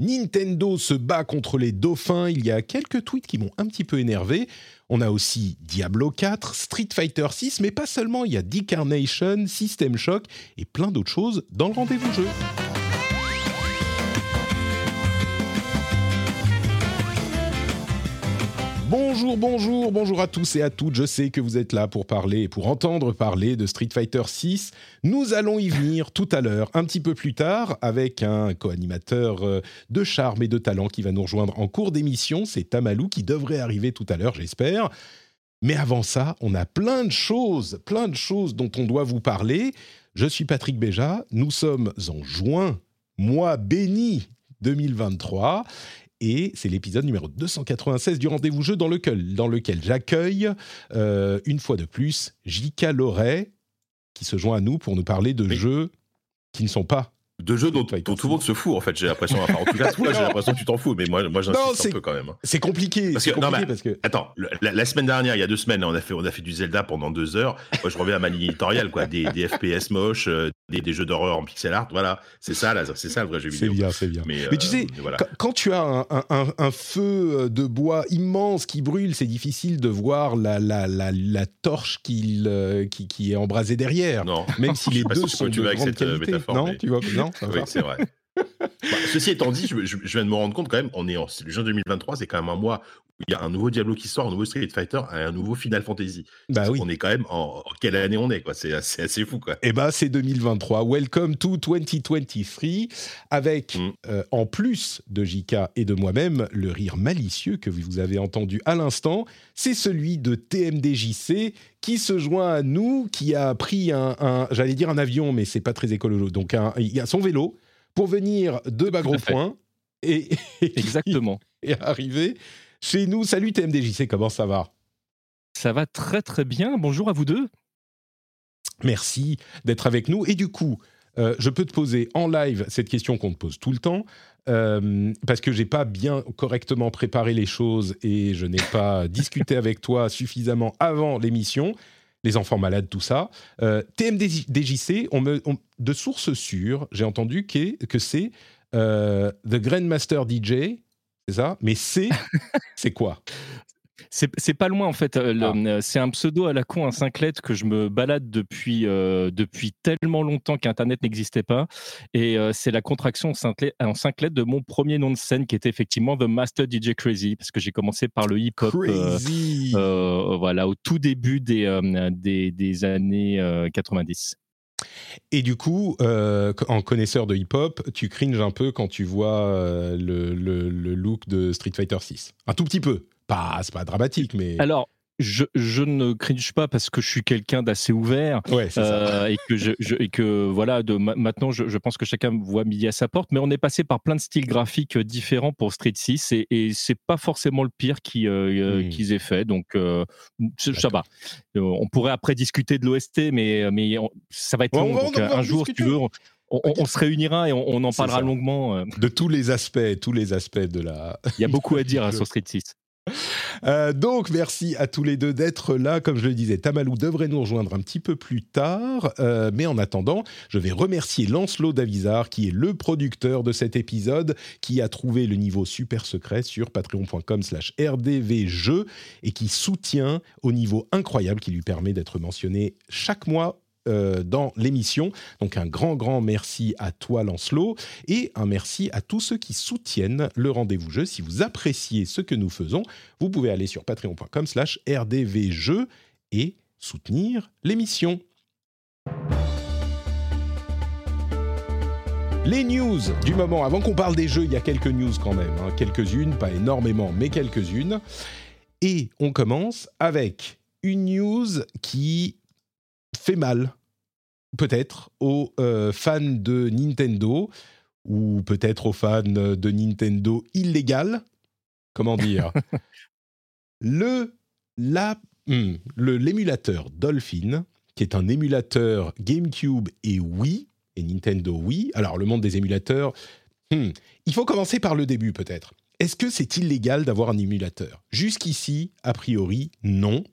Nintendo se bat contre les dauphins. Il y a quelques tweets qui m'ont un petit peu énervé. On a aussi Diablo 4, Street Fighter 6, mais pas seulement. Il y a Decarnation, System Shock et plein d'autres choses dans le rendez-vous jeu. Bonjour, bonjour, bonjour à tous et à toutes. Je sais que vous êtes là pour parler, pour entendre parler de Street Fighter 6. Nous allons y venir tout à l'heure, un petit peu plus tard, avec un co-animateur euh, de charme et de talent qui va nous rejoindre en cours d'émission. C'est Tamalou qui devrait arriver tout à l'heure, j'espère. Mais avant ça, on a plein de choses, plein de choses dont on doit vous parler. Je suis Patrick Béja. Nous sommes en juin, mois béni 2023 et c'est l'épisode numéro 296 du rendez-vous jeu dans lequel, dans lequel j'accueille euh, une fois de plus J.K. Loret qui se joint à nous pour nous parler de jeux qui ne sont pas de jeux dont, dont, tout le monde se fout en fait j'ai l'impression. Enfin, en tout cas toi j'ai l'impression que tu t'en fous mais moi moi j'insiste un peu quand même hein. c'est compliqué parce que, compliqué non, parce que attends la, semaine dernière il y a deux semaines on a fait on a fait du Zelda pendant deux heures. Moi je reviens à ma ligne éditoriale quoi. Des, des FPS moches euh, des, des, jeux d'horreur en pixel art voilà. C'est ça c'est ça le vrai jeu vidéo. c'est bien c'est bien. Mais, mais, tu sais euh, voilà. quand, quand, tu as un, un, un, feu de bois immense qui brûle c'est difficile de voir la la, la, la torche qui, euh, qui, qui est embrasée derrière. Non. Même si les deux sont tu de grande cette qualité. non tu vois non oui, c'est vrai. Bah, ceci étant dit, je, je, je, viens de me rendre compte quand même, on est en juin 2023, c'est quand même un mois où il y a un nouveau Diablo qui sort, un nouveau Street Fighter un nouveau Final Fantasy. Bah oui. On est quand même en, en, quelle année on est quoi C'est assez, assez, fou quoi. Eh ben c'est 2023. Welcome to 2023 avec mm. euh, en plus de JK et de moi-même le rire malicieux que vous avez entendu à l'instant, c'est celui de TMDJC qui se joint à nous, qui a pris un, un j'allais dire un avion, mais c'est pas très écolo, donc un, il a son vélo pour venir de Bagro Point et, et exactement et arriver chez nous. Salut TMDJC, comment ça va? Ça va très très bien. Bonjour à vous deux. Merci d'être avec nous. Et du coup, euh, je peux te poser en live cette question qu'on te pose tout le temps. Euh, parce que j'ai pas bien correctement préparé les choses et je n'ai pas discuté avec toi suffisamment avant l'émission les enfants malades, tout ça. Euh, TMDJC, on me, on, de sources sûres, j'ai entendu que, que c'est euh, The Grandmaster DJ, c'est ça? Mais c'est, c'est quoi? C'est pas loin en fait. Ah. C'est un pseudo à la con, un 5 lettres que je me balade depuis, euh, depuis tellement longtemps qu'Internet n'existait pas. Et euh, c'est la contraction en 5 lettres de mon premier nom de scène qui était effectivement The Master DJ Crazy, parce que j'ai commencé par le hip-hop euh, voilà, au tout début des, des, des, années 90. Et du coup, euh, en connaisseur de hip-hop, tu cringes un peu quand tu vois euh, le, look de Street Fighter 6. Un tout petit peu. Pas, c'est pas dramatique, mais. Alors, je, je, ne cringe pas parce que je suis quelqu'un d'assez ouvert ouais, euh, et que je, je, et que voilà de maintenant je, je, pense que chacun voit midi à sa porte mais on est passé par plein de styles graphiques différents pour Street 6 et, et c'est pas forcément le pire qui, euh, mmh. qu'ils aient fait donc euh, ça va on pourrait après discuter de l'OST mais mais on, ça va être long, va, donc un jour si tu veux on, on, on, se réunira et on, on en parlera longuement. De tous les aspects, tous les aspects de la. Il y a beaucoup à dire hein, sur Street 6. Euh, donc, merci à tous les deux d'être là. Comme je le disais, Tamalou devrait nous rejoindre un petit peu plus tard. Euh, mais en attendant, je vais remercier Lancelot Davizard, qui est le producteur de cet épisode, qui a trouvé le niveau super secret sur patreon.com slash rdvjeux et qui soutient au niveau incroyable qui lui permet d'être mentionné chaque mois euh, dans l'émission. Donc un grand, grand merci à toi Lancelot et un merci à tous ceux qui soutiennent le rendez-vous jeu. Si vous appréciez ce que nous faisons, vous pouvez aller sur patreon.com slash rdvjeux et soutenir l'émission. Les news du moment, avant qu'on parle des jeux, il y a quelques news quand même, hein. quelques-unes, pas énormément, mais quelques-unes. Et on commence avec une news qui fait mal, peut-être, aux euh, fans de Nintendo, ou peut-être aux fans de Nintendo illégal, comment dire, le hmm, l'émulateur Dolphin, qui est un émulateur GameCube et Wii et Nintendo Wii. Alors le monde des émulateurs, hmm, il faut commencer par le début peut-être. Est-ce que c'est illégal d'avoir un émulateur? Jusqu'ici, a priori, non.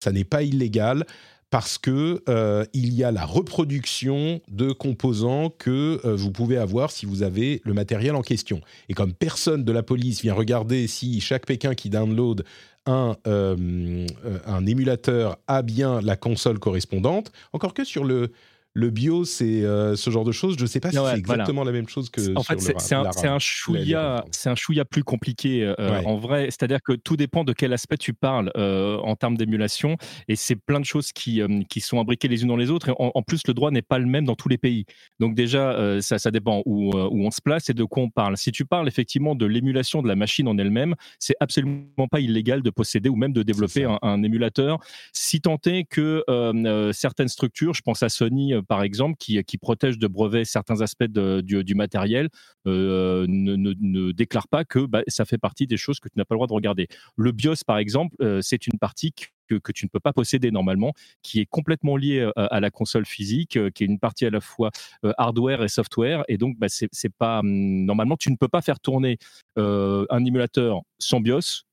Ça n'est pas illégal parce que euh, il y a la reproduction de composants que euh, vous pouvez avoir si vous avez le matériel en question. Et comme personne de la police vient regarder si chaque Pékin qui download un, euh, un émulateur a bien la console correspondante, encore que sur le le bio, c'est euh, ce genre de choses. Je ne sais pas si c'est exactement la même chose que. En fait, c'est un, un chouïa, c'est un chouïa plus compliqué euh, en vrai. C'est-à-dire que tout dépend de quel aspect tu parles euh, en termes d'émulation, et c'est plein de choses qui qui sont imbriquées les unes dans les autres. Et en, plus, le droit n'est pas le même dans tous les pays. Donc déjà, ça, ça dépend où, où on se place et de quoi on parle. Si tu parles effectivement de l'émulation de la machine en elle-même, c'est absolument pas illégal de posséder ou même de développer un, un, émulateur, si tant est que certaines structures, je pense à Sony par exemple, qui, qui protège de brevets certains aspects du, matériel, euh, ne, ne, déclare pas que bah, ça fait partie des choses que tu n'as pas le droit de regarder. Le BIOS, par exemple, euh, c'est une partie que, que, tu ne peux pas posséder normalement, qui est complètement liée euh, à, la console physique, qui est une partie à la fois hardware et software. Et donc, bah, c'est pas hum, normalement, tu ne peux pas faire tourner un émulateur sans BIOS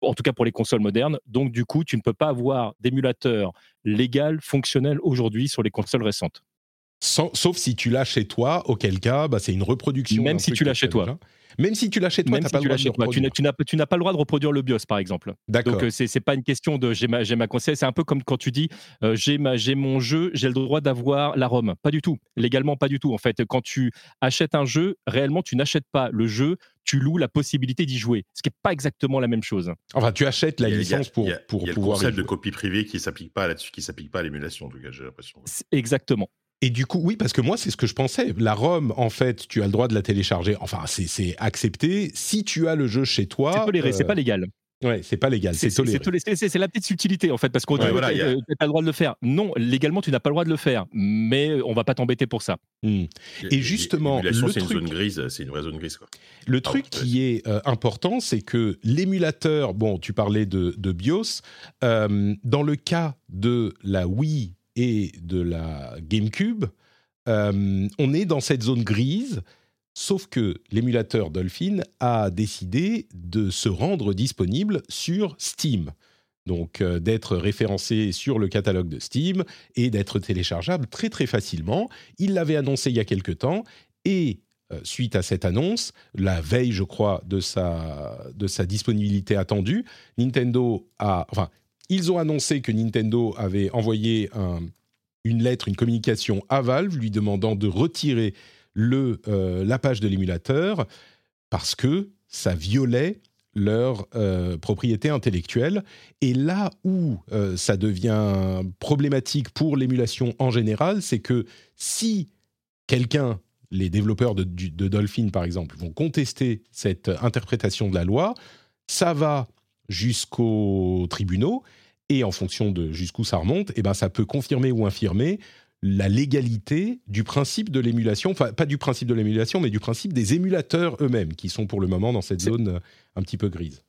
en tout cas pour les consoles modernes. Donc, du coup, tu ne peux pas avoir d'émulateur légal, fonctionnel aujourd'hui sur les consoles récentes. sauf si tu l'as chez toi, auquel cas, bah, c'est une reproduction. Même si tu l'as chez toi. Même si tu l'as chez toi, tu n'as pas, le droit de Tu n'as pas le droit de reproduire le BIOS, par exemple. Donc, euh, ce n'est pas une question de j'ai ma, ma console. C'est un peu comme quand tu dis euh, j'ai mon jeu, j'ai le droit d'avoir la ROM. Pas du tout. Légalement, pas du tout. En fait, quand tu achètes un jeu, réellement, tu n'achètes pas le jeu, tu loues la possibilité d'y jouer, ce qui n'est pas exactement la même chose. Enfin, tu achètes la licence pour, pour il y a pouvoir. le concept de copie privée qui s'applique pas là-dessus, qui s'applique pas à l'émulation, en tout cas, j'ai l'impression. Exactement. Et du coup, oui, parce que moi, c'est ce que je pensais. La ROM, en fait, tu as le droit de la télécharger. Enfin, c'est accepté. Si tu as le jeu chez toi. C'est toléré, c'est euh, pas légal. Ouais, c'est pas légal, c'est toléré. C'est la petite subtilité en fait, parce qu'on dit voilà, tu n'as pas le droit de le faire. Non, légalement, tu n'as pas le droit de le faire, mais on va pas t'embêter pour ça. Hmm. Et justement, c'est une zone grise, c'est une vraie zone grise. Quoi. Le truc qui est euh, important, c'est que l'émulateur, bon, tu parlais de, BIOS, euh, dans le cas de la Wii et de la GameCube, euh, on est dans cette zone grise Sauf que l'émulateur Dolphin a décidé de se rendre disponible sur Steam. Donc euh, d'être référencé sur le catalogue de Steam et d'être téléchargeable très très facilement. Il l'avait annoncé il y a quelque temps et euh, suite à cette annonce, la veille je crois de sa, de sa disponibilité attendue, Nintendo a... Enfin, ils ont annoncé que Nintendo avait envoyé une lettre, une communication à Valve lui demandant de retirer le, euh, la page de l'émulateur parce que ça violait leur euh, propriété intellectuelle. Et là où euh, ça devient problématique pour l'émulation en général, c'est que si quelqu'un, les développeurs de, Dolphin par exemple, vont contester cette interprétation de la loi, ça va jusqu'aux tribunaux. Et en fonction de jusqu'où ça remonte, eh ben ça peut confirmer ou infirmer la légalité du principe de l'émulation, enfin pas du principe de l'émulation, mais du principe des émulateurs eux-mêmes, qui sont pour le moment dans cette zone euh, un petit peu grise.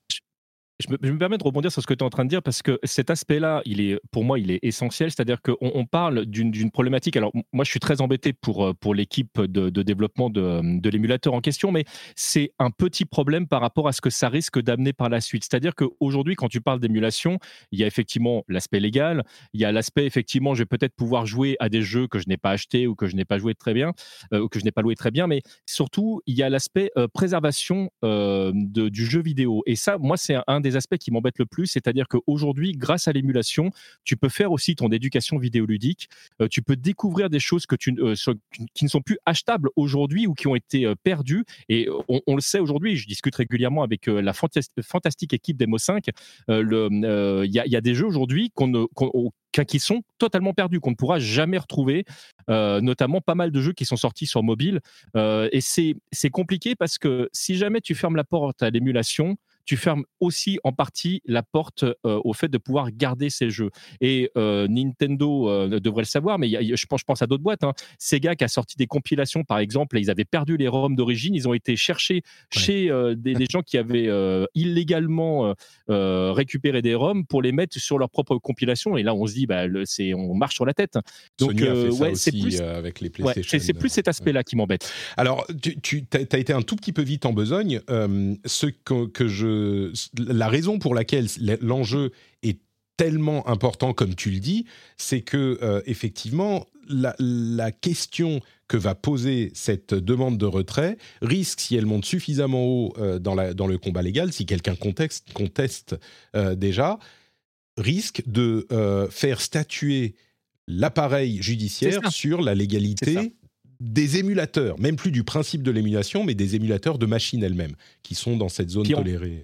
Je me, permets de rebondir sur ce que tu es en train de dire parce que cet aspect-là, il est, pour moi, il est essentiel. C'est-à-dire qu'on on parle d'une problématique. Alors, moi, je suis très embêté pour, euh, pour l'équipe de, développement de, de l'émulateur en question, mais c'est un petit problème par rapport à ce que ça risque d'amener par la suite. C'est-à-dire qu'aujourd'hui, quand tu parles d'émulation, il y a effectivement l'aspect légal, il y a l'aspect, effectivement, je vais peut-être pouvoir jouer à des jeux que je n'ai pas achetés ou que je n'ai pas joué très bien, euh, ou que je n'ai pas loué très bien, mais surtout, il y a l'aspect euh, préservation du jeu vidéo. Et ça, moi, c'est un des des aspects qui m'embêtent le plus, c'est-à-dire qu'aujourd'hui, grâce à l'émulation, tu peux faire aussi ton éducation vidéoludique, euh, tu peux découvrir des choses que tu, euh, qui ne sont plus achetables aujourd'hui ou qui ont été euh, perdues. Et on, le sait aujourd'hui, je discute régulièrement avec la fantastique équipe d'Emo 5. Il y, a des jeux aujourd'hui qu'on qui sont totalement perdus, qu'on ne pourra jamais retrouver, notamment pas mal de jeux qui sont sortis sur mobile. et c'est compliqué parce que si jamais tu fermes la porte à l'émulation, tu fermes aussi en partie la porte au fait de pouvoir garder ces jeux. Et Nintendo devrait le savoir, mais je, pense, je pense à d'autres boîtes. Hein. Sega qui a sorti des compilations, par exemple, ils avaient perdu les ROM d'origine, ils ont été cherchés chez des, des, gens qui avaient illégalement récupéré des ROM pour les mettre sur leur propre compilation. Et là, on se dit, bah, on marche sur la tête. Donc, ouais, c'est plus avec les PlayStation. c'est plus cet aspect-là qui m'embête. Alors, tu, tu as été un tout petit peu vite en besogne. ce que, que je, la raison pour laquelle l'enjeu est tellement important comme tu le dis, c'est que euh, effectivement la, la, question que va poser cette demande de retrait risque, si elle monte suffisamment haut euh, dans, la, dans, le combat légal, si quelqu'un conteste, conteste euh, déjà, risque de faire statuer l'appareil judiciaire sur la légalité des émulateurs, même plus du principe de l'émulation, mais des émulateurs de machines elles-mêmes, qui sont dans cette zone tolérée.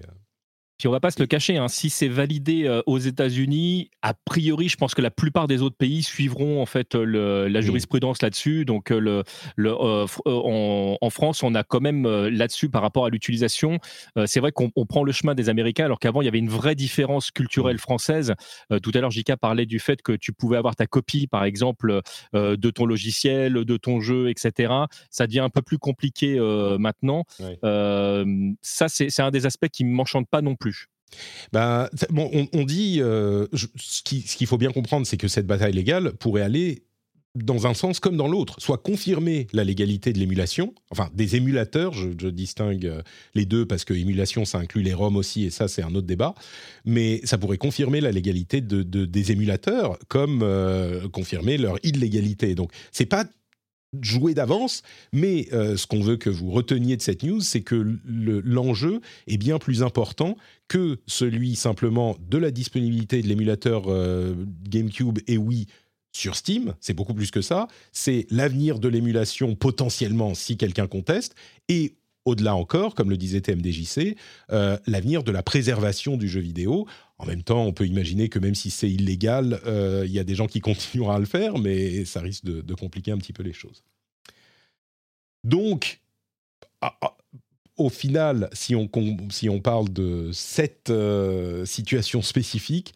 Puis on va pas se le cacher, hein, si c'est validé euh, aux États-Unis, a priori, je pense que la plupart des autres pays suivront en fait le, la jurisprudence là-dessus. Donc euh, le, le euh, en, France, on a quand même là-dessus par rapport à l'utilisation. c'est vrai qu'on prend le chemin des Américains, alors qu'avant il y avait une vraie différence culturelle française. tout à l'heure, Jika parlait du fait que tu pouvais avoir ta copie, par exemple, de ton logiciel, de ton jeu, etc. Ça devient un peu plus compliqué maintenant. ça, c'est un des aspects qui ne m'enchantent pas non plus. Ben, on, dit, euh, ce qu'il faut bien comprendre, c'est que cette bataille légale pourrait aller dans un sens comme dans l'autre, soit confirmer la légalité de l'émulation, enfin des émulateurs, je, distingue euh, les deux parce que émulation ça inclut les ROM aussi et ça c'est un autre débat, mais ça pourrait confirmer la légalité de, des émulateurs comme euh, confirmer leur illégalité. Donc c'est pas jouer d'avance, mais euh, ce qu'on veut que vous reteniez de cette news, c'est que l'enjeu est bien plus important que celui simplement de la disponibilité de l'émulateur euh, GameCube et Wii sur Steam, c'est beaucoup plus que ça, c'est l'avenir de l'émulation potentiellement si quelqu'un conteste, et au-delà encore, comme le disait TMDJC, euh, l'avenir de la préservation du jeu vidéo. En même temps, on peut imaginer que même si c'est illégal, il y a des gens qui continueront à le faire, mais ça risque de compliquer un petit peu les choses. Donc, ah, ah, au final, si on, si on parle de cette euh, situation spécifique,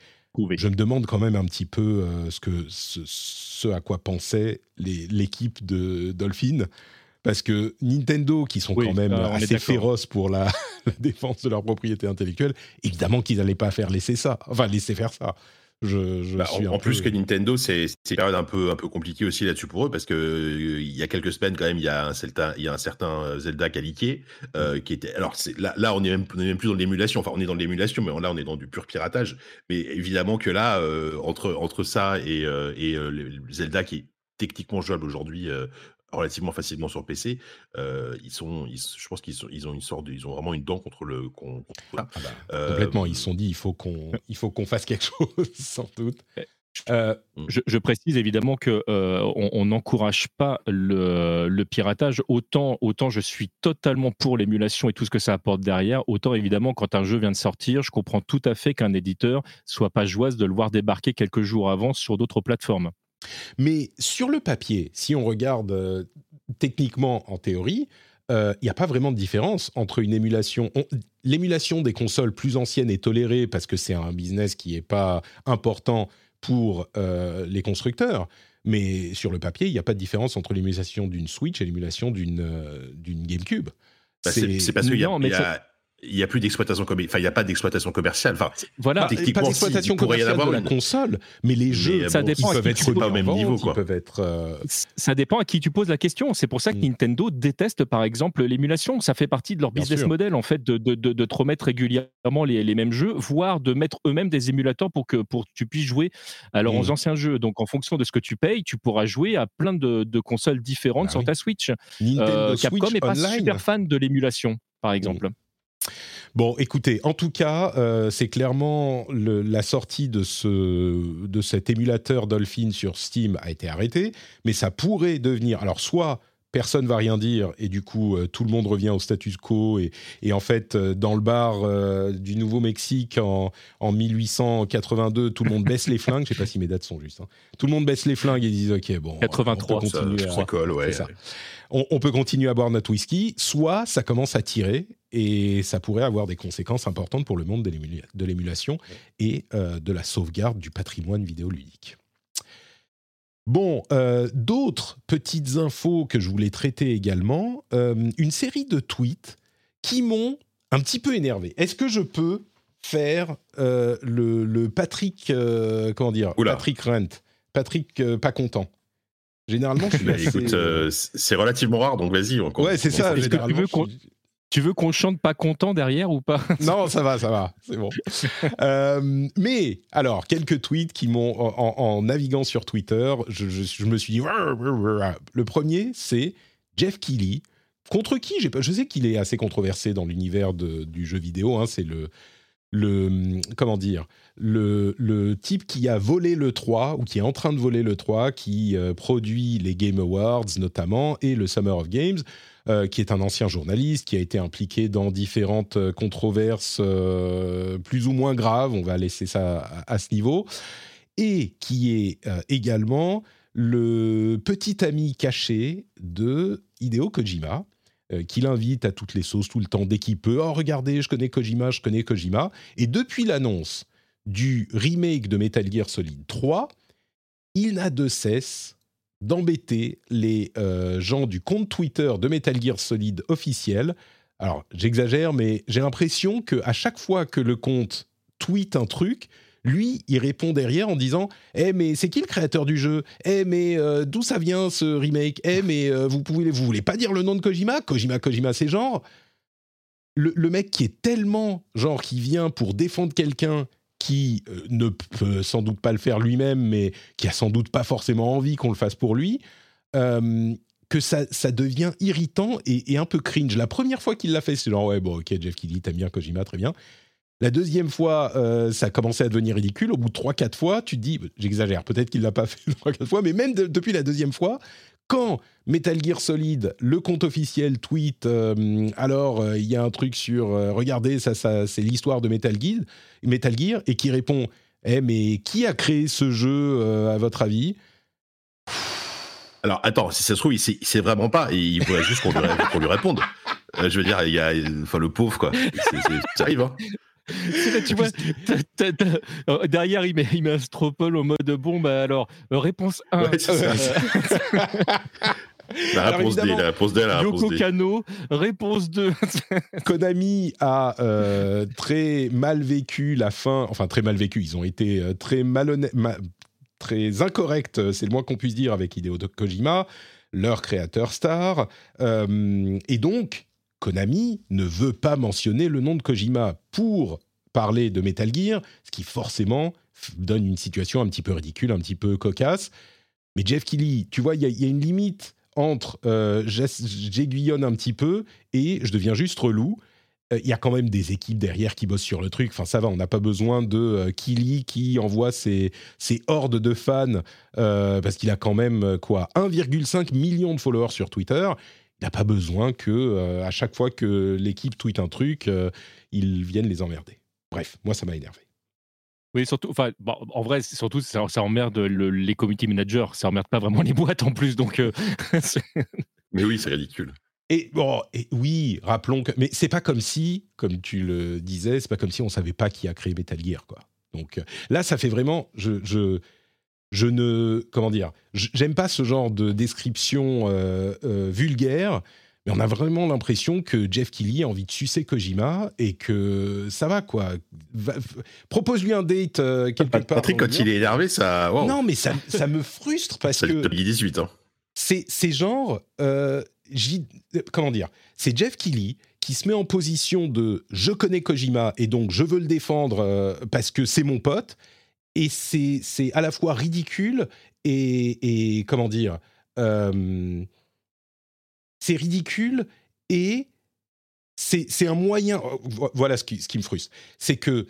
je me demande quand même un petit peu euh, ce, que, ce, à quoi pensait l'équipe de Dolphin. Parce que Nintendo, qui sont quand même assez féroces pour la, défense de leur propriété intellectuelle, évidemment qu'ils n'allaient pas faire laisser ça, enfin laisser faire ça. Je, bah, en, plus que Nintendo, c'est une période un peu, un peu compliquée aussi là-dessus pour eux, parce que euh, il y a quelques semaines, quand même, il y a un, certain, il y a un certain euh, Zelda qualifié euh, qui était. Alors là, là, on est même, même plus dans l'émulation. Enfin, on est dans l'émulation, mais là, on est dans du pur piratage. Mais évidemment que là, entre, entre ça et, et Zelda qui est techniquement jouable aujourd'hui relativement facilement sur PC. Euh, ils sont, je pense qu'ils ils ont une sorte, ils ont vraiment une dent contre le. Ah, bah, euh, complètement. Ils se sont dit, il faut qu'on, il faut qu'on fasse quelque chose, sans doute. Euh, mm. je, précise évidemment que on n'encourage pas le, le, piratage. Autant, autant je suis totalement pour l'émulation et tout ce que ça apporte derrière. Autant évidemment, quand un jeu vient de sortir, je comprends tout à fait qu'un éditeur soit pas joyeuse de le voir débarquer quelques jours avant sur d'autres plateformes. Mais sur le papier, si on regarde euh, techniquement en théorie, euh, il n'y a pas vraiment de différence entre une émulation. L'émulation des consoles plus anciennes est tolérée parce que c'est un business qui n'est pas important pour euh, les constructeurs. Mais sur le papier, il n'y a pas de différence entre l'émulation d'une Switch et l'émulation d'une GameCube. Bah, c'est parce qu'il y, a, il n'y a plus d'exploitation commerciale. Enfin, il n'y a pas d'exploitation commerciale. Enfin, voilà. Techniquement, pas d'exploitation commerciale de la console, mais les jeux, ça dépend peuvent être pas au même niveau. Quoi. Peuvent être, euh, Ça dépend à qui tu poses la question. C'est pour ça que mm. Nintendo déteste, par exemple, l'émulation. Ça fait partie de leur business model, en fait, de, de, de, te remettre régulièrement les, les, mêmes jeux, voire de mettre eux-mêmes des émulateurs pour que pour tu puisses jouer à leurs mm. anciens jeux. Donc, en fonction de ce que tu payes, tu pourras jouer à plein de, consoles différentes bah sur ta Switch. Euh, Capcom n'est pas super fan de l'émulation, par exemple. Bon, écoutez, en tout cas, euh, c'est clairement la sortie de, ce, de cet émulateur Dolphin sur Steam a été arrêtée, mais ça pourrait devenir, alors soit personne va rien dire et du coup euh, tout le monde revient au status quo et, et en fait euh, dans le bar euh, du Nouveau-Mexique en, en, 1882 tout le monde baisse les flingues je sais pas si mes dates sont justes hein. tout le monde baisse les flingues et disent ok bon 83 on peut continuer ça, à, ouais. ça. On, on, peut continuer à boire notre whisky soit ça commence à tirer et ça pourrait avoir des conséquences importantes pour le monde de l'émulation et de la sauvegarde du patrimoine vidéoludique. Bon, euh, d'autres petites infos que je voulais traiter également. Euh, une série de tweets qui m'ont un petit peu énervé. Est-ce que je peux faire euh, le, le, Patrick, comment dire, Oula. Patrick Rent, Patrick pas content? Généralement, je suis assez... Écoute, euh, c'est relativement rare, donc vas-y. Ouais, c'est ça. Est-ce que tu veux qu'on tu veux qu'on chante pas content derrière ou pas? Non, ça va, ça va, c'est bon. euh, mais alors, quelques tweets qui m'ont, en, en, naviguant sur Twitter, je, je, je me suis dit, le premier, c'est Jeff Keighley, contre qui je sais qu'il est assez controversé dans l'univers du jeu vidéo. Hein, c'est le le comment dire le, le, type qui a volé le 3 ou qui est en train de voler le 3 qui euh, produit les Game Awards notamment et le Summer of Games euh, qui est un ancien journaliste qui a été impliqué dans différentes euh, controverses euh, plus ou moins graves on va laisser ça à, ce niveau et qui est également le petit ami caché de Hideo Kojima euh, qui l'invite à toutes les sauces tout le temps dès qu'il peut. Oh, regardez, je connais Kojima, je connais Kojima. Et depuis l'annonce du remake de Metal Gear Solid 3, il n'a de cesse d'embêter les euh, gens du compte Twitter de Metal Gear Solid officiel. Alors, j'exagère, mais j'ai l'impression qu'à chaque fois que le compte tweet un truc, lui, il répond derrière en disant Eh, mais c'est qui le créateur du jeu? Eh, mais euh, d'où ça vient ce remake? Eh, mais euh, vous, pouvez, vous voulez pas dire le nom de Kojima? Kojima, Kojima, c'est genre. Le, mec qui est tellement, genre, qui vient pour défendre quelqu'un qui euh, ne peut sans doute pas le faire lui-même, mais qui a sans doute pas forcément envie qu'on le fasse pour lui, euh, que ça, ça, devient irritant et, un peu cringe. La première fois qu'il l'a fait, c'est genre, ouais, bon, ok, Jeff Keighley, t'aimes bien Kojima, très bien. La deuxième fois, euh, ça a commencé à devenir ridicule. Au bout de 3-4 fois, tu te dis, j'exagère, peut-être qu'il ne l'a pas fait 3-4 fois, mais même de, depuis la deuxième fois, quand Metal Gear Solid, le compte officiel, tweet, euh, alors il euh, y a un truc sur, euh, regardez, ça, ça c'est l'histoire de Metal Gear, Metal Gear, et qui répond, eh, mais qui a créé ce jeu, à votre avis? Alors attends, si ça se trouve, il sait, sait vraiment pas, il faudrait juste qu'on lui, lui, réponde. Je veux dire, il y a, enfin le pauvre quoi, ça arrive. Hein. Là, tu vois, t as, t as, euh, derrière, il met, il met un stropole au mode bon, bah alors, euh, réponse 1. Ouais, ça. La réponse D, la réponse D, la réponse Yoko D. Kano, réponse 2. Konami a euh, très mal vécu la fin, enfin très mal vécu, ils ont été très malhonnêtes, ma, très incorrects, c'est le moins qu'on puisse dire avec Hideo Kojima, leur créateur star, euh, et donc Konami ne veut pas mentionner le nom de Kojima pour parler de Metal Gear, ce qui forcément donne une situation un petit peu ridicule, un petit peu cocasse. Mais Jeff Keighley, tu vois, il y, a une limite entre euh, j'aiguillonne un petit peu et je deviens juste relou. Il euh, y a quand même des équipes derrière qui bossent sur le truc. Enfin, ça va, on n'a pas besoin de euh, qui envoie ses, ses, hordes de fans euh, parce qu'il a quand même quoi 1,5 million de followers sur Twitter. Il n'a pas besoin que euh, à chaque fois que l'équipe tweet un truc, euh, ils viennent les emmerder. Bref, moi ça m'a énervé. Oui, surtout, enfin, bon, en vrai, surtout, ça, ça emmerde le, les community managers, ça emmerde pas vraiment les boîtes en plus, donc. Euh, mais oui, c'est ridicule. Et bon, et oui, rappelons que, mais c'est pas comme si, comme tu le disais, c'est pas comme si on savait pas qui a créé Metal Gear, quoi. Donc là, ça fait vraiment, je, je, je ne, comment dire, j'aime pas ce genre de description euh, euh, vulgaire. Mais on a vraiment l'impression que Jeff Keighley a envie de sucer Kojima et que ça va quoi. Propose-lui un date euh, quelque part. Patrick, quand il est énervé, ça. Wow. Non, mais ça, ça me frustre parce ça que. 18 hein. C'est c'est genre comment dire. C'est Jeff Keighley qui se met en position de je connais Kojima et donc je veux le défendre parce que c'est mon pote. Et c'est à la fois ridicule et, comment dire. Euh, c'est ridicule et c'est un moyen. Voilà ce qui, ce qui me frustre. C'est que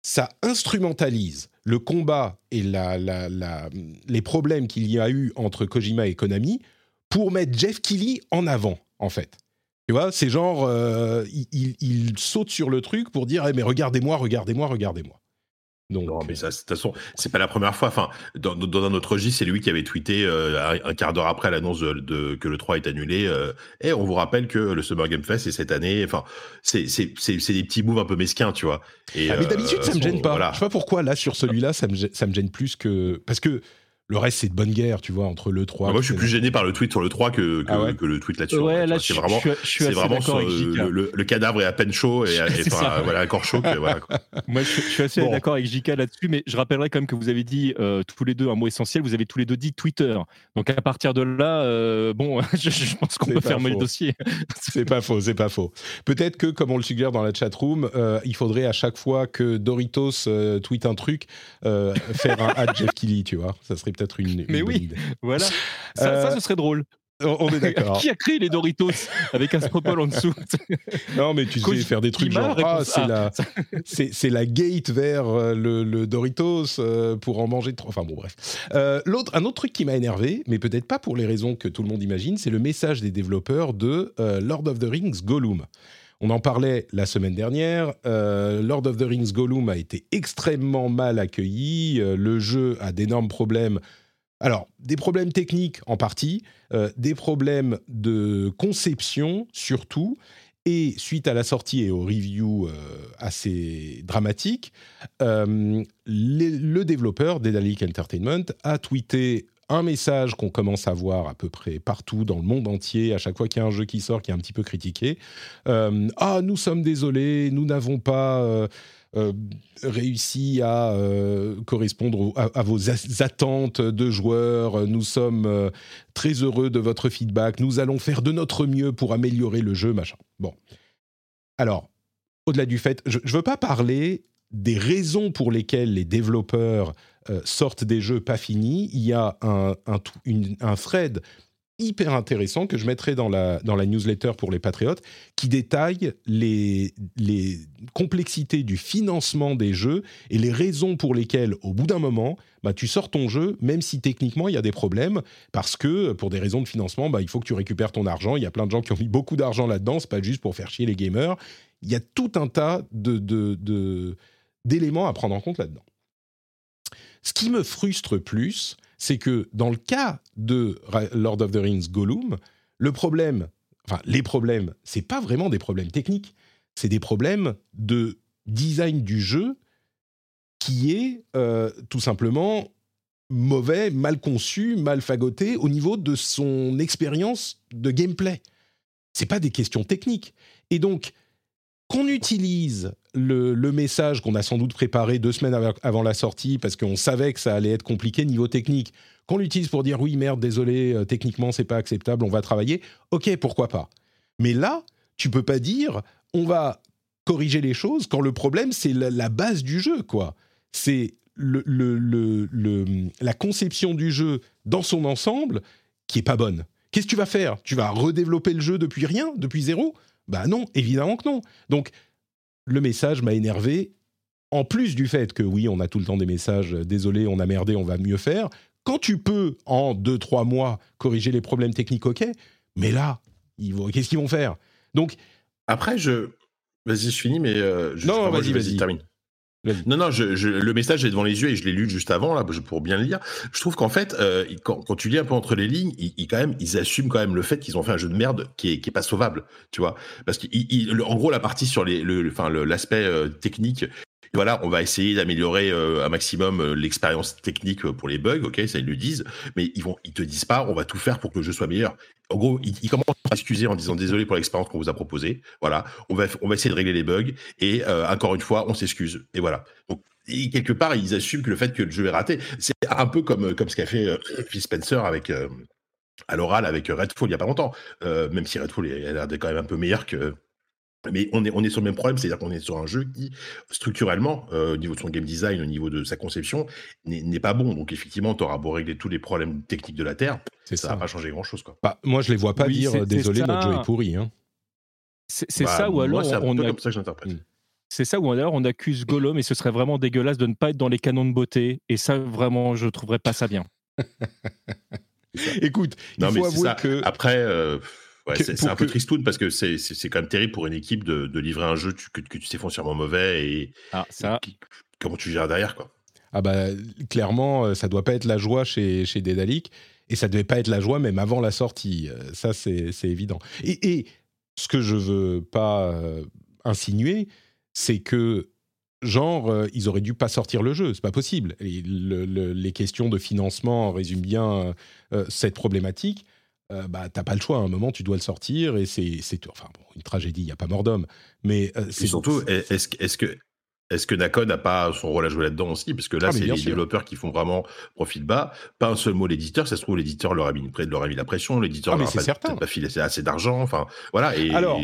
ça instrumentalise le combat et la, la, les problèmes qu'il y a eu entre Kojima et Konami pour mettre Jeff Keighley en avant, en fait. Tu vois, c'est genre, euh, il, saute sur le truc pour dire, eh, mais regardez-moi, regardez-moi, regardez-moi. Donc, non, mais ça, de toute façon, c'est pas la première fois. Enfin, dans, un autre registre, c'est lui qui avait tweeté euh, un, quart d'heure après l'annonce de, que le 3 est annulé. et euh, eh, on vous rappelle que le Summer Game Fest est cette année. Enfin, c'est des petits moves un peu mesquins, tu vois. Et, ah, mais d'habitude, ça me gêne pas. Je sais pas pourquoi là sur celui-là, ça me, ça me gêne plus que parce que le reste, c'est de bonne guerre, tu vois, entre le 3. moi, je suis plus gêné par le tweet sur le 3 que, que, ah le tweet là-dessus. Ouais, là, c'est vraiment, c'est vraiment le, le, cadavre est à peine chaud et, et voilà, encore chaud. Que, voilà, moi, je, suis assez d'accord avec JK là-dessus, mais je rappellerai quand même que vous avez dit euh, tous les deux un mot essentiel. Vous avez tous les deux dit Twitter. Donc, à partir de là, euh, bon, je, pense qu'on peut fermer le dossier. c'est pas faux, c'est pas faux. Peut-être que, comme on le suggère dans la chatroom, euh, il faudrait à chaque fois que Doritos tweet un truc, faire un ad Jeff Kelly, tu vois. Ça serait peut-être une, Mais oui. Voilà. Ça, ça, ce serait drôle. On est d'accord. Qui a créé les Doritos avec un scroll en dessous? Non, mais tu sais faire des trucs genre ah, c'est la c'est la gate vers euh, le, Doritos euh, pour en manger trop. Enfin bon bref. Euh, l'autre un autre truc qui m'a énervé, mais peut-être pas pour les raisons que tout le monde imagine, c'est le message des développeurs de Lord of the Rings Gollum. On en parlait la semaine dernière. Lord of the Rings Gollum a été extrêmement mal accueilli. le jeu a d'énormes problèmes alors, des problèmes techniques en partie, euh, des problèmes de conception surtout, et suite à la sortie et aux reviews euh, assez dramatiques, euh, le développeur Dedalic Entertainment a tweeté un message qu'on commence à voir à peu près partout dans le monde entier, à chaque fois qu'il y a un jeu qui sort qui est un petit peu critiqué. ah, nous sommes désolés, nous n'avons pas euh, réussi à euh, correspondre à, vos attentes de joueurs. Nous sommes euh, très heureux de votre feedback. Nous allons faire de notre mieux pour améliorer le jeu, machin. Bon. Alors, au-delà du fait, je ne veux pas parler des raisons pour lesquelles les développeurs sortent des jeux pas finis. Il y a un, un, un thread hyper intéressant que je mettrai dans la, dans la newsletter pour les patriotes, qui détaille les, les complexités du financement des jeux et les raisons pour lesquelles, au bout d'un moment, bah, tu sors ton jeu, même si techniquement il y a des problèmes, parce que pour des raisons de financement, bah, il faut que tu récupères ton argent. Il y a plein de gens qui ont mis beaucoup d'argent là-dedans, c'est pas juste pour faire chier les gamers. Il y a tout un tas de, de, d'éléments à prendre en compte là-dedans. Ce qui me frustre plus, c'est que dans le cas de Lord of the Rings Gollum, le problème, enfin les problèmes, c'est pas vraiment des problèmes techniques, c'est des problèmes de design du jeu qui est euh, tout simplement mauvais, mal conçu, mal fagoté au niveau de son expérience de gameplay. C'est pas des questions techniques. Et donc, qu'on utilise le, message qu'on a sans doute préparé deux semaines avant la sortie parce qu'on savait que ça allait être compliqué niveau technique, qu'on l'utilise pour dire oui merde désolé euh, techniquement c'est pas acceptable on va travailler, ok pourquoi pas. Mais là tu peux pas dire on va corriger les choses quand le problème c'est la, base du jeu quoi. C'est la conception du jeu dans son ensemble qui est pas bonne. Qu'est-ce que tu vas faire? Tu vas redévelopper le jeu depuis rien, depuis zéro? Bah non, évidemment que non. Donc le message m'a énervé. En plus du fait que oui, on a tout le temps des messages, euh, désolé, on a merdé, on va mieux faire. Quand tu peux, en deux, trois mois, corriger les problèmes techniques, ok. Mais là, qu'est-ce qu'ils vont faire? Donc. Après, je. Vas-y, je finis, mais. Euh, non, vas-y, vas-y, termine. Non, non, le message est devant les yeux et je l'ai lu juste avant, là, pour bien le lire. Je trouve qu'en fait, euh, quand, tu lis un peu entre les lignes, ils, assument quand même le fait qu'ils ont fait un jeu de merde qui est, qui est pas sauvable, tu vois. Parce qu'en gros, la partie sur le, enfin, l'aspect euh, technique, voilà, on va essayer d'améliorer euh, un maximum euh, l'expérience technique euh, pour les bugs, ok, ça ils le disent, mais ils vont, te disent pas, on va tout faire pour que le jeu soit meilleur. En gros, ils, commencent à s'excuser en disant désolé pour l'expérience qu'on vous a proposée. Voilà, on va, essayer de régler les bugs et encore une fois, on s'excuse. Et voilà. Donc quelque part, ils assument que le fait que le jeu est raté, c'est un peu comme ce qu'a fait Phil Spencer à l'oral avec Redfall il y a pas longtemps. même si Redfall a l'air quand même un peu meilleur que mais on est, on est sur le même problème, c'est-à-dire qu'on est sur un jeu qui, structurellement, euh, au niveau de son game design, au niveau de sa conception, n'est pas bon. Donc effectivement, tu auras beau régler tous les problèmes techniques de la Terre, ça, ça. va pas changer grand-chose. Quoi. Bah, moi, je les vois pas dire désolé, notre jeu est pourri. Hein. C'est bah, ça ou alors on a... comme ça que j'interprète. C'est ça ou alors on accuse Gollum et ce serait vraiment dégueulasse de ne pas être dans les canons de beauté. Et ça, vraiment, je trouverais pas ça bien. Écoute, il faut avouer que après. C'est un peu tristoun parce que c'est quand même terrible pour une équipe de, livrer un jeu que, tu sais foncièrement mauvais et, ah, ça... comment tu gères derrière quoi. Ah bah clairement, ça doit pas être la joie chez, chez Dédalic et ça devait pas être la joie même avant la sortie. Ça c'est évident. Et, et, ce que je veux pas insinuer, c'est que genre euh, ils auraient dû pas sortir le jeu, c'est pas possible. Et les questions de financement résument bien euh, cette problématique. Euh, bah t'as pas le choix. À un moment, tu dois le sortir et c'est enfin bon, une tragédie. Il y a pas mort d'homme, mais c'est surtout est-ce est que est-ce que Nacon n'a pas son rôle à jouer là-dedans aussi? Parce que là, ah, c'est les développeurs qui font vraiment profil bas. Pas un seul mot l'éditeur. Ça se trouve, l'éditeur leur a mis, leur a mis la pression. L'éditeur ah, leur a pas, pas, filé assez d'argent. Enfin, voilà. Et, Alors,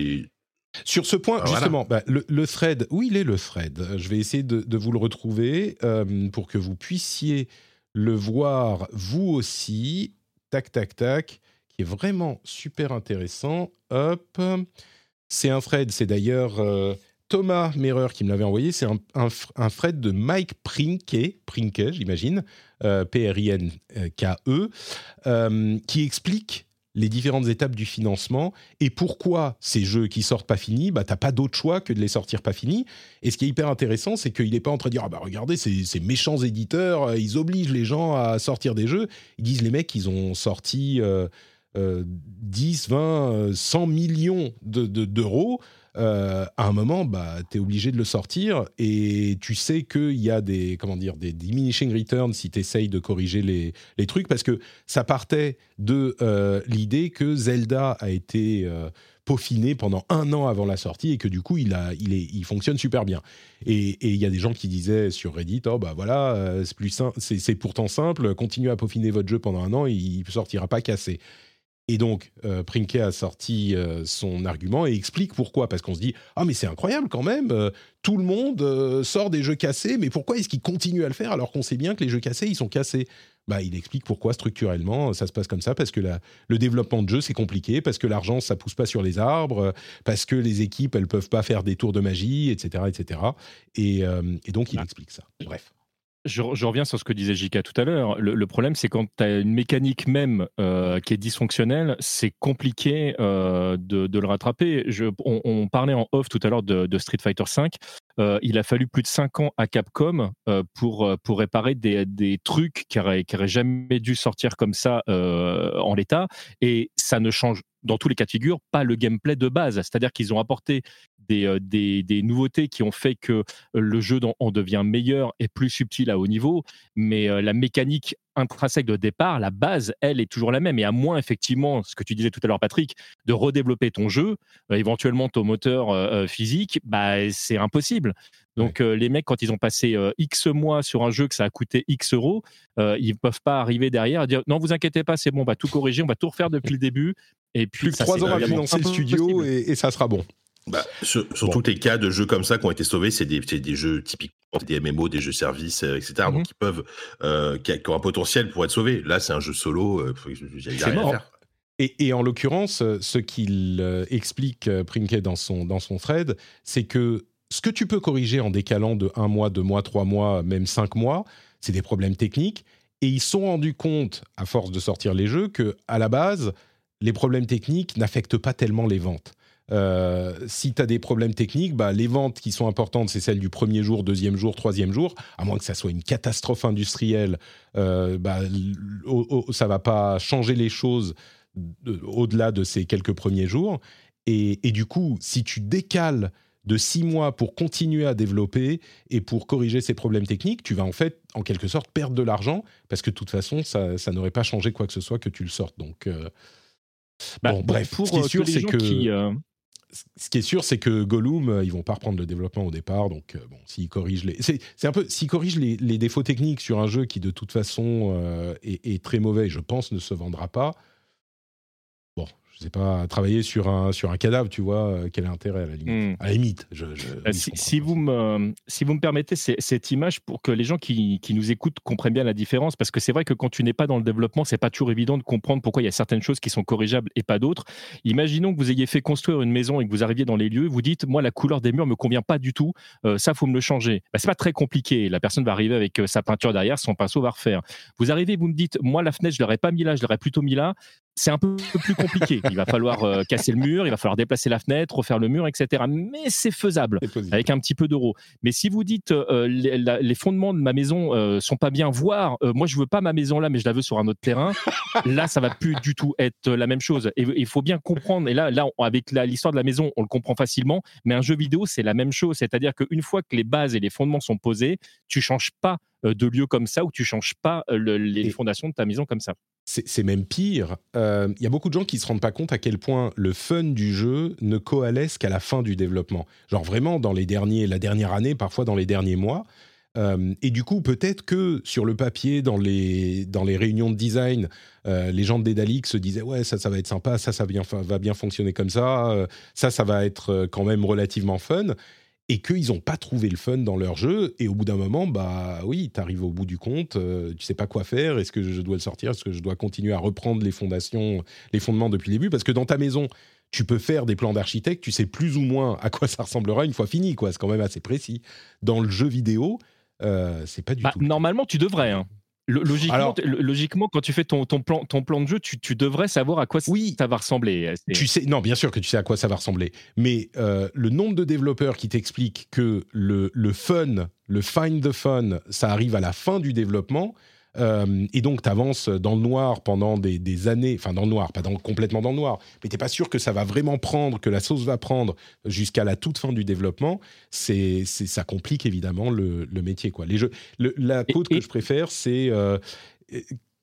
sur ce point, ah, justement, bah, le, thread, où il est le thread Je vais essayer de, vous le retrouver euh, pour que vous puissiez le voir vous aussi. Tac, tac, tac, vraiment super intéressant. Hop, c'est un thread, c'est d'ailleurs euh, Thomas Merer qui me l'avait envoyé. C'est un, thread de Mike Prinke, Prinke j'imagine, euh, P-R-I-N-K-E, qui explique les différentes étapes du financement et pourquoi ces jeux qui sortent pas finis, bah t'as pas d'autre choix que de les sortir pas finis. Et ce qui est hyper intéressant, c'est qu'il n'est pas en train de dire ah bah regardez ces, ces, méchants éditeurs, euh, ils obligent les gens à sortir des jeux. Ils disent les mecs, ils ont sorti 10, 20, 100 millions d'euros. Euh, à un moment, bah, tu es obligé de le sortir et tu sais qu'il y a des, comment dire, des diminishing returns si tu essayes de corriger les, les, trucs parce que ça partait de euh, l'idée que Zelda a été euh, peaufiné pendant un an avant la sortie et que du coup, il, a, il, est, il fonctionne super bien. Et il y a des gens qui disaient sur Reddit, oh bah voilà, c'est, pourtant simple, continuez à peaufiner votre jeu pendant un an, il ne sortira pas cassé. Et donc, euh, Prinke a sorti euh, son argument et explique pourquoi. Parce qu'on se dit, ah mais c'est incroyable quand même, euh, tout le monde sort des jeux cassés, mais pourquoi est-ce qu'il continue à le faire alors qu'on sait bien que les jeux cassés, ils sont cassés? Bah, Il explique pourquoi structurellement ça se passe comme ça, parce que le développement de jeux, c'est compliqué, parce que l'argent, ça pousse pas sur les arbres, parce que les équipes, elles peuvent pas faire des tours de magie, etc. etc. Et, et donc, il ah. explique ça. Bref. Je, reviens sur ce que disait Jika tout à l'heure. Le, problème, c'est quand tu as une mécanique même euh, qui est dysfonctionnelle, c'est compliqué euh, de, le rattraper. Je, on, parlait en off tout à l'heure de, Street Fighter V. Euh, il a fallu plus de 5 ans à Capcom pour, pour réparer des, des trucs qui n'auraient jamais dû sortir comme ça en l'état. Et ça ne change dans tous les cas de figure, pas le gameplay de base. C'est-à-dire qu'ils ont apporté des, des, nouveautés qui ont fait que le jeu en devient meilleur et plus subtil à haut niveau, mais la mécanique intrinsèque de départ, la base, elle, est toujours la même. Et à moins, effectivement, ce que tu disais tout à l'heure, Patrick, de redévelopper ton jeu, éventuellement ton moteur physique, bah, c'est impossible. Donc, les mecs, quand ils ont passé X mois sur un jeu que ça a coûté X euros, ils ne peuvent pas arriver derrière et dire non, vous inquiétez pas, c'est bon, on va tout corriger, on va tout refaire depuis le début. Et puis, Plus que trois ans à financer le studio et, ça sera bon. Bah, sur, tous les cas de jeux comme ça qui ont été sauvés, c'est des, des, jeux typiquement des MMO, des jeux services, euh, etc. Donc, qui peuvent, euh, qui, ont un potentiel pour être sauvés. Là, c'est un jeu solo, euh, c'est mort. Et, et, en l'occurrence, ce qu'il explique Prinket dans son, dans son thread, c'est que ce que tu peux corriger en décalant de un mois, deux mois, trois mois, même cinq mois, c'est des problèmes techniques. Et ils sont rendus compte, à force de sortir les jeux, que à la base, les problèmes techniques n'affectent pas tellement les ventes. Euh, si tu as des problèmes techniques, bah, les ventes qui sont importantes, c'est celles du premier jour, deuxième jour, troisième jour, à moins que ça soit une catastrophe industrielle, euh, bah, ça va pas changer les choses au-delà de ces quelques premiers jours. Et, du coup, si tu décales de six mois pour continuer à développer et pour corriger ces problèmes techniques, tu vas en fait, en quelque sorte, perdre de l'argent parce que de toute façon, ça, n'aurait pas changé quoi que ce soit que tu le sortes. Donc, euh, bah, bon, bref, pour ce qui est sûr, c'est que ce qui est sûr, c'est que Gollum, euh, ils vont pas reprendre le développement au départ. Donc, euh, bon, s'ils corrigent les, s'ils corrigent les, défauts techniques sur un jeu qui de toute façon euh, est, très mauvais, je pense, ne se vendra pas. Bon, sais pas, travailler sur un, sur un cadavre, tu vois, euh, quel est l'intérêt à la limite, Hmm. à la limite je, je- Euh, si, je vous me, si vous me permettez cette image pour que les gens qui, qui nous écoutent comprennent bien la différence, parce que c'est vrai que quand tu n'es pas dans le développement, c'est pas toujours évident de comprendre pourquoi il y a certaines choses qui sont corrigeables et pas d'autres. Imaginons que vous ayez fait construire une maison et que vous arriviez dans les lieux, vous dites, moi la couleur des murs me convient pas du tout, euh, ça faut me le changer. Bah, c'est pas très compliqué. La personne va arriver avec euh, sa peinture derrière, son pinceau va refaire. Vous arrivez, vous me dites, moi la fenêtre je l'aurais pas mis là, je l'aurais plutôt mis là. C'est un peu plus compliqué. Il va falloir euh, casser le mur, il va falloir déplacer la fenêtre, refaire le mur, etc. Mais c'est faisable avec un petit peu d'euros. Mais si vous dites euh, les, la- les fondements de ma maison euh, sont pas bien, voire euh, moi je veux pas ma maison là, mais je la veux sur un autre terrain, là ça va plus du tout être la même chose. Et il faut bien comprendre. Et là, là, on- avec l'histoire de la maison, on le comprend facilement. Mais un jeu vidéo, c'est la même chose. C'est-à-dire qu'une fois que les bases et les fondements sont posés, tu changes pas de lieu comme ça ou tu changes pas le- les fondations de ta maison comme ça. C'est même pire. Euh, Il y a beaucoup de gens qui se rendent pas compte à quel point le fun du jeu ne coalesce qu'à la fin du développement. Genre vraiment dans les derniers, la dernière année, parfois dans les derniers mois. Euh, et du coup, peut-être que sur le papier, dans les, dans les réunions de design, euh, les gens de Dédalic se disaient ouais ça ça va être sympa, ça ça bien, va bien fonctionner comme ça, euh, ça ça va être euh, quand même relativement fun. Et qu'ils n'ont pas trouvé le fun dans leur jeu, et au bout d'un moment, bah oui, tu arrives au bout du compte, euh, tu sais pas quoi faire, est-ce que je dois le sortir, est-ce que je dois continuer à reprendre les fondations, les fondements depuis le début, parce que dans ta maison, tu peux faire des plans d'architecte, tu sais plus ou moins à quoi ça ressemblera une fois fini, quoi. C'est quand même assez précis. Dans le jeu vidéo, euh, c'est pas du Bah, tout. normalement, tu devrais. hein. Lo- Logiquement, Alors- logiquement, quand tu fais ton, ton, plan, ton plan de jeu, tu, tu devrais savoir à quoi Oui. ça va ressembler. Euh, Tu sais, non, bien sûr que tu sais à quoi ça va ressembler, mais euh, le nombre de développeurs qui t'expliquent que le, le fun, le find the fun, ça arrive à la fin du développement, euh, et donc tu avances dans le noir pendant des, des années, enfin dans le noir, pas dans, complètement dans le noir, mais t'es pas sûr que ça va vraiment prendre, que la sauce va prendre jusqu'à la toute fin du développement, c'est, c'est- ça complique évidemment le, le métier. Quoi. Les jeux, le- la côte que je préfère, c'est... euh,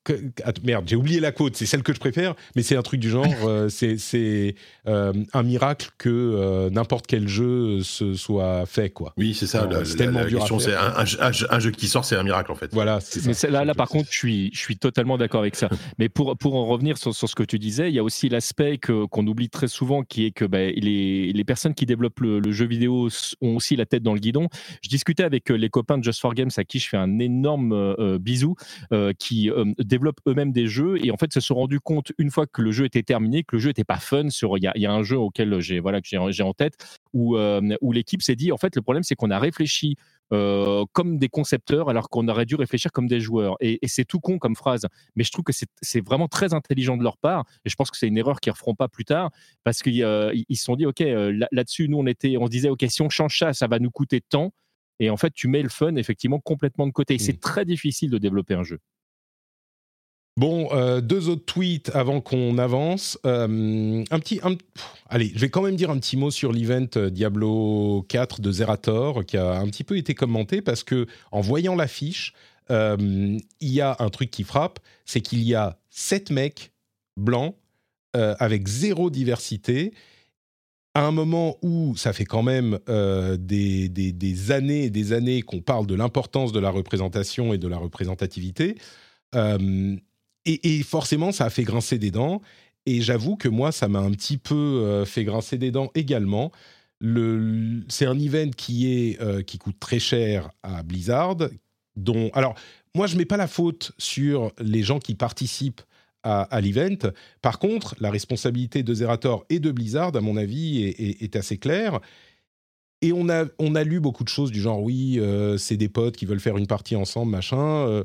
que- merde, j'ai oublié la côte, c'est celle que je préfère, mais c'est un truc du genre, euh, c'est c'est, euh, un miracle que euh, n'importe quel jeu se soit fait, quoi. Oui, c'est ça. Alors, la, c'est la- tellement la dur à question, c'est un, un jeu- un jeu- un jeu qui sort, c'est un miracle en fait. Voilà, c'est Mais ça. là, là, par contre, je suis, je suis totalement d'accord avec ça. Mais pour, pour en revenir sur, sur ce que tu disais, il y a aussi l'aspect qu'on oublie très souvent, qui est que ben, les, les personnes qui développent le, le jeu vidéo ont aussi la tête dans le guidon. Je discutais avec euh, les copains de Just for Games, à qui je fais un énorme bisou, euh, qui euh, développent eux-mêmes des jeux et en fait se sont rendus compte une fois que le jeu était terminé que le jeu n'était pas fun. Sur il y a, il y a un jeu auquel j'ai voilà que j'ai en tête où, euh, où l'équipe s'est dit en fait le problème c'est qu'on a réfléchi euh, comme des concepteurs alors qu'on aurait dû réfléchir comme des joueurs. Et, et c'est tout con comme phrase, mais je trouve que c'est vraiment très intelligent de leur part. Et je pense que c'est une erreur qu'ils ne referont pas plus tard parce qu'ils euh, ils se sont dit, OK, là- là-dessus, nous, on, était, on se disait, OK, si on change ça, ça va nous coûter tant. Et en fait, tu mets le fun effectivement complètement de côté. C'est très difficile de développer un jeu. Bon, euh, deux autres tweets avant qu'on avance. Euh, un petit, allez, je vais quand même dire un petit mot sur l'event euh, Diablo 4 de Zerator qui a un petit peu été commenté parce que en voyant l'affiche, il y a un truc qui frappe, c'est qu'il y a sept mecs blancs avec zéro diversité. À un moment où ça fait quand même des, années et des années qu'on parle de l'importance de la représentation et de la représentativité, et, forcément, ça a fait grincer des dents. Et j'avoue que moi, ça m'a un petit peu euh, fait grincer des dents également. Le- C'est un event qui, est, euh, qui coûte très cher à Blizzard. Dont, alors, moi, je mets pas la faute sur les gens qui participent à, à l'event. Par contre, la responsabilité de Zerator et de Blizzard, à mon avis, est, assez claire. Et on a, on a lu beaucoup de choses du genre, oui, euh, c'est des potes qui veulent faire une partie ensemble, machin.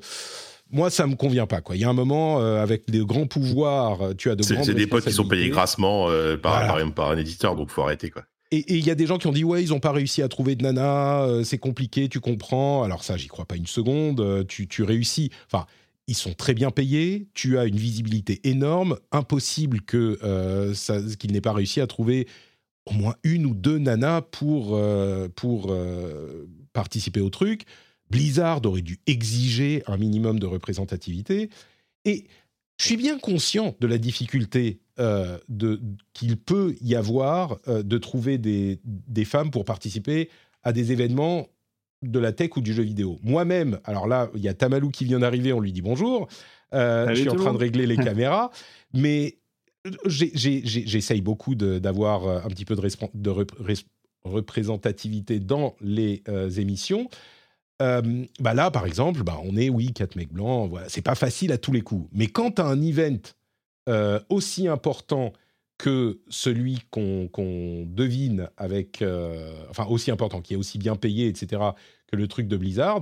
Moi, ça me convient pas. Quoi. Il y a un moment, euh, avec de grands pouvoirs, euh, tu as de C'est grandes c'est des potes qui sont payés grassement euh, par, Voilà. par, par un éditeur, donc faut arrêter quoi. Et il y a des gens qui ont dit ouais, ils n'ont pas réussi à trouver de nana, euh, c'est compliqué, tu comprends. Alors ça, j'y crois pas une seconde. tu, tu réussis. Enfin, ils sont très bien payés. Tu as une visibilité énorme. Impossible que qu'ils n'aient pas réussi à trouver au moins une ou deux nanas pour pour participer au truc. Blizzard aurait dû exiger un minimum de représentativité. Et je suis bien conscient de la difficulté euh, qu'il peut y avoir euh, de trouver des, des femmes pour participer à des événements de la tech ou du jeu vidéo. Moi-même, alors là, il y a Tamalou qui vient d'arriver, on lui dit bonjour. Euh, je suis en train de régler les caméras, mais j'essaye beaucoup d'avoir un petit peu de, de représentativité dans les émissions. Bah là, par exemple, bah on est, oui, quatre mecs blancs, voilà. c'est pas facile à tous les coups. Mais quand tu as un event aussi important que celui qu'on devine avec, enfin aussi important, qui est aussi bien payé, etc., que le truc de Blizzard,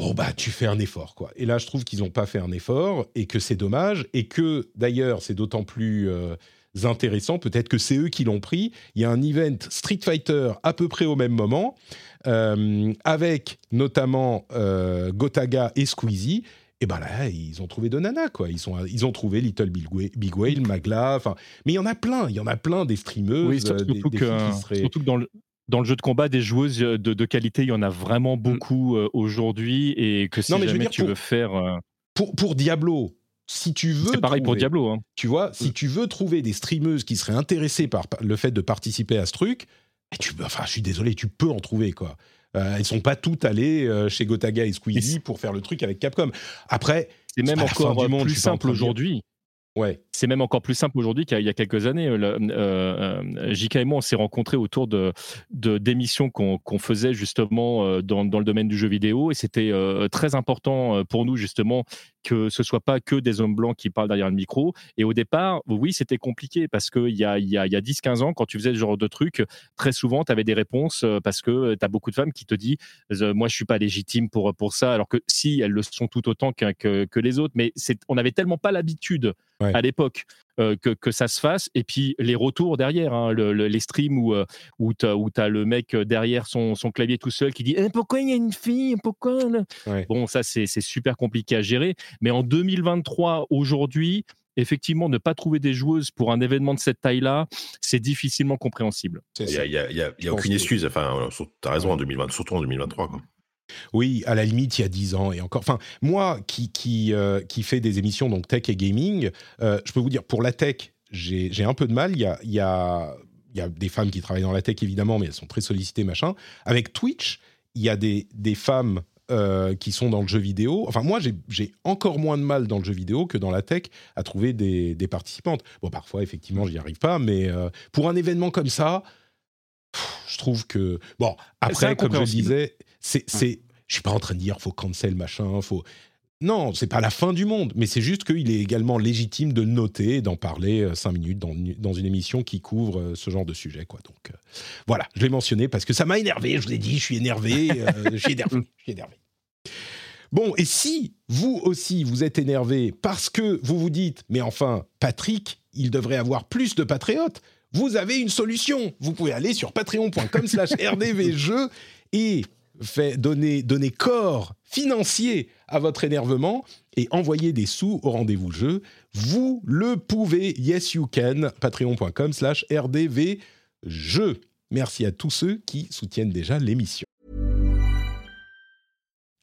bon bah tu fais un effort quoi. Et là je trouve qu'ils n'ont pas fait un effort et que c'est dommage et que d'ailleurs c'est d'autant plus euh, intéressant, peut-être que c'est eux qui l'ont pris. Il y a un event Street Fighter à peu près au même moment euh, avec notamment euh, Gotaga et Squeezie. Et ben là, ils ont trouvé de nana, quoi. Ils, sont, ils ont trouvé Little Big Whale, Magla, enfin... Mais il y en a plein, il y en a plein des streameuses, surtout, des, que, surtout que dans le, dans le jeu de combat, des joueuses euh, de, qualité, il y en a vraiment mm. beaucoup euh, aujourd'hui. Et que si jamais tu veux faire. Euh, pour, pour Diablo, si tu veux. C'est pareil pour Diablo. Hein. Tu vois, si mm. tu veux trouver des streameuses qui seraient intéressées par le fait de participer à ce truc, tu, enfin, je suis désolé, tu peux en trouver, quoi. Euh, elles sont pas toutes allées chez Gotaga et Squeezie pour faire le truc avec Capcom. Après, c'est même encore plus simple aujourd'hui. Ouais. C'est même encore plus simple aujourd'hui qu'il y a quelques années. Euh, euh, JK et moi, on s'est rencontrés autour de d'émissions qu'on faisait justement euh, dans, dans, le domaine du jeu vidéo, et c'était très important pour nous justement que ce soit pas que des hommes blancs qui parlent derrière le micro. Et au départ, oui, c'était compliqué parce qu'il y a, y, a, y a 10-15 ans, quand tu faisais ce genre de truc, très souvent, tu avais des réponses parce que tu as beaucoup de femmes qui te disent Moi, je suis pas légitime pour, pour ça, alors que si, elles le sont tout autant que, que, les autres. Mais on n'avait tellement pas l'habitude à l'époque. Que, que, ça se fasse. Et puis les retours derrière, hein, les streams où, où tu as, le mec derrière son, son, clavier tout seul qui dit eh, Pourquoi il y a une fille? Pourquoi Bon, ça, c'est super compliqué à gérer. Mais en 2023, aujourd'hui, effectivement, ne pas trouver des joueuses pour un événement de cette taille-là, c'est difficilement compréhensible. Il n'y a, aucune excuse. Enfin, tu as raison, en 2020, surtout en 2023. Quoi. Oui, à la limite, il y a 10 ans et encore. Enfin, moi qui, qui, euh, qui fais des émissions donc tech et gaming, euh, je peux vous dire, pour la tech, j'ai un peu de mal. Il y a, y, a, y a des femmes qui travaillent dans la tech, évidemment, mais elles sont très sollicitées, machin. Avec Twitch, il y a des, des femmes euh, qui sont dans le jeu vidéo. Enfin, moi, j'ai encore moins de mal dans le jeu vidéo que dans la tech à trouver des, des participantes. Bon, parfois, effectivement, je n'y arrive pas, mais pour un événement comme ça, je trouve que... Bon, après, comme je disais, c'est, c'est, je suis pas en train de dire faut cancel machin, faut. Non, c'est pas la fin du monde, mais c'est juste qu'il est également légitime de noter et d'en parler euh, cinq minutes dans, dans, une émission qui couvre euh, ce genre de sujet, quoi. Donc euh, voilà, je l'ai mentionné parce que ça m'a énervé. Je vous ai dit, je suis énervé, je suis énervé, je suis énervé. Bon, et si vous aussi vous êtes énervé parce que vous vous dites, mais enfin, Patrick, il devrait avoir plus de patriotes, vous avez une solution. Vous pouvez aller sur patreon.com/slash rdvjeux et fait donner, donner corps financier à votre énervement et envoyer des sous au rendez-vous jeu, vous le pouvez. Yes, you can. Patreon.com slash rdvjeux. Merci à tous ceux qui soutiennent déjà l'émission.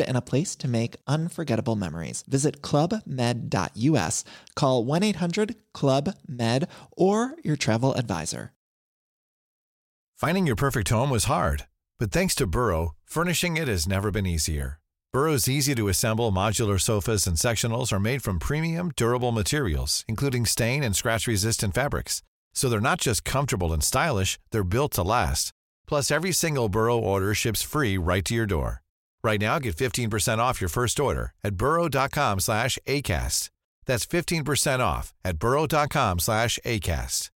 and a place to make unforgettable memories. Visit clubmed.us, call 1 800 Club Med, or your travel advisor. Finding your perfect home was hard, but thanks to Burrow, furnishing it has never been easier. Burrow's easy to assemble modular sofas and sectionals are made from premium, durable materials, including stain and scratch resistant fabrics. So they're not just comfortable and stylish, they're built to last. Plus, every single Burrow order ships free right to your door. Right now, get 15% off your first order at burrow.com slash ACAST. That's 15% off at burrow.com slash ACAST.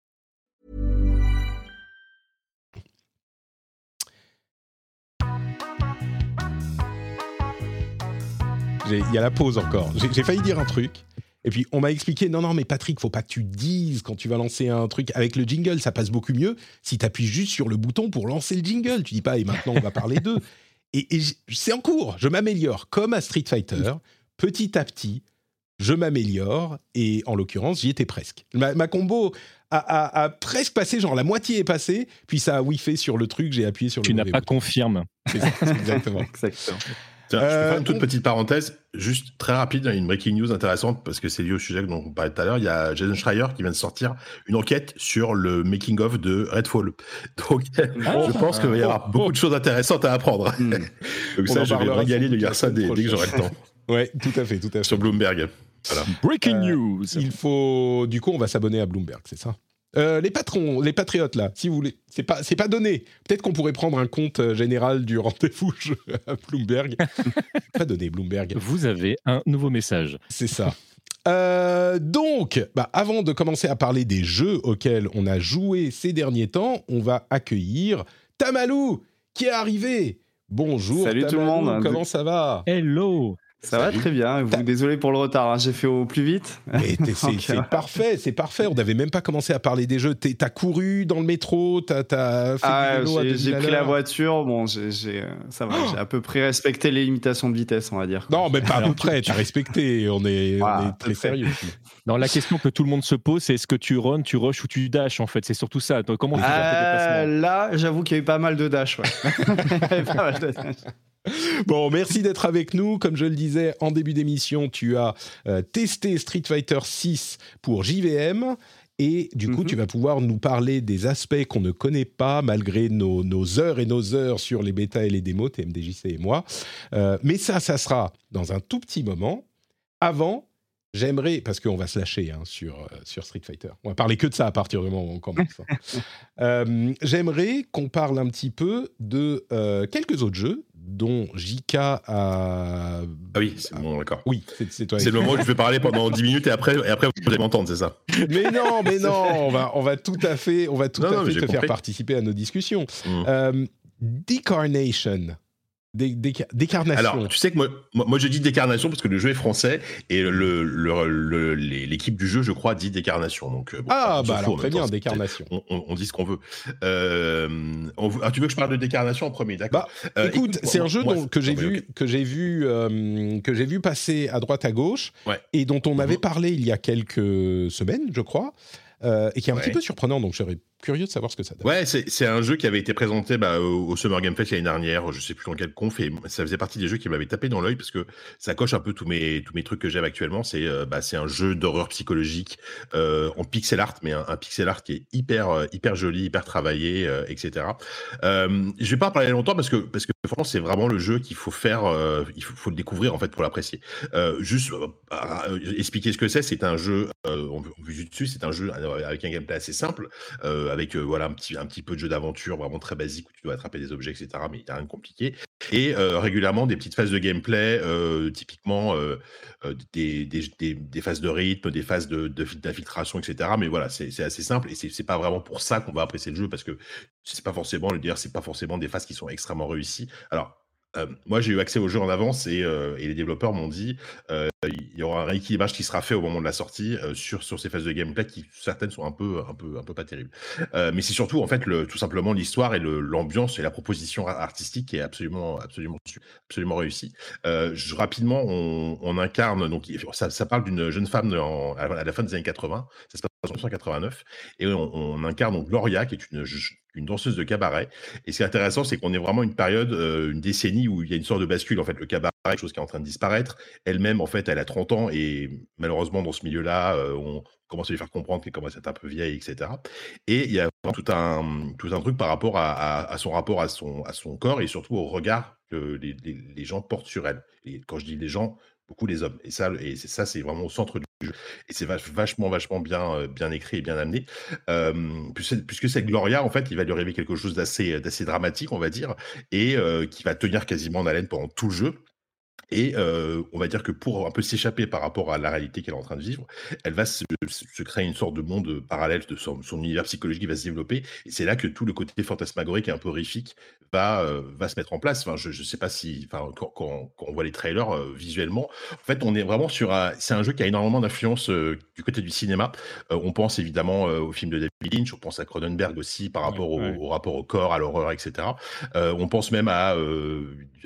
Il y a la pause encore. J'ai failli dire un truc. Et puis on m'a expliqué non non mais Patrick faut pas que tu dises quand tu vas lancer un truc avec le jingle ça passe beaucoup mieux si tu appuies juste sur le bouton pour lancer le jingle tu dis pas et maintenant on va parler d'eux et, c'est en cours, je m'améliore. Comme à Street Fighter, petit à petit, je m'améliore, et en l'occurrence, j'y étais presque. Ma, combo a, presque passé, genre la moitié est passée, puis ça a wiffé sur le truc, j'ai appuyé sur le Tu n'as pas confirme. exactement. exactement. Tiens, je peux faire une toute euh, petite parenthèse, juste très rapide, une breaking news intéressante parce que c'est lié au sujet dont on parlait tout à l'heure. Il y a Jason Schreier qui vient de sortir une enquête sur le making of de Redfall. Donc, ah. je pense qu'il va y avoir beaucoup de choses intéressantes à apprendre. Hmm. Donc ça, je vais me régaler de lire ça dès, que j'aurai le temps. Ouais, tout à fait, tout à fait. Sur Bloomberg. Breaking euh, news. Il faut, du coup, on va s'abonner à Bloomberg, c'est ça? Euh, les patrons, les patriotes là, si vous voulez, c'est pas c'est pas donné. Peut-être qu'on pourrait prendre un compte euh, général du rendez-vous à Bloomberg. pas donné Bloomberg. Vous avez un nouveau message. C'est ça. Euh, donc, bah, avant de commencer à parler des jeux auxquels on a joué ces derniers temps, on va accueillir Tamalou qui est arrivé. Bonjour. Salut tout le monde. Comment ça va? Hello. Ça va très bien. Vous, désolé pour le retard, hein. j'ai fait au plus vite. c'est parfait, c'est parfait. On n'avait même pas commencé à parler des jeux. T'as couru dans le métro, t'as fait ah, J'ai pris la voiture. Bon, j'ai ça va. j'ai à peu près respecté les limitations de vitesse, on va dire. Non, mais pas à peu près. Tu as respecté. On est, on est très sérieux. Non, la question que tout le monde se pose, c'est est-ce que tu runs, tu rush ou tu dash en fait? C'est surtout ça. comment tu euh, Là, j'avoue qu'il y a eu pas mal de dash. Ouais. pas mal de dash. Bon, merci d'être avec nous. Comme je le disais en début d'émission, tu as euh, testé Street Fighter 6 pour JVM. Et du coup, mhm. tu vas pouvoir nous parler des aspects qu'on ne connaît pas, malgré nos, heures et nos heures sur les bêtas et les démos, TMDJC et moi. Euh, mais ça, ça sera dans un tout petit moment. Avant, J'aimerais, parce qu'on va se lâcher hein, sur, euh, sur Street Fighter, on va parler que de ça à partir du moment où on commence. Hein. J'aimerais qu'on parle un petit peu de quelques autres jeux dont JK a. Ah oui, c'est bon, d'accord. Oui, c'est toi. C'est le moment où je vais parler pendant 10 minutes et après, et après vous allez m'entendre, c'est ça? Mais non, mais non, on va, on va tout à fait, on va tout à fait te faire participer à nos discussions. Mmh. Décarnation. Alors, tu sais que moi, moi, je dis décarnation parce que le jeu est français et le, l'équipe du jeu, je crois, dit décarnation. Donc, euh, ah, bah alors, très bien, décarnation. On, dit ce qu'on veut. Euh, ah, tu veux que je parle de décarnation en premier, d'accord bah, euh, Écoute, c'est un jeu que j'ai vu, que j'ai vu, que j'ai vu passer à droite à gauche et dont on m'avait mhm. parlé il y a quelques semaines, je crois. et qui est un petit peu surprenant, donc j'aurais curieux de savoir ce que ça donne. Ouais, c'est un jeu qui avait été présenté bah, au, Summer Game Fest l'année dernière, je sais plus dans quel conf, et ça faisait partie des jeux qui m'avaient tapé dans l'œil parce que ça coche un peu tous mes, tous mes trucs que j'aime actuellement. C'est euh, bah, un jeu d'horreur psychologique euh, en pixel art, mais un, pixel art qui est hyper, euh, hyper joli, hyper travaillé, etc. je vais pas en parler longtemps parce que, parce que franchement, c'est vraiment le jeu qu'il faut faire, il faut, le découvrir en fait pour l'apprécier. juste expliquer ce que c'est, c'est un jeu, on, vue dessus, c'est un jeu avec un gameplay assez simple avec voilà un petit, un petit peu de jeu d'aventure vraiment très basique où tu dois attraper des objets, etc. Mais il n'y a rien de compliqué. Et régulièrement des petites phases de gameplay, typiquement des, des, phases de rythme, des phases d'infiltration, de, etc. Mais voilà, c'est assez simple et c'est pas vraiment pour ça qu'on va apprécier le jeu parce que c'est pas forcément pas forcément des phases qui sont extrêmement réussies. Alors euh, moi, j'ai eu accès au jeu en avance et, euh, les développeurs m'ont dit euh, il y aura un rééquilibrage qui sera fait au moment de la sortie sur, sur ces phases de gameplay qui certaines sont un peu pas terribles. mais c'est surtout en fait tout simplement l'histoire et l'ambiance et la proposition artistique qui est absolument réussie. Rapidement, on, incarne donc ça, ça parle d'une jeune femme à la fin des années 80. Ça se passe en 1989 et on, on incarne donc Gloria qui est une une danseuse de cabaret. Et ce qui est intéressant, c'est qu'on est vraiment une période, euh, une décennie où il y a une sorte de bascule. En fait, le cabaret, quelque chose qui est en train de disparaître. Elle-même, en fait, elle a 30 ans et malheureusement, dans ce milieu-là, euh, on commence à lui faire comprendre qu'elle commence à être un peu vieille, etc. Et il y a tout un, tout un truc par rapport à, son rapport à son, à son corps et surtout au regard que les, les gens portent sur elle. Et quand je dis les gens, beaucoup les hommes. Et ça, et c'est ça, c'est vraiment au centre du jeu. Et c'est vachement, vachement bien, euh, bien écrit et bien amené. puisque c'est Gloria, en fait, il va lui arriver quelque chose d'assez, d'assez dramatique, on va dire, et euh, qui va tenir quasiment en haleine pendant tout le jeu. Et on va dire que pour un peu s'échapper par rapport à la réalité qu'elle est en train de vivre, elle va se, créer une sorte de monde parallèle de son, univers psychologique qui va se développer. Et c'est là que tout le côté fantasmagorique et un peu horrifique va, va se mettre en place. Enfin, je ne sais pas si, enfin, quand, on voit les trailers visuellement, en fait, on est vraiment sur un. C'est un jeu qui a énormément d'influence du côté du cinéma. on pense évidemment au film de David Lynch, on pense à Cronenberg aussi par rapport au, rapport au corps, à l'horreur, etc. on pense même à,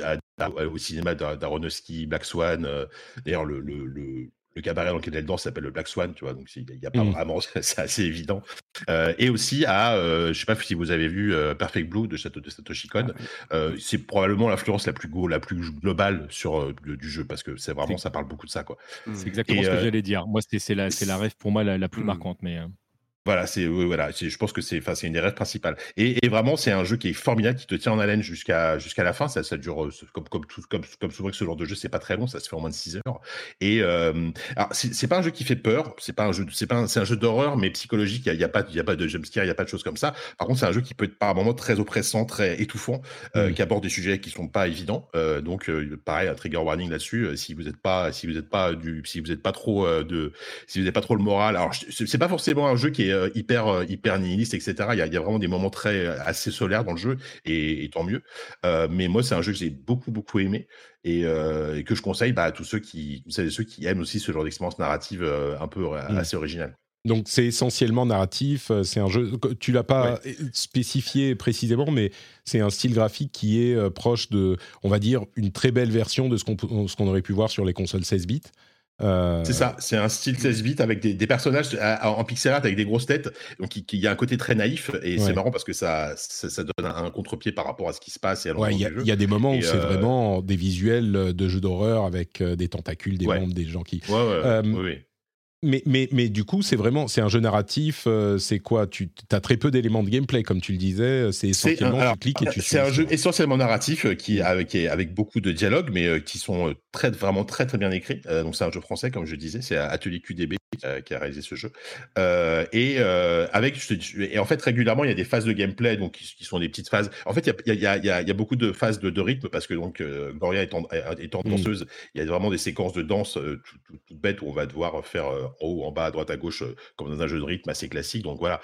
à au cinéma d'Aronofsky, Black Swan. Euh, d'ailleurs, le, le cabaret dans lequel elle danse s'appelle le Black Swan, tu vois, donc il n'y a pas mmh. vraiment, c'est assez évident. Euh, et aussi à, euh, je sais pas si vous avez vu euh, Perfect Blue de, de Satoshi Kon, ah c'est probablement l'influence la plus la plus globale sur du jeu parce que c'est vraiment, ça parle beaucoup de ça, quoi. C'est exactement ce que j'allais dire. Moi, c'est la, la rêve pour moi la, plus mmh. marquante, mais. Voilà, c'est voilà, je pense que c'est une des rêves principales. Et, et vraiment, c'est un jeu qui est formidable, qui te tient en haleine jusqu'à jusqu'à la fin. Ça, ça dure comme comme tout, comme comme souvent que ce genre de jeu, c'est pas très long, ça se fait en moins de 6 heures. Et euh, c'est pas un jeu qui fait peur, c'est pas un jeu, c'est pas c'est un jeu d'horreur, mais psychologique. Il y, a, pas il y a pas de jumpscare, il y a pas de choses comme ça. Par contre, c'est un jeu qui peut être par moments très oppressant, très étouffant, euh, mmh. qui aborde des sujets qui sont pas évidents. Euh, donc pareil, un trigger warning là-dessus. si vous êtes pas si vous êtes pas du si vous êtes pas trop de si vous n'êtes pas trop le moral. Alors c'est pas forcément un jeu qui est hyper hyper nihiliste, etc. Il y, a, vraiment des moments très euh, assez solaires dans le jeu, et, tant mieux. Euh, mais moi, c'est un jeu que j'ai beaucoup, beaucoup aimé et, euh, que je conseille bah, à tous ceux qui, ceux qui aiment aussi ce genre d'expérience narrative un peu mmh. assez originale. Donc c'est essentiellement narratif, c'est un jeu, tu l'as pas spécifié précisément, mais c'est un style graphique qui est proche de, on va dire, une très belle version de ce qu'on aurait pu voir sur les consoles 16 bits. Euh, c'est ça, c'est un style 16 bits avec des, personnages en pixel art avec des grosses têtes, donc il, y a un côté très naïf et c'est marrant parce que ça, ça, donne un, contre-pied par rapport à ce qui se passe. Il y, y, a des moments où c'est euh, vraiment des visuels de jeux d'horreur avec euh, des tentacules, des membres, des gens qui. Oui, mais, mais, mais du coup, c'est vraiment, c'est un jeu narratif. Euh, c'est quoi Tu as très peu d'éléments de gameplay, comme tu le disais. C'est essentiellement un, tu cliques et tu. C'est un jeu essentiellement narratif euh, qui avec avec beaucoup de dialogues, mais euh, qui sont très vraiment très très bien écrits. donc c'est un jeu français, comme je disais. C'est Atelier QDB qui a, réalisé ce jeu. et avec et en fait régulièrement il y a des phases de gameplay donc qui, sont des petites phases. En fait il y a, y, a, y a, beaucoup de phases de, rythme parce que donc Gloria étant, étant mmh. danseuse, il y a vraiment des séquences de danse toutes bêtes où on va devoir faire en haut, en bas, à droite, à gauche, euh, comme dans un jeu de rythme assez classique. Donc voilà.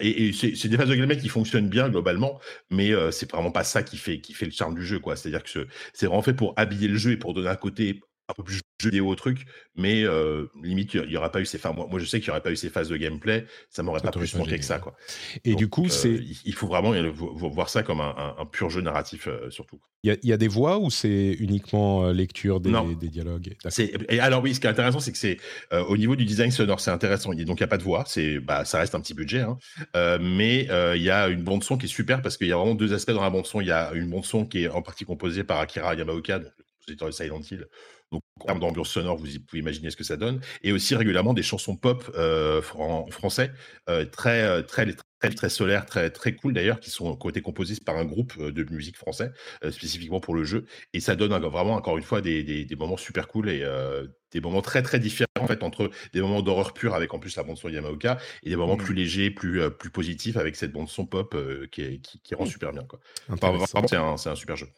et, c'est des phases de gameplay qui fonctionnent bien globalement, mais euh, c'est vraiment pas ça qui fait, qui fait le charme du jeu. quoi. C'est-à-dire que c'est vraiment fait pour habiller le jeu et pour donner un côté un peu plus jeu vidéo au truc, mais euh, limite, il n'y aurait pas eu ces phases. Moi, moi, je sais qu'il n'y aurait pas eu ces phases de gameplay, ça m'aurait pas plus manqué que ça. Quoi. Et du coup, c'est. Il faut vraiment voir ça comme un, pur jeu narratif, surtout. Il y, a des voix ou c'est uniquement lecture des, des dialogues et alors, oui, ce qui est intéressant, c'est que c'est au niveau du design sonore, c'est intéressant. Donc, il n'y a pas de voix, bah, ça reste un petit budget, hein. mais il y a une bande-son qui est super parce qu'il y a vraiment deux aspects dans la bande-son. Il y a une bande-son qui est en partie composée par Akira Yamaoka, donc le compositeur de Silent Hill donc, en termes d'ambiance sonore, vous pouvez imaginer ce que ça donne. Et aussi régulièrement des chansons pop euh, en français, euh, très, euh, très, très, très solaires, très, très cool d'ailleurs, qui sont été composées par un groupe de musique français, spécifiquement pour le jeu. Et ça donne vraiment, encore une fois, des, des, moments super cool et des moments très, très différents, en fait, entre des moments d'horreur pure avec en plus la bande-son Yamaoka et des moments mmh. plus légers, plus, plus positifs avec cette bande-son pop qui, qui, rend mmh. super bien. Quoi. vraiment, c'est un, un, super jeu.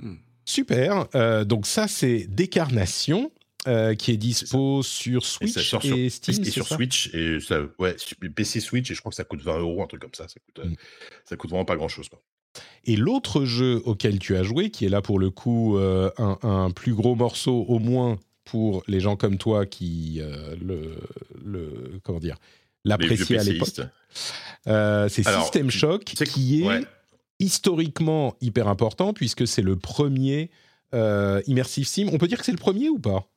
Mmh. Super. Euh, donc ça, c'est Décarnation. Euh, qui est dispo sur Switch et, Steam. Et sur Switch, et ça, ouais, PC Switch, et je crois que ça coûte 20 euros, un truc comme ça. Ça coûte, euh, mm. ça coûte vraiment pas grand chose. Quoi. Et l'autre jeu auquel tu as joué, qui est là pour le coup un, plus gros morceau, au moins pour les gens comme toi qui le, le, comment dire l'appréciaient à l'époque, c'est System Shock, qui est historiquement hyper important puisque c'est le premier euh, Immersive Sim. On peut dire que c'est le premier ou pas?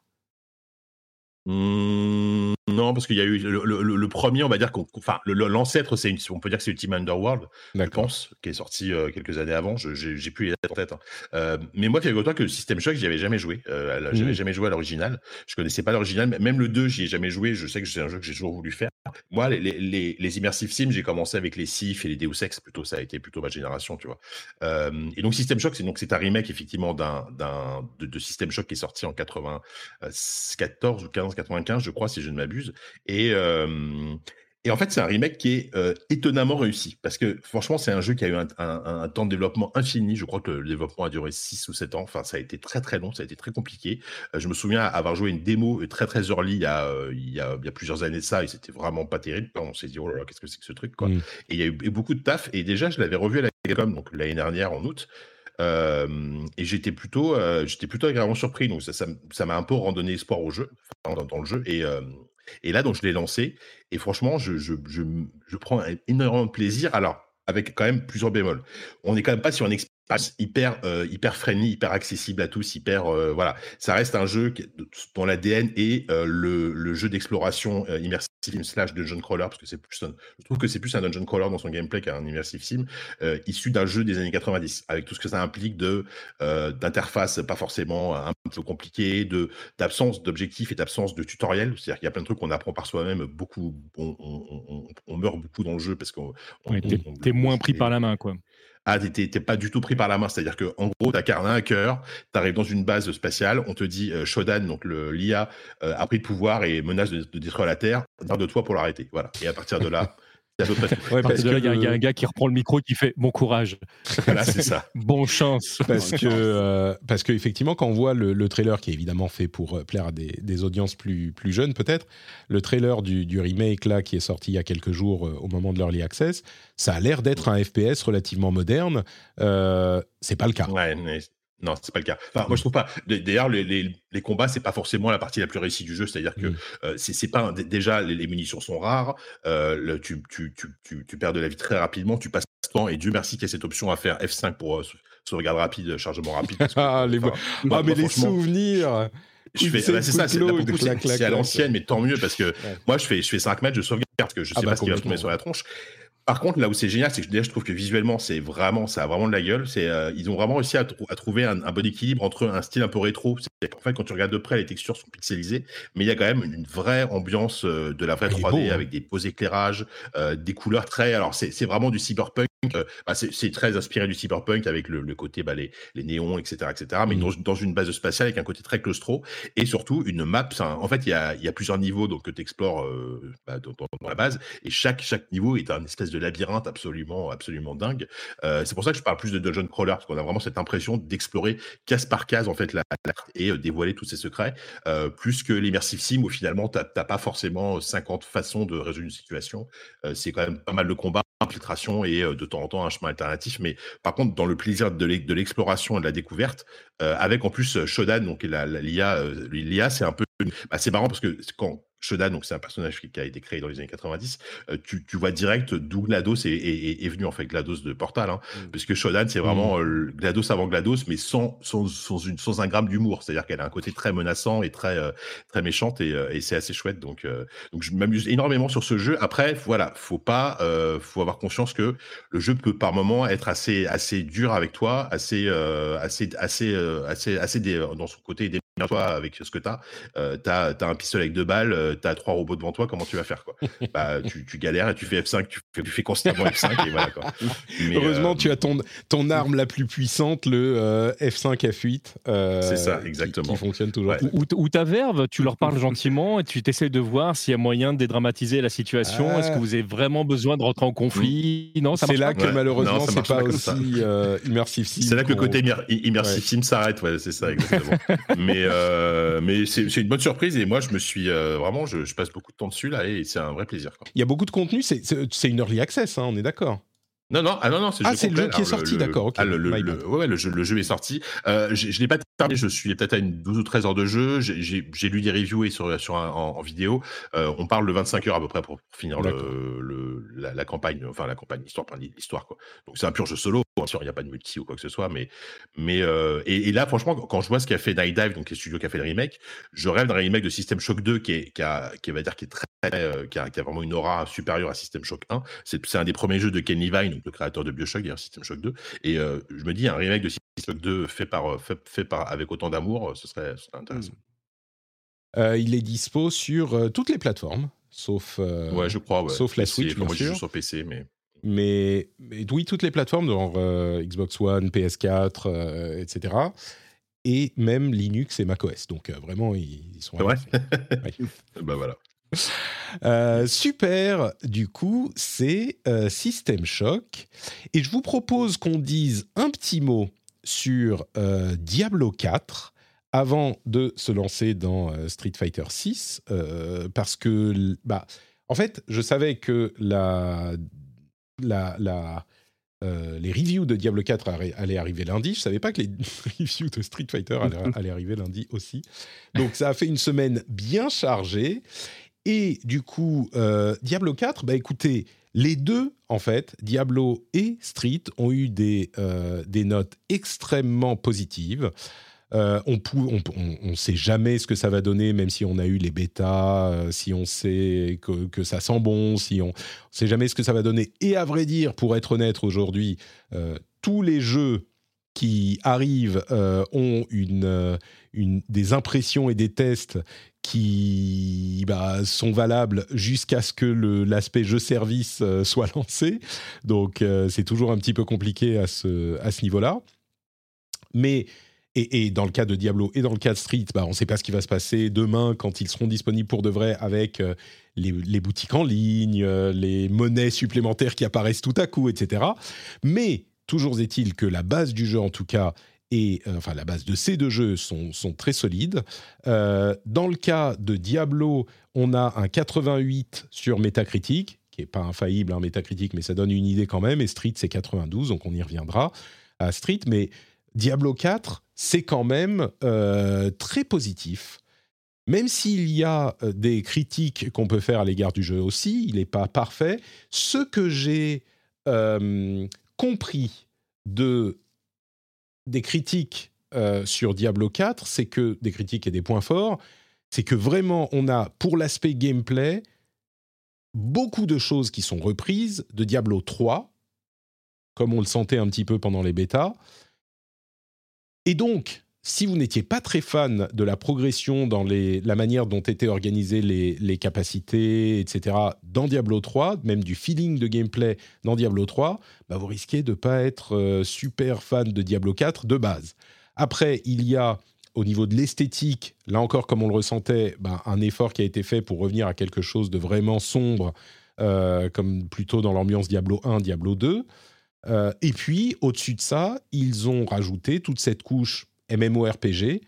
Mmh, non, parce qu'il y a eu le, premier, on va dire qu'on, enfin, l'ancêtre, c'est on peut dire que c'est Ultima Underworld, je pense, qui est sorti euh, quelques années avant. j'ai plus les dates en tête. Hein. Euh, mais moi, figure-toi que le System Shock, j'y avais jamais joué. Euh, j'avais mmh. jamais joué à l'original. Je connaissais pas l'original, même le 2, j'y ai jamais joué. Je sais que c'est un jeu que j'ai toujours voulu faire. Moi, les, les, les, immersive sims, j'ai commencé avec les Sif et les Deus Ex. Plutôt, ça a été plutôt ma génération, tu vois. et donc System Shock, c'est donc c'est un remake effectivement d'un de, de System Shock qui est sorti en 94 ou 15 95, je crois, si je ne m'abuse. Et, et en fait, c'est un remake qui est étonnamment réussi. Parce que franchement, c'est un jeu qui a eu un, temps de développement infini. Je crois que le développement a duré 6 ou 7 ans. Enfin, ça a été très très long, ça a été très compliqué. je me souviens avoir joué une démo très très early il y a, il y a, plusieurs années de ça, et c'était vraiment pas terrible. On s'est dit, oh là là, qu'est-ce que c'est que ce truc quoi. Mmh. Et il y a eu beaucoup de taf. Et déjà, je l'avais revu à la Gamecom, donc l'année dernière en août et j'étais plutôt, j'étais plutôt agréablement surpris. Donc ça, ça, m'a un peu randonné espoir au jeu, dans, le jeu. Et, et là, donc je l'ai lancé. Et franchement, je, prends énormément de plaisir. Alors, avec quand même plusieurs bémols. On n'est quand même pas sur une expérience hyper euh, hyper friendly, hyper accessible à tous, hyper euh, voilà. Ça reste un jeu qui, dont l'ADN est euh, le, le, jeu d'exploration immersive slash dungeon crawler parce que c'est plus un, je trouve que c'est plus un dungeon crawler dans son gameplay qu'un immersive sim issu d'un jeu des années 90 avec tout ce que ça implique de d'interface pas forcément un peu compliquée, de d'absence d'objectifs et d'absence de tutoriel. C'est-à-dire qu'il y a plein de trucs qu'on apprend par soi-même. Beaucoup, on, on, on, meurt beaucoup dans le jeu parce qu'on t'es moins pris par la main quoi ah, t'es pas du tout pris par la main. C'est-à-dire que en gros, t'incarnes un hacker, t'arrives dans une base spatiale, on te dit euh, Shodan, donc l'IA, euh, a pris le pouvoir et menace de, détruire la Terre, garde de toi pour l'arrêter. Voilà. Et à partir de là. Ouais, parce il y, a un gars qui reprend le micro qui fait bon courage. Voilà, c'est ça. bon chance. Parce que euh, parce que effectivement, quand on voit le, trailer qui est évidemment fait pour euh, plaire à des, audiences plus plus jeunes peut-être, le trailer du, remake là qui est sorti il y a quelques jours euh, au moment de l'early access, ça a l'air d'être un FPS relativement moderne. c'est pas le cas. Ouais, non, c'est pas le cas. Enfin, moi, je trouve pas. D'ailleurs, les, les, les, combats, c'est pas forcément la partie la plus réussie du jeu. C'est-à-dire que euh, c'est pas déjà les, munitions sont rares. Euh, tu, tu, tu, tu, perds de la vie très rapidement. Tu passes temps et Dieu merci qu'il y ait cette option à faire F5 pour euh, sauvegarde rapide, chargement rapide. ah, les... ah, mais les souvenirs. Je fais, bah, c'est ça, c'est à l'ancienne, mais tant mieux parce que moi je fais je fais 5 matchs de sauvegarde parce que je ah sais bah, pas ce qui va tomber sur la tronche. Par contre, là où c'est génial, c'est que déjà, je trouve que visuellement, c'est vraiment, ça a vraiment de la gueule. C'est, euh, ils ont vraiment réussi à, trouver un, bon équilibre entre un style un peu rétro. En fait, quand tu regardes de près, les textures sont pixelisées, mais il y a quand même une vraie ambiance euh, de la vraie 3D hein. avec des beaux éclairages, euh, des couleurs très. Alors, c'est vraiment du cyberpunk. Bah, c'est très inspiré du cyberpunk avec le, côté bah, les, néons, etc., etc. Mais mmh. dans, une base spatiale avec un côté très claustro et surtout une map. En fait, il y a, plusieurs niveaux donc que tu explores bah, dans, dans, la base et chaque chaque niveau est un espèce de labyrinthe absolument, absolument dingue. Euh, c'est pour ça que je parle plus de dungeon crawler, parce qu'on a vraiment cette impression d'explorer case par case en fait la, et euh, dévoiler tous ses secrets, euh, plus que l'immersive sim où finalement tu n'as pas forcément 50 façons de résoudre une situation. c'est quand même pas mal de combats, infiltration et de temps en temps un chemin alternatif. Mais par contre, dans le plaisir de l'exploration et de la découverte, avec en plus Shodan, donc l'IA, l'IA c'est un peu, bah, c'est marrant parce que quand Shodan, donc c'est un personnage qui, a été créé dans les années 90, euh, tu, tu, vois direct d'où GLaDOS est, est, est, venu, en fait, GLaDOS de Portal, hein, mmh. puisque Shodan, c'est vraiment mmh. euh, GLaDOS avant GLaDOS, mais sans, sans, sans, une, sans un gramme d'humour, c'est-à-dire qu'elle a un côté très menaçant et très, euh, très méchante, et, et c'est assez chouette, donc, donc je m'amuse énormément sur ce jeu. Après, voilà, faut pas, faut avoir conscience que le jeu peut par moment être assez, assez dur avec toi, assez, assez, assez, assez, assez, dans son côté toi avec ce que tu as. Euh, tu as, un pistolet avec deux balles, euh, tu as trois robots devant toi, comment tu vas faire quoi? Bah, tu, tu, galères et tu fais F5, tu fais, tu fais constamment F5 et voilà quoi. Heureusement, euh, tu as ton, ton arme la plus puissante, le F5, F8. C'est ça, exactement. Qui, fonctionne toujours. Ou, ta verve, tu leur parles gentiment et tu t'essayes de voir s'il y a moyen de dédramatiser la situation. Est-ce que vous avez vraiment besoin de rentrer en conflit? Non, c'est là que malheureusement, c'est pas aussi immersive sim. C'est là que le côté immersive sim s'arrête, ouais, c'est ça, exactement. Mais euh, mais c'est une bonne surprise et moi je me suis euh, vraiment je, passe beaucoup de temps dessus là et c'est un vrai plaisir. Il y a beaucoup de contenu, c'est une early access, hein, on est d'accord. Non, non, ah non, non, c'est ah, le jeu qui est sorti, d'accord. Ah, le, le, ouais, jeu, le jeu est sorti. Euh, je ne l'ai pas terminé, je suis peut-être à une 12 ou 13 heures de jeu. J'ai lu des reviews et sur, sur en, vidéo. Euh, on parle de 25 heures à peu près pour, finir le, la, la, campagne, enfin la campagne, l'histoire, l'histoire. Donc c'est un pur jeu solo, bien sûr, il n'y a pas de multi ou quoi que ce soit, mais, mais euh, et, là, franchement, quand je vois ce qu'a fait Night Dive, donc les studios qui a fait le remake, je rêve d'un remake de System Shock 2 qui est, qui a, qui va dire, qui est très, euh, qui, a, qui, a, vraiment une aura supérieure à System Shock 1. C'est un des premiers jeux de Ken Levine, le créateur de Bioshock Shock, System Shock 2. Et euh, je me dis, un remake de System Shock 2 fait, par, fait, fait par, avec autant d'amour, ce serait, intéressant. Euh, il est dispo sur euh, toutes les plateformes, sauf, ouais, je crois, sauf la Switch. Bien moi, sûr. je joue sur PC, mais. Mais, mais oui, toutes les plateformes, genre Xbox One, PS4, etc. Et même Linux et macOS. Donc vraiment, ils, sont. Ouais. bah voilà. Euh, super, du coup, c'est euh, System Shock. Et je vous propose qu'on dise un petit mot sur euh, Diablo 4 avant de se lancer dans Street Fighter 6, parce que, bah, en fait, je savais que la, la, les reviews de Diablo 4 allaient arriver lundi. Je savais pas que les reviews de Street Fighter allaient, allaient, arriver lundi aussi. Donc ça a fait une semaine bien chargée. Et du coup, Diablo 4, bah écoutez, les deux, en fait, Diablo et Street, ont eu des, des notes extrêmement positives. Euh, on ne sait jamais ce que ça va donner, même si on a eu les bêtas, euh, si on sait que, ça sent bon, si on ne sait jamais ce que ça va donner. Et à vrai dire, pour être honnête aujourd'hui, euh, tous les jeux qui arrivent ont une, des impressions et des tests qui bah, sont valables jusqu'à ce que l'aspect jeu-service soit lancé. Donc c'est toujours un petit peu compliqué à ce, niveau-là. Mais et, dans le cas de Diablo et dans le cas de Street, bah, on ne sait pas ce qui va se passer demain quand ils seront disponibles pour de vrai avec euh, les, boutiques en ligne, euh, les monnaies supplémentaires qui apparaissent tout à coup, etc. Mais toujours est-il que la base du jeu, en tout cas, et euh, enfin la base de ces deux jeux sont, très solides. dans le cas de Diablo, on a un 88 sur Metacritic, qui est pas infaillible, hein, Metacritic, mais ça donne une idée quand même. Et Street, c'est 92, donc on y reviendra à Street. Mais Diablo 4, c'est quand même euh, très positif. Même s'il y a euh, des critiques qu'on peut faire à l'égard du jeu aussi, il n'est pas parfait. Ce que j'ai euh, compris de, des critiques sur Diablo 4, c'est que des critiques et des points forts, c'est que vraiment on a pour l'aspect gameplay beaucoup de choses qui sont reprises de Diablo 3, comme on le sentait un petit peu pendant les bêtas. Et donc, si vous n'étiez pas très fan de la progression dans la manière dont étaient organisées les, capacités, etc., dans Diablo 3, même du feeling de gameplay dans Diablo 3, bah vous risquez de ne pas être euh, super fan de Diablo 4 de base. Après, il y a au niveau de l'esthétique, là encore comme on le ressentait, bah, un effort qui a été fait pour revenir à quelque chose de vraiment sombre, euh, comme plutôt dans l'ambiance Diablo 1, Diablo 2. Euh, et puis, au-dessus de ça, ils ont rajouté toute cette couche MMORPG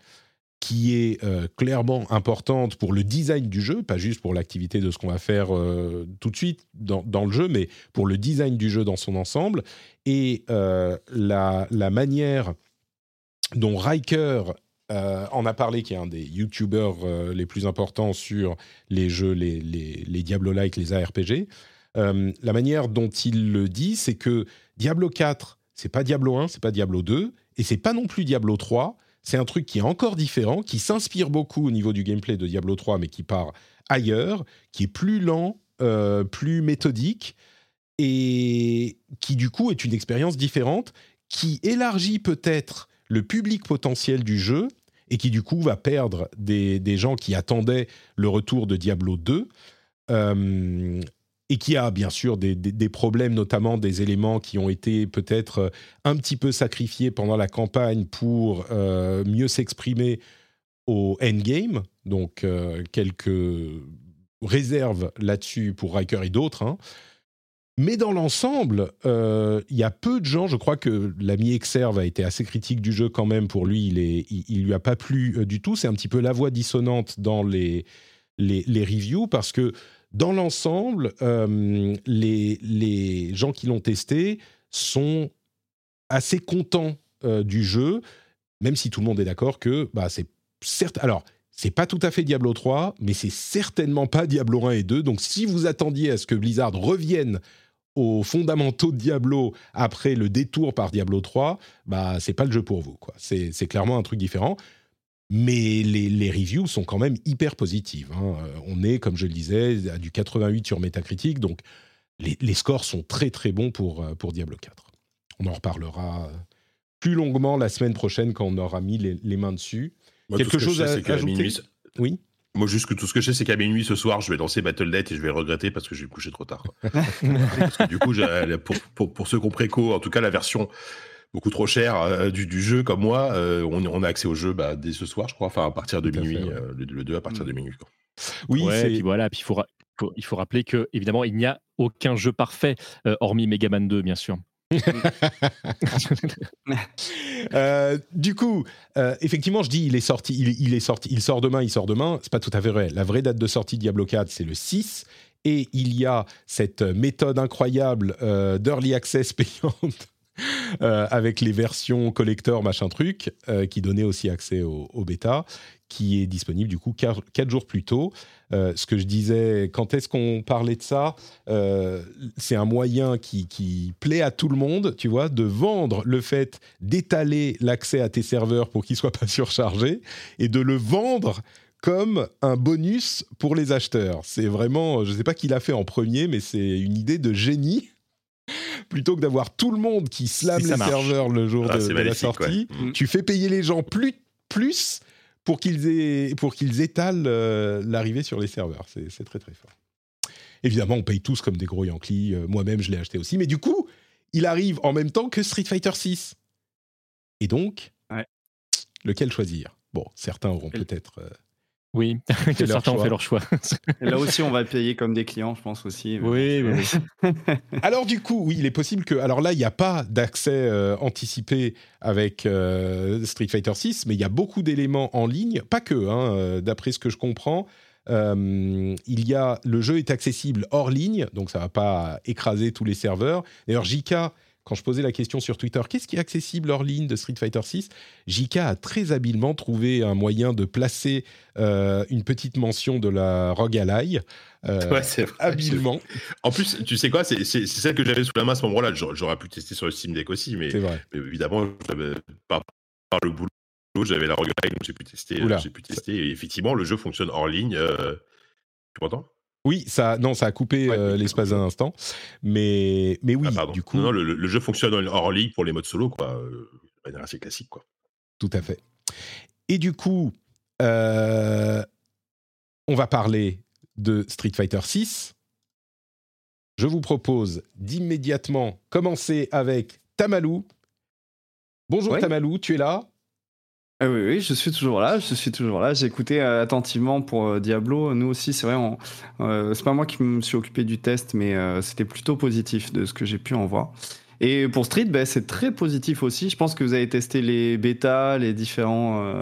qui est euh, clairement importante pour le design du jeu, pas juste pour l'activité de ce qu'on va faire euh, tout de suite dans, le jeu, mais pour le design du jeu dans son ensemble. Et la, manière dont Riker en a parlé, qui est un des YouTubers les plus importants sur les jeux, les, les, les Diablo-like, les ARPG, la manière dont il le dit, c'est que Diablo 4, c'est pas Diablo 1, c'est pas Diablo 2, et c'est pas non plus Diablo 3. C'est un truc qui est encore différent, qui s'inspire beaucoup au niveau du gameplay de Diablo 3, mais qui part ailleurs, qui est plus lent, euh, plus méthodique, et qui du coup est une expérience différente, qui élargit peut-être le public potentiel du jeu, et qui du coup va perdre des, gens qui attendaient le retour de Diablo 2 et qui a bien sûr des, problèmes, notamment des éléments qui ont été peut-être euh, un petit peu sacrifiés pendant la campagne pour euh, mieux s'exprimer au endgame. Donc euh, quelques réserves là-dessus pour Riker et d'autres. Hein. Mais dans l'ensemble, il y a peu de gens. Je crois que l'ami Exerve a été assez critique du jeu quand même. Pour lui, il, est, il, lui a pas plu du tout. C'est un petit peu la voix dissonante dans les, les reviews parce que dans l'ensemble, euh, les, gens qui l'ont testé sont assez contents euh, du jeu, même si tout le monde est d'accord que bah, c'est certes. Alors, c'est pas tout à fait Diablo 3, mais c'est certainement pas Diablo 1 et 2. Donc, si vous attendiez à ce que Blizzard revienne aux fondamentaux de Diablo après le détour par Diablo 3, bah c'est pas le jeu pour vous. C'est clairement un truc différent. Mais les, reviews sont quand même hyper positives. Hein. Euh, on est, comme je le disais, à du 88 sur Metacritic, donc les, scores sont très très bons pour, euh, pour Diablo 4. On en reparlera plus longuement la semaine prochaine quand on aura mis les, mains dessus. Quelque chose à ajouter Oui moi, juste que tout ce que je sais, c'est qu'à minuit ce soir, je vais lancer Battle.net et je vais le regretter parce que je vais me coucher trop tard. parce que du coup, pour, pour, pour ceux qui ont préco, en tout cas, la version beaucoup trop cher euh, du, jeu comme moi, euh, on, a accès au jeu bah, dès ce soir, je crois, enfin à partir de minuit, euh, le, 2 à partir de mm. minuit. Oui, et puis voilà, puis il faut, il faut rappeler que évidemment il n'y a aucun jeu parfait hormis Mega Man 2, bien sûr. du coup, effectivement, je dis il est sorti, il, est sorti, il sort demain, il sort demain. C'est pas tout à fait vrai. La vraie date de sortie de Diablo 4, c'est le 6, et il y a cette méthode incroyable d'early access payante avec les versions collector machin truc, qui donnaient aussi accès au, bêta qui est disponible du coup quatre jours plus tôt. Euh, ce que je disais, quand est-ce qu'on parlait de ça euh, C'est un moyen qui, plaît à tout le monde, tu vois, de vendre le fait d'étaler l'accès à tes serveurs pour qu'ils soient pas surchargés et de le vendre comme un bonus pour les acheteurs. C'est vraiment, je ne sais pas qui l'a fait en premier, mais c'est une idée de génie plutôt que d'avoir tout le monde qui slame les serveurs le jour ah, de, la sortie, mm. tu fais payer les gens plus, plus pour qu'ils pour qu'ils étalent euh, l'arrivée sur les serveurs. C'est très très fort. Évidemment, on paye tous comme des gros Yankees. Euh, moi-même, je l'ai acheté aussi. Mais du coup, il arrive en même temps que Street Fighter 6. Et donc, lequel choisir? Bon, certains auront peut-être euh, oui, certains ont fait leur choix. là aussi, on va payer comme des clients, je pense aussi. Oui, oui. alors du coup, oui, il est possible que... Alors là, il n'y a pas d'accès euh, anticipé avec euh, Street Fighter 6, mais il y a beaucoup d'éléments en ligne, pas que, hein, euh, d'après ce que je comprends. il y a le jeu est accessible hors ligne, donc ça va pas écraser tous les serveurs. D'ailleurs, JK quand je posais la question sur Twitter, qu'est-ce qui est accessible hors ligne de Street Fighter 6 JK a très habilement trouvé un moyen de placer euh, une petite mention de la Rogue Ally. Euh, ouais, c'est vrai. Habilement. En plus, tu sais quoi, c'est celle que j'avais sous la main à ce moment-là. J'aurais pu tester sur le Steam Deck aussi, mais, évidemment, par, par le boulot, j'avais la Rogue Ally, donc j'ai pu tester. J'ai pu tester. Et effectivement, le jeu fonctionne hors ligne. Euh, tu m'entends? Oui, ça, non, ça a coupé euh, l'espace d'un instant, mais, mais oui, ah, du coup. Non, le, jeu fonctionne hors ligne pour les modes solo, quoi, euh, de manière assez classique, quoi. Tout à fait. Et du coup, euh, on va parler de Street Fighter 6. Je vous propose d'immédiatement commencer avec Tamalou. Bonjour Tamalou, tu es là? Ah oui, oui, je suis toujours là, je suis toujours là. J'ai écouté euh, attentivement pour euh, Diablo. Nous aussi, c'est vrai, euh, c'est pas moi qui me suis occupé du test, mais c'était plutôt positif de ce que j'ai pu en voir. Et pour Street, ben, c'est très positif aussi. Je pense que vous avez testé les bêtas, les, différents,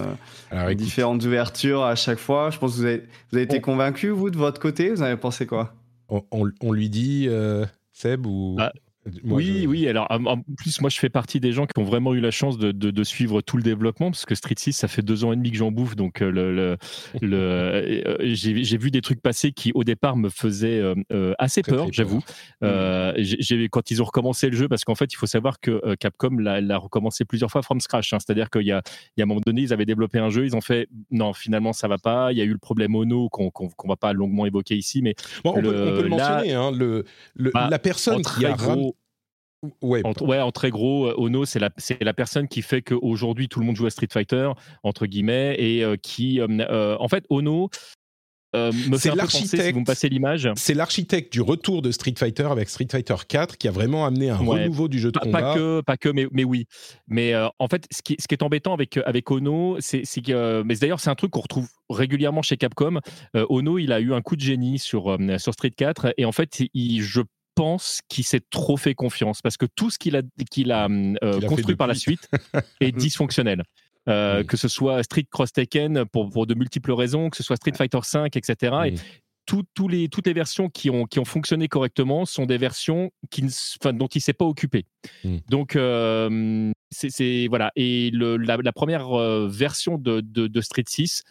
différentes ouvertures à chaque fois. Je pense que vous avez, vous avez été convaincu, vous, de votre côté? Vous avez pensé quoi? On, lui dit, Seb, ou... Oui, oui. Alors, en plus, moi, je fais partie des gens qui ont vraiment eu la chance de, de, suivre tout le développement, parce que Street 6, ça fait deux ans et demi que j'en bouffe. Donc, euh, le, le, euh, j'ai vu des trucs passer qui, au départ, me faisaient euh, assez peur, j'avoue. Mmh. quand ils ont recommencé le jeu, parce qu'en fait, il faut savoir que Capcom l'a recommencé plusieurs fois from scratch. Hein. C'est-à-dire qu'il y, y, a un moment donné, ils avaient développé un jeu, ils ont fait non, finalement, ça va pas. Il y a eu le problème Ono qu'on ne va pas longuement évoquer ici, mais on, peut, le mentionner. Hein, le, bah, la personne qui a gros, Ouais, en, ouais, en très gros, euh, Ono, c'est la, la personne qui fait qu'aujourd'hui tout le monde joue à Street Fighter, entre guillemets, et euh, qui, euh, en fait, Ono, me fait l'architecte. Si vous me passez l'image. C'est l'architecte du retour de Street Fighter avec Street Fighter 4 qui a vraiment amené un renouveau du jeu de combat. Pas que, pas que, mais, mais oui. Mais en fait, ce qui, ce qui, est embêtant avec avec Ono, c'est que, mais d'ailleurs c'est un truc qu'on retrouve régulièrement chez Capcom. ono, il a eu un coup de génie sur sur Street 4 et en fait, il, je pense qu'il s'est trop fait confiance parce que tout ce qu'il a, qu'il a, euh, construit par la suite est dysfonctionnel. Euh, que ce soit Street Cross Tekken pour, pour, de multiples raisons, que ce soit Street Fighter 5, etc. Et tout, les, toutes les versions qui ont, qui ont fonctionné correctement sont des versions qui, enfin, dont il ne s'est pas occupé. Mm. Donc, euh, c'est voilà. Et le, la, première version de, de, de, Street 6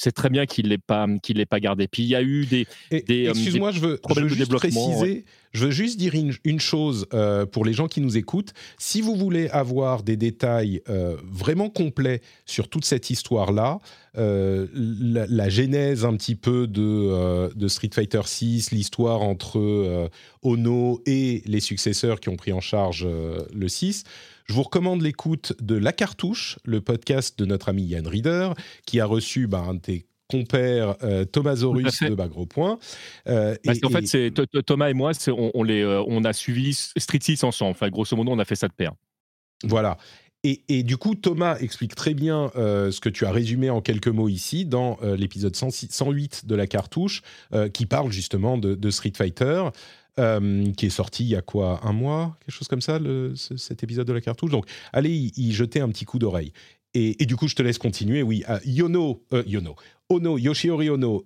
c'est très bien qu'il l'ait pas qu'il l'ait pas gardé. Puis il y a eu des, des euh, excuse-moi, je veux, je veux juste préciser, je veux juste dire une, chose euh, pour les gens qui nous écoutent. Si vous voulez avoir des détails euh, vraiment complets sur toute cette histoire-là, la, la, genèse un petit peu de, de Street Fighter 6, l'histoire entre Ono et les successeurs qui ont pris en charge le 6 je vous recommande l'écoute de La Cartouche, le podcast de notre ami Yann Reader, qui a reçu bah, un de tes compères euh, Thomas Zorus de Bagro Point. Euh, en fait, c'est Thomas et moi, on, les, euh, on a suivi Street 6 ensemble. Enfin, grosso modo, on a fait ça de pair. Voilà. Et, du coup, Thomas explique très bien ce que tu as résumé en quelques mots ici dans l'épisode 108 de la cartouche, qui parle justement de Street Fighter. Euh, qui est sorti il y a quoi Un mois Quelque chose comme ça, le, cet épisode de la cartouche. Donc, allez y, jeter un petit coup d'oreille. Et, du coup, je te laisse continuer. Oui, Yono, euh, Yono, Ono, Yoshiori Ono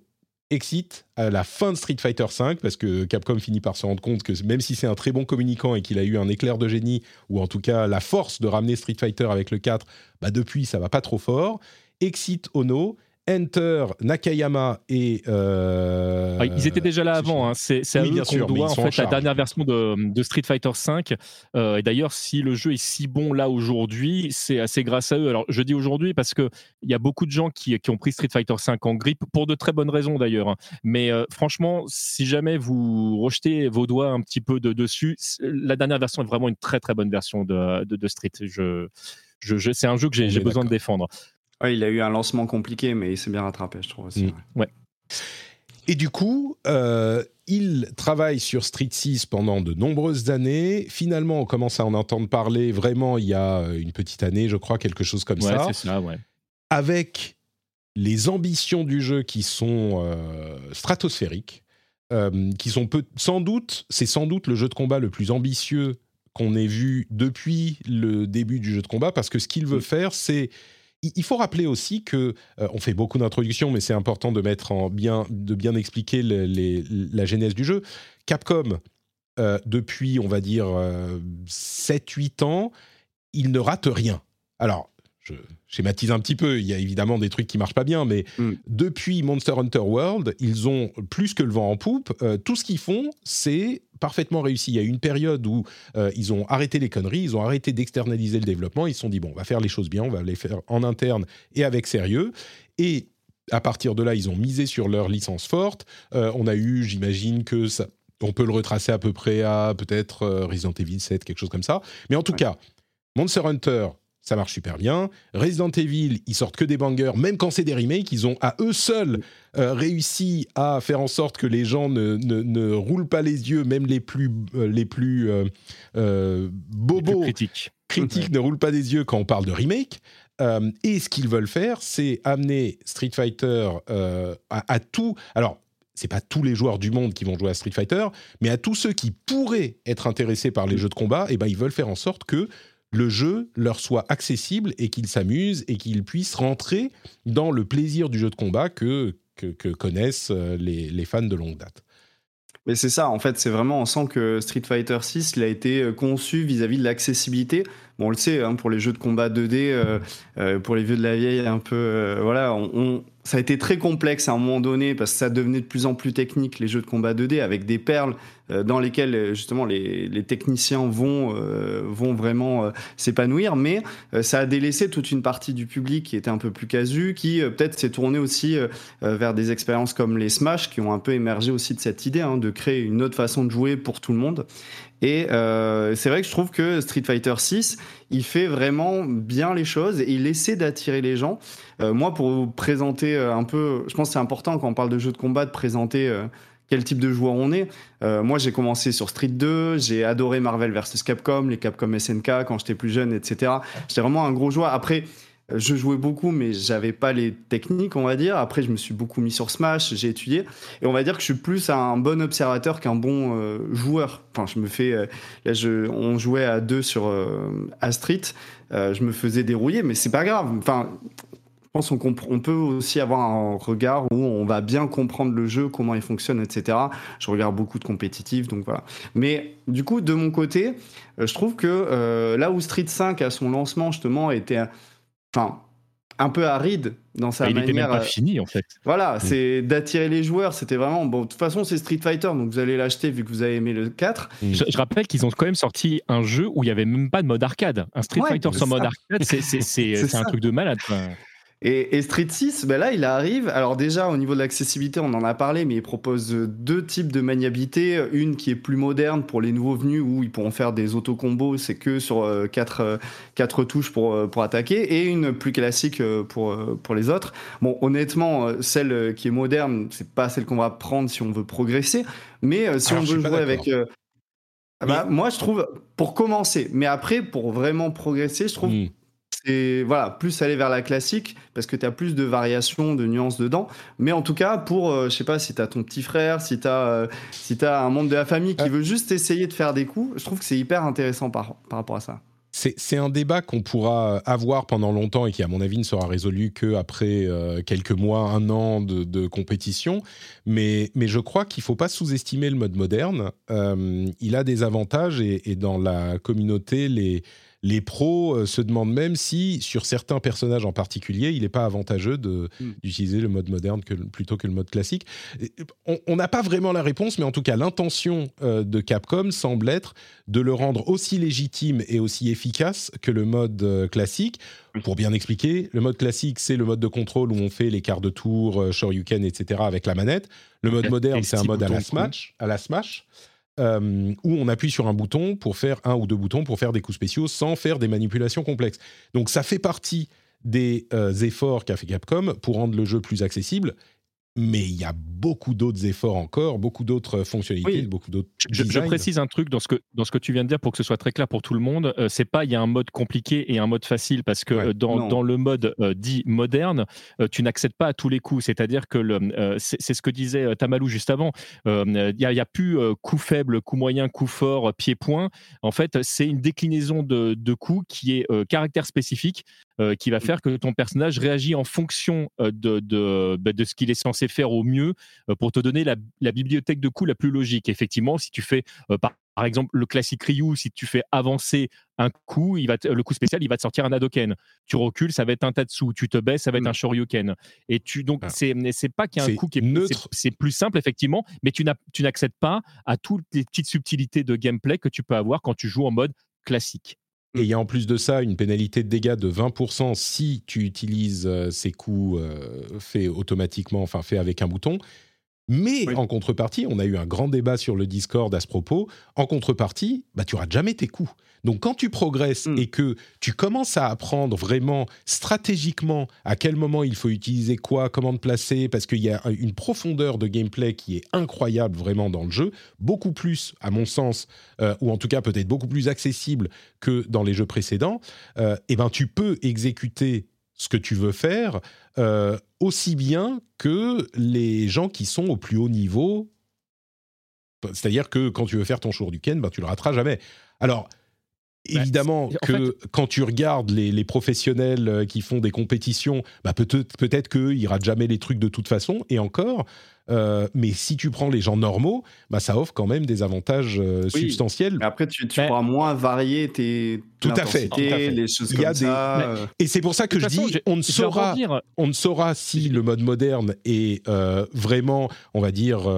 Exit à la fin de Street Fighter V, parce que Capcom finit par se rendre compte que même si c'est un très bon communicant et qu'il a eu un éclair de génie, ou en tout cas la force de ramener Street Fighter avec le 4, bah depuis ça va pas trop fort. Exit Ono, Enter, Nakayama et. Euh, ah, ils étaient déjà là avant. Hein. C'est à eux qu'on doit en fait la dernière version de, Street Fighter V. Euh, et d'ailleurs, si le jeu est si bon là aujourd'hui, c'est assez grâce à eux. Alors, je dis aujourd'hui parce que il y a beaucoup de gens qui, ont pris Street Fighter V en grippe pour de très bonnes raisons d'ailleurs. Hein. Mais euh, franchement, si jamais vous rejetez vos doigts un petit peu de dessus, la dernière version est vraiment une très très bonne version de, Street. Je, je, c'est un jeu que j'ai besoin de défendre il a eu un lancement compliqué, mais il s'est bien rattrapé, je trouve aussi. Mm. Ouais. Et du coup, euh, il travaille sur Street 6 pendant de nombreuses années. Finalement, on commence à en entendre parler vraiment il y a une petite année, je crois, quelque chose comme ouais, ça. c'est ça, ouais. Avec les ambitions du jeu qui sont euh, stratosphériques, euh, qui sont peu, sans doute, c'est sans doute le jeu de combat le plus ambitieux qu'on ait vu depuis le début du jeu de combat, parce que ce qu'il veut mm. faire, c'est il faut rappeler aussi que euh, on fait beaucoup d'introductions, mais c'est important de mettre en bien, de bien expliquer la genèse du jeu. Capcom, euh, depuis, on va dire, 7-8 euh, ans, il ne rate rien. Alors, je schématise un petit peu, il y a évidemment des trucs qui marchent pas bien, mais mm. depuis Monster Hunter World, ils ont plus que le vent en poupe. tout ce qu'ils font, c'est parfaitement réussi. Il y a eu une période où euh, ils ont arrêté les conneries, ils ont arrêté d'externaliser le développement, ils se sont dit, bon, on va faire les choses bien, on va les faire en interne et avec sérieux. Et à partir de là, ils ont misé sur leur licence forte. Euh, on a eu, j'imagine que ça, on peut le retracer à peu près à peut-être euh, Resident Evil 7, quelque chose comme ça. Mais en tout cas, Monster Hunter, ça marche super bien. Resident Evil, ils sortent que des bangers, même quand c'est des remakes, ils ont à eux seuls euh, réussi à faire en sorte que les gens ne, ne, roulent pas les yeux, même les plus, euh, les plus euh, bobos, critiques, critiques ne roulent pas des yeux quand on parle de remake. et ce qu'ils veulent faire, c'est amener Street Fighter à, à tout. Alors, c'est pas tous les joueurs du monde qui vont jouer à Street Fighter, mais à tous ceux qui pourraient être intéressés par les jeux de combat, et eh ben ils veulent faire en sorte que le jeu leur soit accessible et qu'ils s'amusent et qu'ils puissent rentrer dans le plaisir du jeu de combat que, connaissent euh, les, fans de longue date. Mais c'est ça, en fait, c'est vraiment, on sent que Street Fighter 6, il a été euh, conçu vis-à-vis de l'accessibilité. Bon, on le sait, hein, pour les jeux de combat 2D, euh, pour les vieux de la vieille, un peu, voilà, on, ça a été très complexe à un moment donné parce que ça devenait de plus en plus technique les jeux de combat 2D avec des perles euh, dans lesquelles euh, justement les, techniciens vont euh, vont vraiment s'épanouir. Mais ça a délaissé toute une partie du public qui était un peu plus casu qui peut-être s'est tourné aussi vers des expériences comme les Smash qui ont un peu émergé aussi de cette idée hein, de créer une autre façon de jouer pour tout le monde. Et c'est vrai que je trouve que Street Fighter 6 il fait vraiment bien les choses et il essaie d'attirer les gens euh, moi, pour vous présenter euh, un peu, je pense que c'est important quand on parle de jeux de combat de présenter euh, quel type de joueur on est. moi, j'ai commencé sur Street 2, j'ai adoré Marvel vs Capcom, les Capcom SNK quand j'étais plus jeune, etc. J'étais vraiment un gros joueur. Après, je jouais beaucoup, mais j'avais pas les techniques, on va dire. Après, je me suis beaucoup mis sur Smash, j'ai étudié, et on va dire que je suis plus un bon observateur qu'un bon joueur. Enfin, je me fais, là, je, on jouait à deux sur à Street, je me faisais dérouiller, mais c'est pas grave. Enfin, pense qu'on peut aussi avoir un regard où on va bien comprendre le jeu, comment il fonctionne, etc. Je regarde beaucoup de compétitifs, donc voilà. Mais du coup, de mon côté, euh, je trouve que euh, là où Street 5 à son lancement justement était, enfin, un peu aride dans sa manière. Il n'était même pas euh, fini en fait. Voilà, mm. c'est d'attirer les joueurs. C'était vraiment bon. De toute façon, c'est Street Fighter, donc vous allez l'acheter vu que vous avez aimé le 4. Mm. Je, rappelle qu'ils ont quand même sorti un jeu où il y avait même pas de mode arcade. Un Street Fighter sans mode arcade, c'est un truc de malade. Et, Street 6, ben là, il arrive. Alors déjà, au niveau de l'accessibilité, on en a parlé, mais il propose deux types de maniabilité. Une qui est plus moderne pour les nouveaux venus, où ils pourront faire des auto-combos, c'est que sur euh, quatre, euh, quatre touches pour, euh, pour attaquer, et une plus classique pour, pour les autres. Bon, honnêtement, celle qui est moderne, c'est pas celle qu'on va prendre si on veut progresser, mais si on veut jouer avec... Bah, moi, je trouve, pour commencer, mais après, pour vraiment progresser, je trouve... Hmm c'est voilà, plus aller vers la classique parce que tu as plus de variations, de nuances dedans. Mais en tout cas, pour, euh, je sais pas, si tu as ton petit frère, si tu as, euh, si as un membre de la famille qui veut juste essayer de faire des coups, je trouve que c'est hyper intéressant par, par rapport à ça. c'est un débat qu'on pourra avoir pendant longtemps et qui, à mon avis, ne sera résolu qu'après euh, quelques mois, un an de, compétition. Mais, mais, je crois qu'il ne faut pas sous-estimer le mode moderne. Euh, il a des avantages et, et dans la communauté, les, les pros euh, se demandent même si, sur certains personnages en particulier, il n'est pas avantageux hmm. d'utiliser le mode moderne plutôt que le mode classique. On n'a pas vraiment la réponse, mais en tout cas, l'intention euh, de Capcom semble être de le rendre aussi légitime et aussi efficace que le mode euh, classique. Pour bien expliquer, le mode classique, c'est le mode de contrôle où on fait les quarts de tour, Shoryuken, etc. avec la manette. Le mode moderne, c'est un mode à la, smash, à la Smash. Euh, où on appuie sur un bouton pour faire un ou deux boutons pour faire des coups spéciaux sans faire des manipulations complexes. Donc ça fait partie des euh, efforts qu'a fait Capcom pour rendre le jeu plus accessible mais il y a beaucoup d'autres efforts encore, beaucoup d'autres fonctionnalités, beaucoup d'autres. Je, je, précise un truc dans ce que dans ce que tu viens de dire pour que ce soit très clair pour tout le monde. Euh, c'est pas il y a un mode compliqué et un mode facile parce que euh, dans, dans, le mode euh, dit moderne, tu n'accèdes pas à tous les coups. C'est-à-dire que le, c'est, ce que disait Tamalou juste avant. Il n'y a, a, plus coup faible, coup moyen, coup fort, pied-point. En fait, c'est une déclinaison de, de coups qui est caractère spécifique euh, qui va mmh. faire que ton personnage réagit en fonction euh, de, de, bah, de ce qu'il est censé faire au mieux euh, pour te donner la, la, bibliothèque de coups la plus logique. Effectivement, si tu fais par, par, exemple le classique Ryu, si tu fais avancer un coup, il va le coup spécial, il va te sortir un Hadoken. Tu recules, ça va être un Tatsu. Tu te baisses, ça va être mmh. un Shoryuken. Et tu donc ah. c'est c'est pas qu'il y a un coup qui est neutre. C'est plus simple effectivement, mais tu n'accèdes pas à toutes les petites subtilités de gameplay que tu peux avoir quand tu joues en mode classique. Et il y a en plus de ça une pénalité de dégâts de 20% si tu utilises euh, ces coups euh, faits automatiquement, enfin faits avec un bouton. Mais en contrepartie, on a eu un grand débat sur le Discord à ce propos. En contrepartie, bah, tu rates jamais tes coups. Donc quand tu progresses hmm. et que tu commences à apprendre vraiment stratégiquement à quel moment il faut utiliser quoi, comment te placer, parce qu'il y a une profondeur de gameplay qui est incroyable vraiment dans le jeu, beaucoup plus, à mon sens, euh, ou en tout cas peut-être beaucoup plus accessible que dans les jeux précédents, euh, et ben tu peux exécuter ce que tu veux faire euh, aussi bien que les gens qui sont au plus haut niveau. C'est-à-dire que quand tu veux faire ton show du Ken, ben, tu le rateras jamais. Alors, bah, évidemment que quand tu regardes les, professionnels euh, qui font des compétitions, bah peut-être peut qu'ils ratent jamais les trucs de toute façon, et encore. Euh, mais si tu prends les gens normaux, bah ça offre quand même des avantages euh, substantiels. Mais après, tu, tu pourras moins varier tes tout à, fait, les choses comme ça. Et c'est pour ça que je dis, on ne saura, on ne saura si le mode moderne est vraiment, on va dire,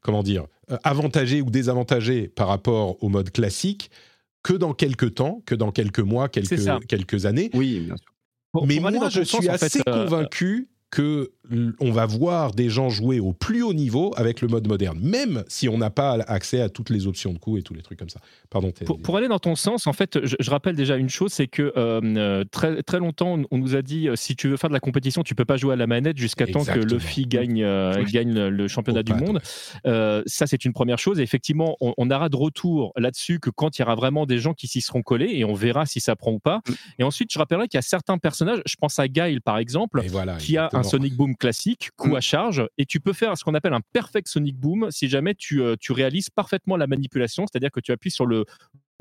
comment dire, avantagé ou désavantagé par rapport au mode classique que dans quelques temps, que dans quelques mois, quelques, quelques années. Oui, bien sûr. Mais moi, je suis assez euh, convaincu que on va voir des gens jouer au plus haut niveau avec le mode moderne, même si on n'a pas accès à toutes les options de coup et tous les trucs comme ça. Pardon. Pour, aller dans ton sens, en fait, je, rappelle déjà une chose, c'est que euh, euh, très, très longtemps, on nous a dit si tu veux faire de la compétition, tu peux pas jouer à la manette jusqu'à temps que Luffy gagne, gagne le championnat du monde. ça, c'est une première chose. Et effectivement, on, on aura de retour là-dessus que quand il y aura vraiment des gens qui s'y seront collés et on verra si ça prend ou pas. Mm. Et ensuite, je rappellerai qu'il y a certains personnages, je pense à Guile par exemple, qui a un Sonic Boom classique, coup mm. à charge, et tu peux faire ce qu'on appelle un perfect Sonic Boom si jamais tu, euh, tu réalises parfaitement la manipulation, c'est-à-dire que tu appuies sur le,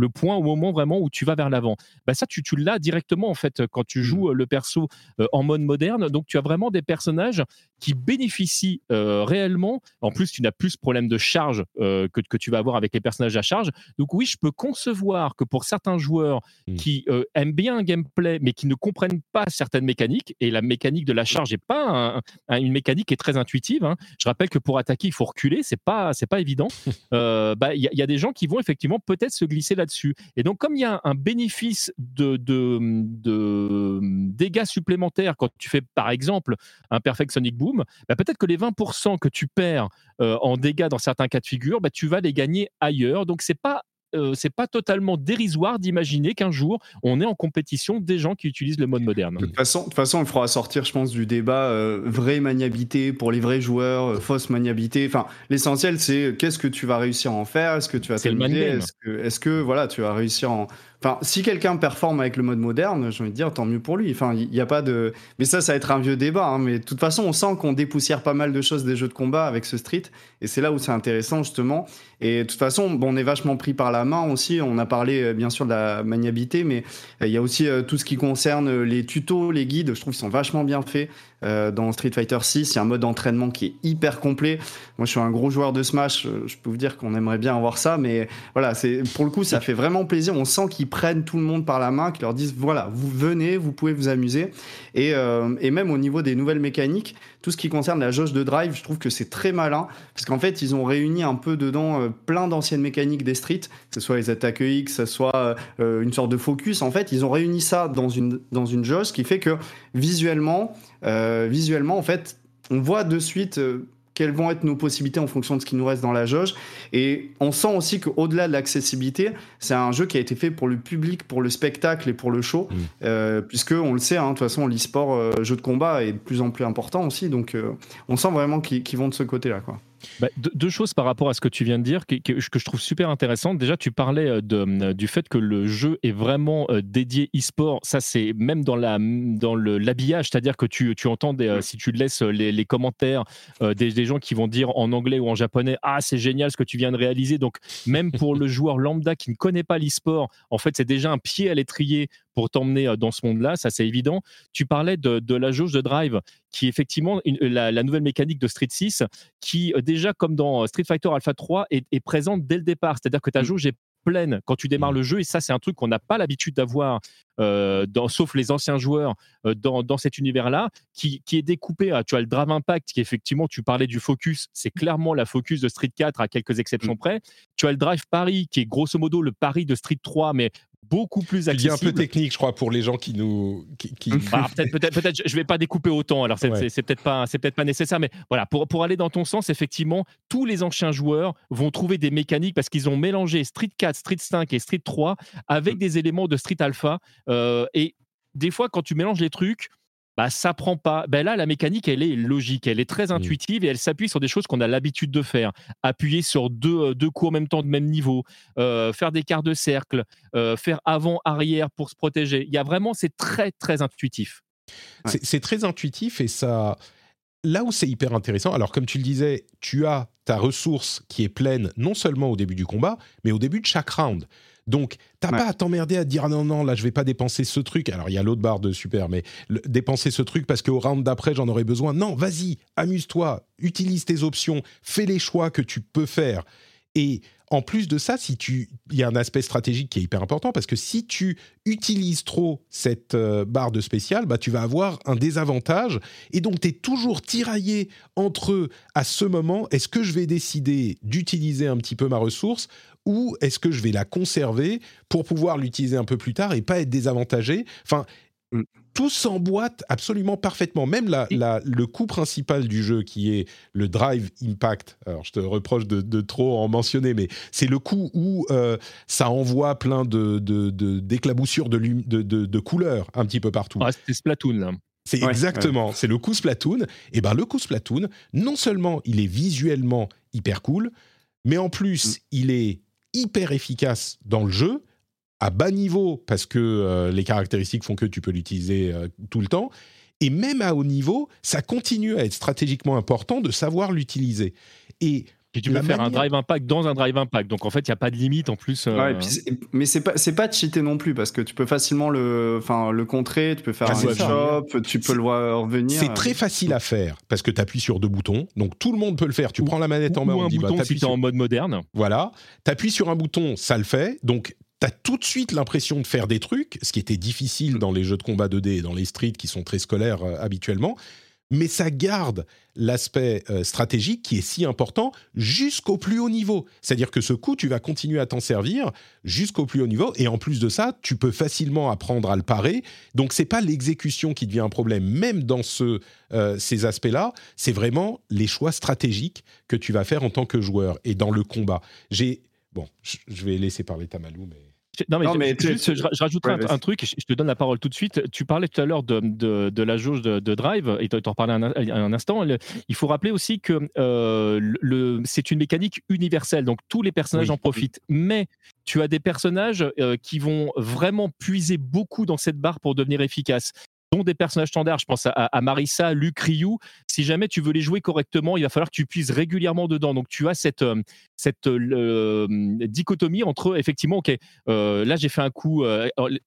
le point au moment vraiment où tu vas vers l'avant. Bah ça, tu, tu l'as directement en fait quand tu joues mmh. euh, le perso euh, en mode moderne. Donc tu as vraiment des personnages qui bénéficient euh, réellement. En plus, tu n'as plus ce problème de charge que, que, tu vas avoir avec les personnages à charge. Donc oui, je peux concevoir que pour certains joueurs mmh. qui aiment bien un gameplay mais qui ne comprennent pas certaines mécaniques, et la mécanique de la charge n'est pas une mécanique qui est très intuitive. Hein. Je rappelle que pour attaquer, il faut reculer, c'est pas c'est pas évident. Bah, il bah, y, y, a des gens qui vont effectivement peut-être se glisser là-dessus et donc, comme il y a un bénéfice de, de, dégâts supplémentaires quand tu fais, par exemple, un Perfect Sonic Boom, bah, peut-être que les 20% que tu perds euh, en dégâts dans certains cas de figure, bah, tu vas les gagner ailleurs. Donc, c'est pas euh, c'est pas totalement dérisoire d'imaginer qu'un jour on est en compétition des gens qui utilisent le mode moderne. De toute façon, de toute façon, il faudra sortir, je pense, du débat euh, vraie maniabilité pour les vrais joueurs, euh, fausse maniabilité. Enfin, l'essentiel, c'est qu'est-ce que tu vas réussir à en faire? Est-ce que tu vas t'amuser? Est-ce que, est que, voilà, tu vas réussir en Enfin, si quelqu'un performe avec le mode moderne, j'ai envie de dire tant mieux pour lui. Enfin, il n'y a pas de. Mais ça, ça va être un vieux débat. Hein. Mais de toute façon, on sent qu'on dépoussière pas mal de choses des jeux de combat avec ce Street. Et c'est là où c'est intéressant, justement. Et de toute façon, bon, on est vachement pris par la main aussi. On a parlé, euh, bien sûr, de la maniabilité, mais euh, il y a aussi euh, tout ce qui concerne les tutos, les guides. Je trouve qu'ils sont vachement bien faits. dans Street Fighter 6, il y a un mode d'entraînement qui est hyper complet. Moi, je suis un gros joueur de Smash. Je peux vous dire qu'on aimerait bien avoir ça, mais voilà, c'est pour le coup, ça fait vraiment plaisir. On sent qu'ils prennent tout le monde par la main, qu'ils leur disent voilà, vous venez, vous pouvez vous amuser. Et, euh, même au niveau des nouvelles mécaniques, tout ce qui concerne la jauge de drive, je trouve que c'est très malin parce qu'en fait, ils ont réuni un peu dedans euh, plein d'anciennes mécaniques des streets, que ce soit les attaques X, que ce soit euh, une sorte de focus. En fait, ils ont réuni ça dans une, dans une jauge, qui fait que visuellement, visuellement, en fait, on voit de suite quelles vont être nos possibilités en fonction de ce qui nous reste dans la jauge. Et on sent aussi qu'au-delà de l'accessibilité, c'est un jeu qui a été fait pour le public, pour le spectacle et pour le show, mm. euh, puisque on le sait, hein, de toute façon, l'e-sport, euh, jeu de combat est de plus en plus important aussi. Donc, euh, on sent vraiment qu'ils vont de ce côté-là, quoi. Bah, deux, choses par rapport à ce que tu viens de dire que, que, je trouve super intéressantes. Déjà, tu parlais euh, de, euh, du fait que le jeu est vraiment euh, dédié e-sport. Ça, c'est même dans la dans l'habillage, c'est-à-dire que tu, tu entends des, si tu laisses les, les commentaires des, des, gens qui vont dire en anglais ou en japonais, ah c'est génial ce que tu viens de réaliser. Donc même pour le joueur lambda qui ne connaît pas l'e-sport, en fait, c'est déjà un pied à l'étrier pour t'emmener dans ce monde-là, ça c'est évident. Tu parlais de, de, la jauge de drive, qui est effectivement la, la, nouvelle mécanique de Street 6, qui déjà comme dans Street Fighter Alpha 3 est, est présente dès le départ. C'est-à-dire que ta mmh. jauge est pleine quand tu démarres mmh. le jeu et ça c'est un truc qu'on n'a pas l'habitude d'avoir euh, sauf les anciens joueurs dans, dans, cet univers-là qui, qui, est découpé tu as le Drive Impact qui effectivement tu parlais du focus c'est clairement la focus de Street 4 à quelques exceptions mmh. près tu as le Drive Paris qui est grosso modo le Paris de Street 3 mais beaucoup plus accessible. Il un peu technique, je crois, pour les gens qui nous. Qui, ah, peut-être, peut-être, peut-être, je vais pas découper autant. Alors, c'est, peut-être pas, c'est peut-être pas nécessaire, mais voilà, pour, pour aller dans ton sens, effectivement, tous les anciens joueurs vont trouver des mécaniques parce qu'ils ont mélangé Street 4, Street 5 et Street 3 avec mm. des éléments de Street Alpha. Euh, et des fois, quand tu mélanges les trucs, bah, ça prend pas. Ben là, la mécanique, elle est logique, elle est très mmh. intuitive et elle s'appuie sur des choses qu'on a l'habitude de faire. Appuyer sur deux, euh, deux coups en même temps de même niveau, euh, faire des quarts de cercle, euh, faire avant-arrière pour se protéger. Il y a vraiment, c'est très, très intuitif. C'est très intuitif et ça. Là où c'est hyper intéressant, alors comme tu le disais, tu as ta ressource qui est pleine non seulement au début du combat, mais au début de chaque round. Donc, t'as pas à t'emmerder à dire ah non, non, là, je vais pas dépenser ce truc. Alors, il y a l'autre barre de super, mais dépenser ce truc parce qu'au round d'après, j'en aurai besoin. Non, vas-y, amuse-toi, utilise tes options, fais les choix que tu peux faire. Et en plus de ça, si tu, il y a un aspect stratégique qui est hyper important parce que si tu utilises trop cette euh, barre de spécial, bah tu vas avoir un désavantage et donc tu es toujours tiraillé entre à ce moment, est-ce que je vais décider d'utiliser un petit peu ma ressource ou est-ce que je vais la conserver pour pouvoir l'utiliser un peu plus tard et pas être désavantagé Enfin, mm. tout s'emboîte absolument parfaitement. Même la, le coup principal du jeu, qui est le drive impact. Alors, je te reproche de, trop en mentionner, mais c'est le coup où euh, ça envoie plein de, d'éclaboussures de, de, couleurs un petit peu partout. Ah, c'est Splatoon, là. C'est exactement, c'est le coup Splatoon. Et ben le coup Splatoon, non seulement il est visuellement hyper cool, mais en plus mm. il est hyper efficace dans le jeu, à bas niveau, parce que euh, les caractéristiques font que tu peux l'utiliser euh, tout le temps. Et même à haut niveau, ça continue à être stratégiquement important de savoir l'utiliser. Et tu peux faire un drive impact dans un drive impact. Donc en fait, il n'y a pas de limite en plus. Euh, mais c'est pas c'est pas cheater non plus parce que tu peux facilement le enfin le contrer, tu peux faire ah, un shop, tu peux le voir revenir. C'est très facile à faire parce que tu appuies sur deux boutons. Donc tout le monde peut le faire. Tu prends la manette en main, ou un bah, bouton si tu es en mode moderne. Voilà, tu appuies sur un bouton, ça le fait. Donc tu as tout de suite l'impression de faire des trucs, ce qui était difficile dans les jeux de combat 2D et dans les streets qui sont très scolaires euh, habituellement mais ça garde l'aspect euh, stratégique qui est si important jusqu'au plus haut niveau. C'est-à-dire que ce coup, tu vas continuer à t'en servir jusqu'au plus haut niveau, et en plus de ça, tu peux facilement apprendre à le parer. Donc c'est pas l'exécution qui devient un problème, même dans euh, ces aspects-là, c'est vraiment les choix stratégiques que tu vas faire en tant que joueur et dans le combat. J'ai bon, je vais laisser parler Tamalou, mais Non, mais, juste, je, rajouterai un, truc, je, te donne la parole tout de suite. Tu parlais tout à l'heure de, de, la jauge de, drive, et tu en parlais un, un, instant. Il faut rappeler aussi que euh, le, c'est une mécanique universelle, donc tous les personnages en profitent. Mais tu as des personnages euh, qui vont vraiment puiser beaucoup dans cette barre pour devenir efficaces dont des personnages standards. Je pense à, Marissa, Luc, Ryu. Si jamais tu veux les jouer correctement, il va falloir que tu puisses régulièrement dedans. Donc tu as cette, euh, cette euh, dichotomie entre effectivement, ok, euh, là j'ai fait un coup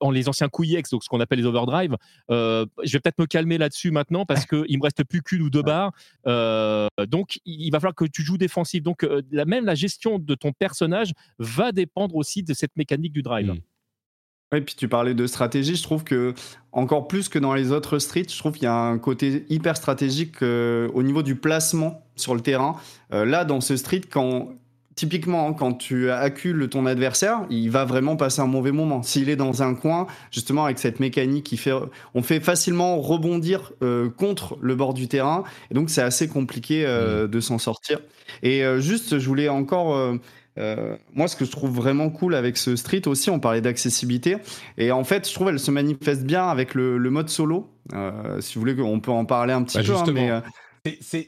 en les anciens coups EX, donc ce qu'on appelle les overdrive. je vais peut-être me calmer là-dessus maintenant parce qu'il me reste plus qu'une ou deux barres. donc il va falloir que tu joues défensif. Donc la, même la gestion de ton personnage va dépendre aussi de cette mécanique du drive. Mmh. Oui, puis tu parlais de stratégie. Je trouve que, encore plus que dans les autres streets, je trouve qu'il y a un côté hyper stratégique euh, au niveau du placement sur le terrain. Euh, là, dans ce street, quand, typiquement, quand tu accules ton adversaire, il va vraiment passer un mauvais moment. S'il est dans un coin, justement, avec cette mécanique qui fait, on fait facilement rebondir euh, contre le bord du terrain. Et donc, c'est assez compliqué mmh. de s'en sortir. Et juste, je voulais encore euh, moi, ce que je trouve vraiment cool avec ce street aussi, on parlait d'accessibilité, et en fait, je trouve elle se manifeste bien avec le, mode solo. Euh, si vous voulez, on peut en parler un petit bah, peu. Hein, mais, euh,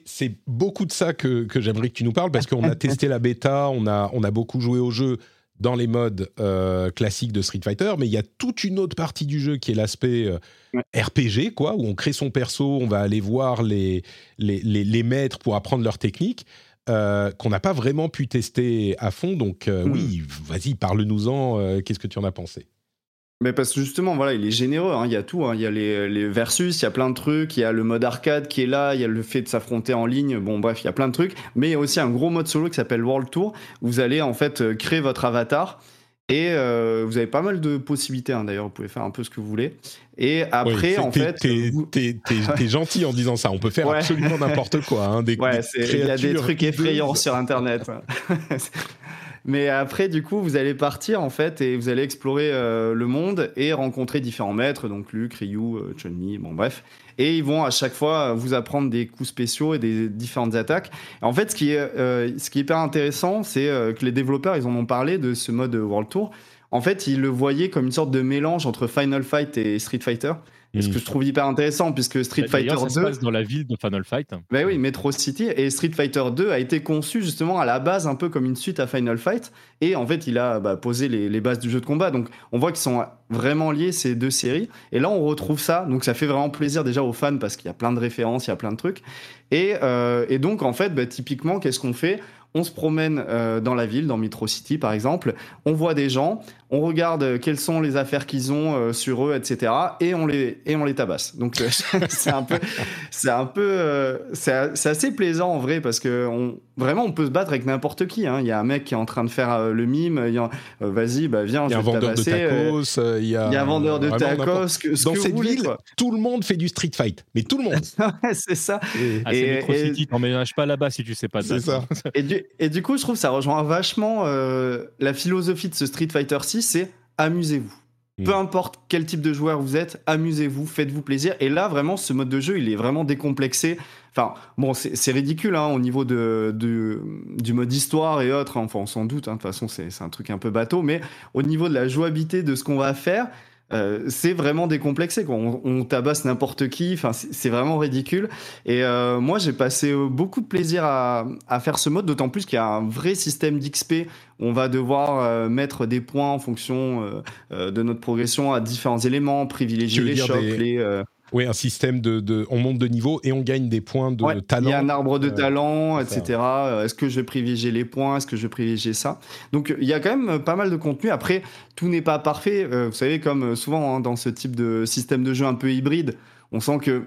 C'est beaucoup de ça que, que j'aimerais que tu nous parles, parce qu'on a testé la bêta, on a, on a beaucoup joué au jeu dans les modes classiques de Street Fighter, mais il y a toute une autre partie du jeu qui est l'aspect RPG, quoi, où on crée son perso, on va aller voir les, les, les, les maîtres pour apprendre leur technique. Euh, qu'on n'a pas vraiment pu tester à fond. Donc euh, oui, hmm. vas-y, parle-nous-en. Euh, qu'est-ce que tu en as pensé? Mais parce que justement, voilà, il est généreux. Hein, il y a tout. Hein. il y a les, versus, il y a plein de trucs. Il y a le mode arcade qui est là. Il y a le fait de s'affronter en ligne. Bon, bref, il y a plein de trucs. Mais il y a aussi un gros mode solo qui s'appelle World Tour. Où vous allez en fait créer votre avatar et euh, vous avez pas mal de possibilités, hein, d'ailleurs, vous pouvez faire un peu ce que vous voulez. Et après, en fait. T'es gentil en disant ça, on peut faire absolument n'importe quoi. Hein, des, ouais, il y a des trucs effrayants sur Internet. Mais après, du coup, vous allez partir en fait et vous allez explorer euh, le monde et rencontrer différents maîtres, donc Luke, Ryu, euh, Chun-Li, bon bref. Et ils vont à chaque fois vous apprendre des coups spéciaux et des différentes attaques. en fait, ce qui est, euh, ce qui est hyper intéressant, c'est que les développeurs, ils en ont parlé de ce mode World Tour. En fait, ils le voyaient comme une sorte de mélange entre Final Fight et Street Fighter. Et ce que je trouve hyper intéressant, puisque Street Fighter 2. Ça se passe dans la ville de Final Fight. Ben oui, Metro City. Et Street Fighter 2 a été conçu justement à la base un peu comme une suite à Final Fight. Et en fait, il a bah, posé les, bases du jeu de combat. Donc on voit qu'ils sont vraiment liés, ces deux séries. Et là, on retrouve ça. Donc ça fait vraiment plaisir déjà aux fans parce qu'il y a plein de références, il y a plein de trucs. Et, euh, et donc, en fait, bah, typiquement, qu'est-ce qu'on fait? On se promène euh, dans la ville, dans Metro City par exemple, on voit des gens, on regarde quelles sont les affaires qu'ils ont euh, sur eux, etc. Et on les, et on les tabasse. Donc euh, c'est un peu, c'est un peu, c'est assez plaisant en vrai parce que on, vraiment on peut se battre avec n'importe qui. Hein. Il y a un mec qui est en train de faire le mime, vas-y, bah viens, il y a un vendeur de tacos, il y a, un vendeur de tacos. Que, dans cette ville, tout le monde fait du street fight, mais tout le monde. c'est ça. Et, ah, c'est Metro City, t'emménages pas là-bas si tu sais pas. C'est ça. Et du, et du coup, je trouve que ça rejoint vachement euh, la philosophie de ce Street Fighter 6, c'est amusez-vous. Hmm. Peu importe quel type de joueur vous êtes, amusez-vous, faites-vous plaisir. Et là, vraiment, ce mode de jeu, il est vraiment décomplexé. Enfin, bon, c'est ridicule hein, au niveau de, du mode histoire et autres. Enfin, on s'en doute. Hein. De toute façon, c'est un truc un peu bateau. Mais au niveau de la jouabilité de ce qu'on va faire, euh, c'est vraiment décomplexé. Quoi. On, tabasse n'importe qui. Enfin, c'est vraiment ridicule. Et euh, moi, j'ai passé euh, beaucoup de plaisir à, faire ce mode, d'autant plus qu'il y a un vrai système d'XP. On va devoir mettre des points en fonction de notre progression à différents éléments, privilégier les chocs, les oui, un système de, On monte de niveau et on gagne des points de talent. Il y a un arbre de euh, talent, etc. Euh, est-ce que je vais privilégier les points? Est-ce que je vais privilégier ça? Donc il y a quand même pas mal de contenu. Après, tout n'est pas parfait. Euh, vous savez, comme souvent hein, dans ce type de système de jeu un peu hybride, on sent que.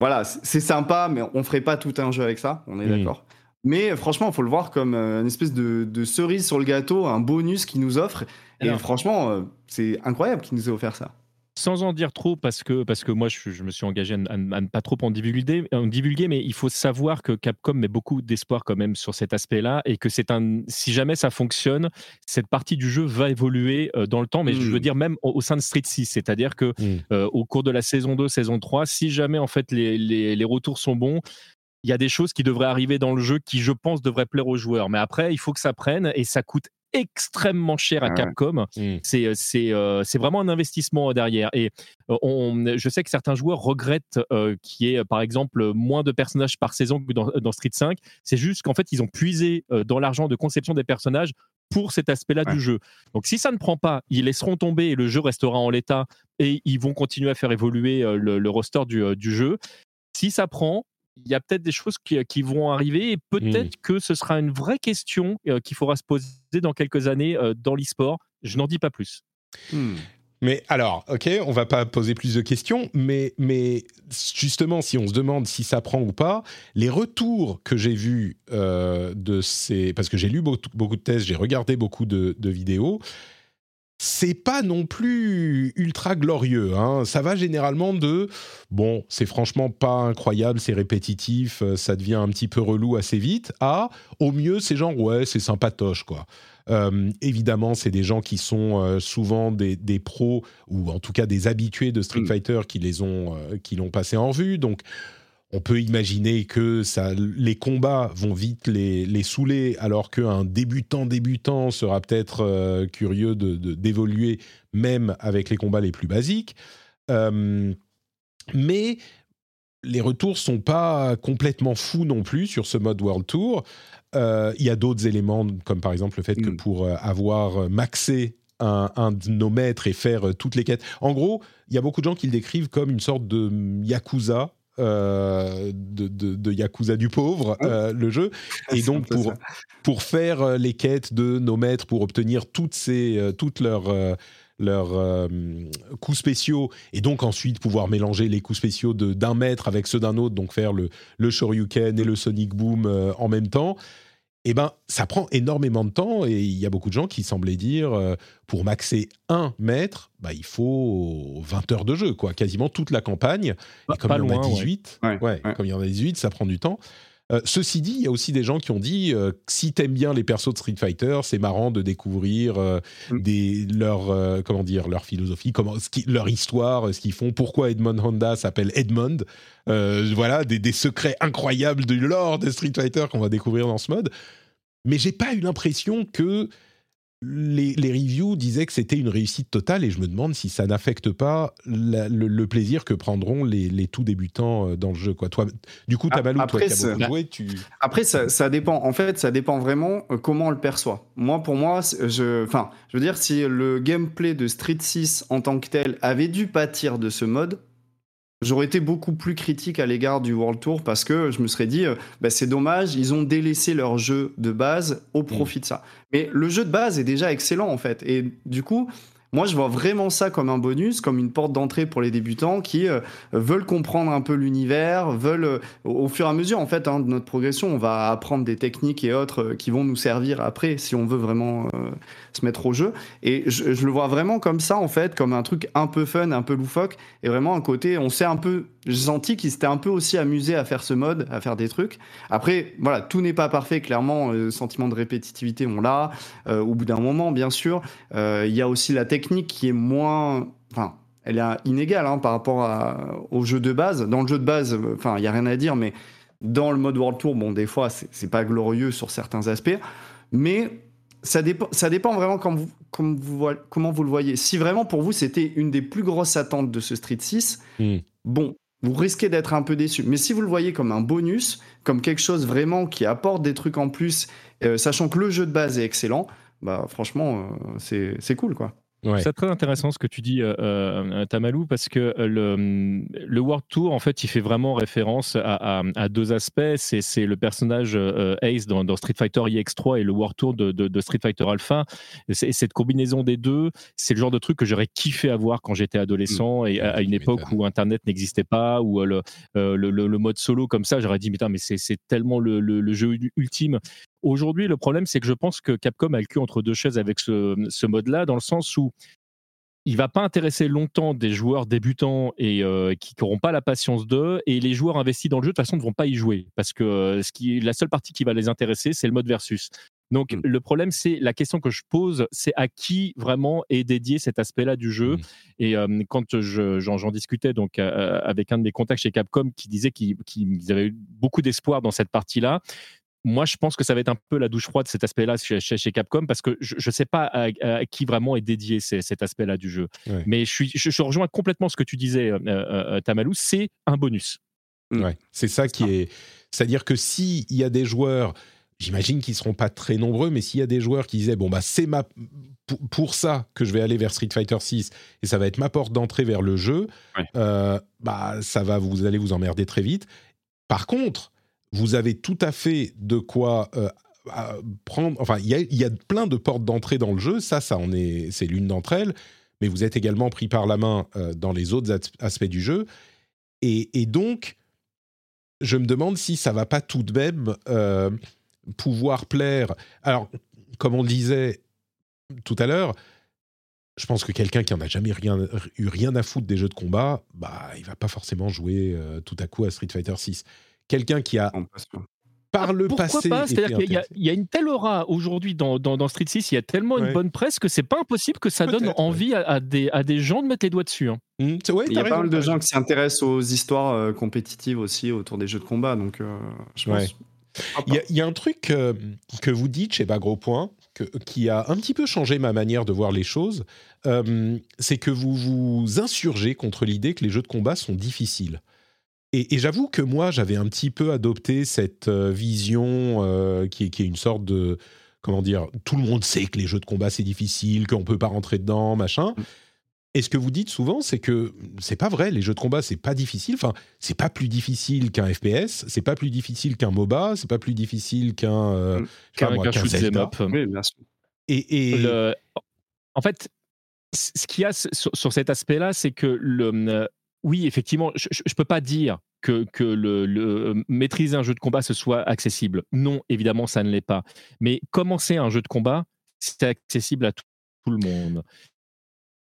Voilà, c'est sympa, mais on ferait pas tout un jeu avec ça, on est hmm. d'accord. Mais franchement, il faut le voir comme une espèce de, cerise sur le gâteau, un bonus qu'il nous offre. Et franchement, c'est incroyable qu'il nous ait offert ça sans en dire trop, parce que, parce que moi, je, me suis engagé à, ne pas trop en divulguer, en divulguer, mais il faut savoir que Capcom met beaucoup d'espoir quand même sur cet aspect-là et que c'est un, si jamais ça fonctionne, cette partie du jeu va évoluer euh, dans le temps, mais je veux mmh. dire même au, sein de Street 6, c'est-à-dire que mmh. euh, au cours de la saison 2, saison 3, si jamais en fait les, les, les retours sont bons, il y a des choses qui devraient arriver dans le jeu qui, je pense, devraient plaire aux joueurs. Mais après, il faut que ça prenne et ça coûte extrêmement cher à Ah ouais. Capcom. Mm. C'est euh, c'est euh, c'est vraiment un investissement derrière. Et euh, on, je sais que certains joueurs regrettent euh, qu'il y ait, par exemple, moins de personnages par saison que dans, dans Street 5. C'est juste qu'en fait, ils ont puisé euh, dans l'argent de conception des personnages pour cet aspect-là Ouais. du jeu. Donc, si ça ne prend pas, ils laisseront tomber et le jeu restera en l'état et ils vont continuer à faire évoluer euh, le, le roster du, euh, du jeu. Si ça prend, il y a peut-être des choses qui, qui vont arriver et peut-être que ce sera une vraie question euh, qu'il faudra se poser dans quelques années euh, dans l'e-sport. Je n'en dis pas plus. Hmm. Mais alors, ok, on va pas poser plus de questions, mais, mais justement, si on se demande si ça prend ou pas, les retours que j'ai vus euh, de ces... Parce que j'ai lu beaucoup, beaucoup de tests, j'ai regardé beaucoup de, de vidéos, c'est pas non plus ultra glorieux. hein. Ça va généralement de bon, c'est franchement pas incroyable, c'est répétitif, euh, ça devient un petit peu relou assez vite, à au mieux, c'est genre ouais, c'est sympatoche quoi. Euh, évidemment, c'est des gens qui sont euh, souvent des, des pros ou en tout cas des habitués de Street Mm. Fighter qui les ont euh, qui l'ont passé en vue. Donc, on peut imaginer que ça, les combats vont vite les, les saouler, alors qu'un débutant débutant sera peut-être euh, curieux de- de- d'évoluer même avec les combats les plus basiques. Euh, mais les retours sont pas complètement fous non plus sur ce mode World Tour. Euh, Il y a d'autres éléments, comme par exemple le fait que Mm. pour avoir maxé un, un de nos maîtres et faire toutes les quêtes. En gros, il y a beaucoup de gens qui le décrivent comme une sorte de mm, Yakuza. Euh, de, de- de Yakuza du pauvre, euh, le jeu. Et donc, pour, pour faire euh, les quêtes de nos maîtres, pour obtenir toutes, ces, toutes leurs, leurs coups spéciaux, et donc ensuite pouvoir mélanger les coups spéciaux de- d'un maître avec ceux d'un autre, donc faire le, le Shoryuken et le Sonic Boom en même temps, eh ben, ça prend énormément de temps, et il y a beaucoup de gens qui semblaient dire, euh, pour maxer un maître, bah, il faut 20 heures de jeu, quoi, quasiment toute la campagne. Et comme pas il y en loin, a ouais. 18, Ouais, ouais, ouais. comme il y en a 18, ça prend du temps. Euh, ceci dit, il y a aussi des gens qui ont dit euh, si t'aimes bien les persos de Street Fighter, c'est marrant de découvrir euh, Mm. des, leur, comment dire, leur philosophie, comment, ce qui- leur histoire, ce qu'ils font, pourquoi Edmond Honda s'appelle Edmond. Voilà, des, des secrets incroyables du lore de Street Fighter qu'on va découvrir dans ce mode. Mais j'ai pas eu l'impression que les, les reviews disaient que c'était une réussite totale et je me demande si ça n'affecte pas la- le, le plaisir que prendront les, les tout débutants euh, dans le jeu. Quoi. Toi, du coup, Ah, Tabalou, toi après, qui as c'est- beaucoup joué, tu... Après, ça, ça dépend. En fait, ça dépend vraiment euh, comment on le perçoit. Moi, pour moi, c'est- je, enfin, je veux dire, si le gameplay de Street 6 en tant que tel avait dû pâtir de ce mode, j'aurais été beaucoup plus critique à l'égard du World Tour parce que je me serais dit, euh, bah, c'est dommage, ils ont délaissé leur jeu de base au profit de ça. Mais le jeu de base est déjà excellent en fait. Et du coup, moi, je vois vraiment ça comme un bonus, comme une porte d'entrée pour les débutants qui euh, veulent comprendre un peu l'univers, veulent, euh, au fur et à mesure en fait hein, de notre progression, on va apprendre des techniques et autres euh, qui vont nous servir après si on veut vraiment se mettre au jeu. Et je, je le vois vraiment comme ça en fait, comme un truc un peu fun, un peu loufoque, et vraiment un côté, on s'est un peu, j'ai senti qu'ils s'étaient un peu aussi amusés à faire ce mode, à faire des trucs. Après, voilà, tout n'est pas parfait, clairement, le sentiment de répétitivité, on l'a. Euh, au bout d'un moment, bien sûr, Euh, il y a aussi la technique qui est moins, enfin, elle est inégale hein, par rapport à- au jeu de base. Dans le jeu de base, euh, enfin, il y a rien à dire, mais dans le mode World Tour, bon, des fois, c'est pas glorieux sur certains aspects, mais ça dépend, ça dépend vraiment comme vous, comme vous, voy- comment vous le voyez. Si vraiment pour vous c'était une des plus grosses attentes de ce Street 6, Mm. bon, vous risquez d'être un peu déçu. Mais si vous le voyez comme un bonus, comme quelque chose vraiment qui apporte des trucs en plus, euh, sachant que le jeu de base est excellent, bah franchement, euh, c'est cool quoi. Ouais. C'est très intéressant ce que tu dis, euh, euh, Tamalou, parce que euh, le, le World Tour, en fait, il fait vraiment référence à, à- à deux aspects. C'est le personnage euh, Ace dans, dans Street Fighter EX3 et le World Tour de, de- de Street Fighter Alpha. Et cette combinaison des deux, c'est le genre de truc que j'aurais kiffé avoir quand j'étais adolescent et à, à une époque où Internet n'existait pas, où le, le, le- le mode solo comme ça, j'aurais dit, mais, mais c'est tellement le, le- le jeu ultime. Aujourd'hui, le problème, c'est que je pense que Capcom a le cul entre deux chaises avec ce, ce mode-là, dans le sens où il va pas intéresser longtemps des joueurs débutants et euh, qui n'auront pas la patience d'eux, et les joueurs investis dans le jeu de toute façon ne vont pas y jouer parce que euh, ce qui, la seule partie qui va les intéresser, c'est le mode versus. Donc Mm. le problème, c'est la question que je pose, c'est à qui vraiment est dédié cet aspect-là du jeu? Mm. Et euh, quand je- j'en discutais donc euh, avec un de mes contacts chez Capcom qui disait qu'ils qu'ils avaient eu beaucoup d'espoir dans cette partie-là, moi, je pense que ça va être un peu la douche froide cet aspect-là chez, chez, Capcom parce que je ne sais pas à, qui vraiment est dédié cet aspect-là du jeu. Mais je, suis, je, rejoins complètement ce que tu disais, Tamalou. C'est un bonus. Ouais, c'est ça qui est. C'est-à-dire que s'il y a des joueurs j'imagine qu'ils seront pas très nombreux, mais s'il y a des joueurs qui disaient bon bah c'est ma pour, ça que je vais aller vers Street Fighter 6 et ça va être ma porte d'entrée vers le jeu, euh, bah ça va vous allez vous emmerder très vite. Par contre, vous avez tout à fait de quoi euh, prendre. Enfin, il y a, plein de portes d'entrée dans le jeu. Ça, ça en est c'est l'une d'entre elles. Mais vous êtes également pris par la main euh, dans les autres aspects du jeu. Et, donc, je me demande si ça va pas tout de même pouvoir plaire. Alors, comme on disait tout à l'heure, je pense que quelqu'un qui en a jamais rien, eu rien à foutre des jeux de combat, bah, il va pas forcément jouer euh, tout à coup à Street Fighter 6. Quelqu'un qui a par le Pourquoi passé. Pas? C'est-à-dire qu'il y, a une telle aura aujourd'hui dans, dans, Street 6, il y a tellement une bonne presse que c'est pas impossible que ça donne envie à, des, à des gens de mettre les doigts dessus. Hein. Mmh, il y a pas mal de gens qui s'intéressent aux histoires euh, compétitives aussi autour des jeux de combat, donc euh, je pense il y, a un truc euh, que vous dites chez Bagro Point qui a un petit peu changé ma manière de voir les choses. Euh, c'est que vous vous insurgez contre l'idée que les jeux de combat sont difficiles. Et, j'avoue que moi, j'avais un petit peu adopté cette euh, vision qui, est, qui, est, une sorte de. Comment dire Tout le monde sait que les jeux de combat, c'est difficile, qu'on ne peut pas rentrer dedans, machin. Mm. Et ce que vous dites souvent, c'est que c'est pas vrai. Les jeux de combat, c'est pas difficile. Enfin, c'est pas plus difficile qu'un FPS. C'est pas plus difficil qu'un MOBA. C'est pas plus difficile qu'un euh, qu'un Zelda. Oui, bien sûr. Et, et... en fait, ce qu'il y a sur, cet aspect-là, c'est que le, euh, oui, effectivement, je ne peux pas dire que, le, le, maîtriser un jeu de combat ce soit accessible. Non, évidemment, ça ne l'est pas. Mais commencer un jeu de combat, c'est accessible à tout le monde.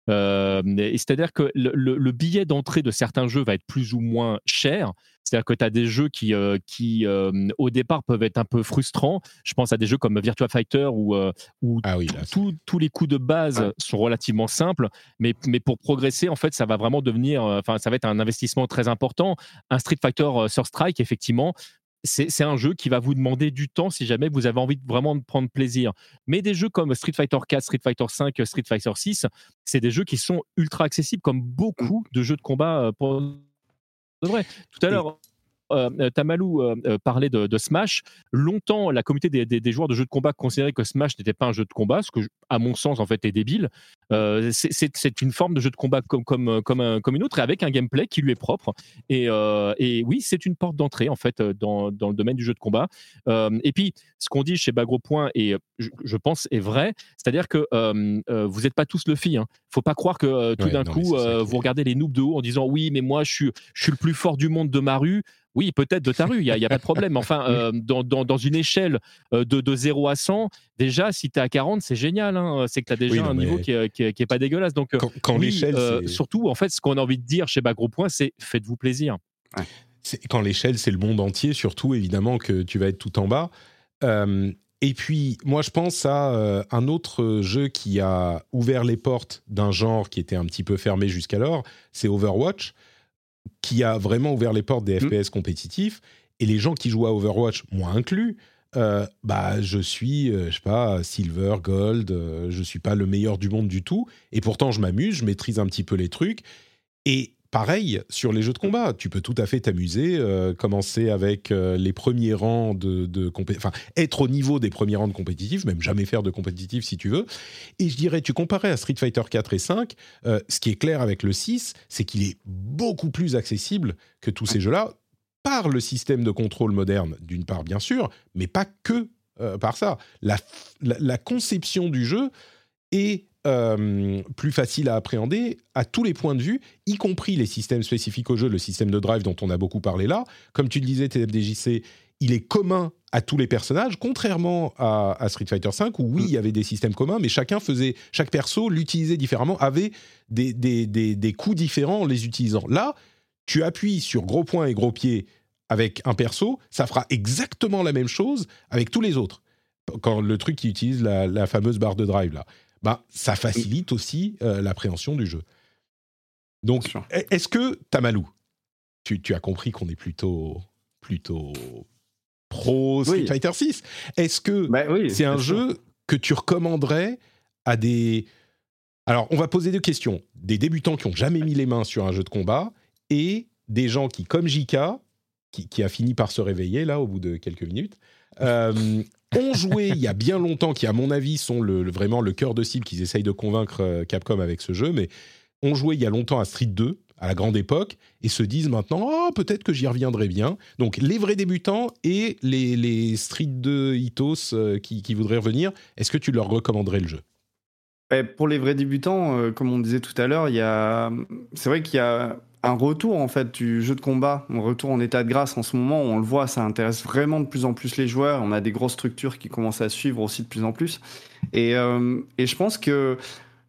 Euh, c'est-à-dire que le, billet d'entrée de certains jeux va être plus ou moins cher. C'est-à-dire que tu as des jeux qui, euh, qui euh, au départ, peuvent être un peu frustrants. Je pense à des jeux comme Virtua Fighter où, où ah tous les coups de base sont relativement simples. Mais, mais pour progresser, en fait, ça va vraiment devenir, enfin, ça va être un investissement très important. Un Street Fighter Sur Strike, effectivement, c'est un jeu qui va vous demander du temps si jamais vous avez envie de vraiment de prendre plaisir. Mais des jeux comme Street Fighter 4, Street Fighter 5, Street Fighter 6, c'est des jeux qui sont ultra accessibles comme beaucoup de jeux de combat euh, pour de vrai. Tout à l'heure, euh, euh, Tamalou euh, parlait de, Smash. Longtemps, la communauté des, joueurs de jeux de combat considérait que Smash n'était pas un jeu de combat, ce que, à mon sens, en fait, est débile. c'est une forme de jeu de combat comme, comme, comme, comme, une autre, et avec un gameplay qui lui est propre. Et, et oui, c'est une porte d'entrée, en fait, dans, dans, le domaine du jeu de combat. et puis, ce qu'on dit chez Bagro Point, et je, pense est vrai, c'est-à-dire que vous n'êtes pas tous le fi. Il hein. ne faut pas croire que tout d'un coup, vous regardez les noobs de haut en disant oui, mais moi, je suis, je suis le plus fort du monde de ma rue. Oui, peut-être de ta rue, il n'y a, pas de problème. Enfin, euh, dans, une échelle euh, de, de 0 à 100, déjà, si tu es à 40, c'est génial. Hein. C'est que tu as déjà un niveau qui n'est pas dégueulasse. Donc, euh, quand, l'échelle. surtout, en fait, ce qu'on a envie de dire chez Bagro Point, c'est faites-vous plaisir. Quand l'échelle, c'est le monde entier, surtout, évidemment, que tu vas être tout en bas. et puis, moi, je pense à un autre jeu qui a ouvert les portes d'un genre qui était un petit peu fermé jusqu'alors, c'est Overwatch qui a vraiment ouvert les portes des mm. FPS compétitifs. Et les gens qui jouent à Overwatch, moi inclus, euh, bah, je suis, euh, je sais pas, silver, gold, euh, je suis pas le meilleur du monde du tout. Et pourtant, je m'amuse, je maîtrise un petit peu les trucs. Et pareil sur les jeux de combat. Tu peux tout à fait t'amuser, euh, commencer avec euh, les premiers rangs de, de enfin être au niveau des premiers rangs de compétitif, même jamais faire de compétitif si tu veux. Et je dirais, tu comparais à Street Fighter 4 et 5, euh, ce qui est clair avec le 6, c'est qu'il est beaucoup plus accessible que tous ces jeux-là par le système de contrôle moderne, d'une part bien sûr, mais pas que par ça. La, conception du jeu est euh, plus facile à appréhender à tous les points de vue, y compris les systèmes spécifiques au jeu, le système de drive dont on a beaucoup parlé là. Comme tu le disais, TFDJC, il est commun à tous les personnages, contrairement à, Street Fighter V, où oui, il y avait des systèmes communs, mais chacun faisait, chaque perso l'utilisait différemment, avait des, des, des, coups différents en les utilisant. Là, tu appuies sur gros point et gros pied avec un perso, ça fera exactement la même chose avec tous les autres. Quand le truc qui utilise la, la fameuse barre de drive là. Bah, ça facilite aussi euh, l'appréhension du jeu. Donc, e-, est-ce que, Tamalou, tu, tu as compris qu'on est plutôt, plutôt pro Street Fighter 6. Est-ce que bah c'est un jeu que tu recommanderais à des alors, on va poser deux questions. Des débutants qui ont jamais mis les mains sur un jeu de combat et des gens qui, comme Jika, qui, a fini par se réveiller là au bout de quelques minutes, euh, ont joué il y a bien longtemps, qui à mon avis sont le, vraiment le cœur de cible qu'ils essayent de convaincre euh, Capcom avec ce jeu, mais ont joué il y a longtemps à Street 2, à la grande époque, et se disent maintenant, oh, peut-être que j'y reviendrai bien. Donc les vrais débutants et les, Street 2 Hitos euh, qui, voudraient revenir, est-ce que tu leur recommanderais le jeu? Pour les vrais débutants, euh, comme on disait tout à l'heure, c'est vrai qu'il y a un retour en fait du jeu de combat, un retour en état de grâce en ce moment. On le voit, ça intéresse vraiment de plus en plus les joueurs. On a des grosses structures qui commencent à suivre aussi de plus en plus. Et, euh, et je pense que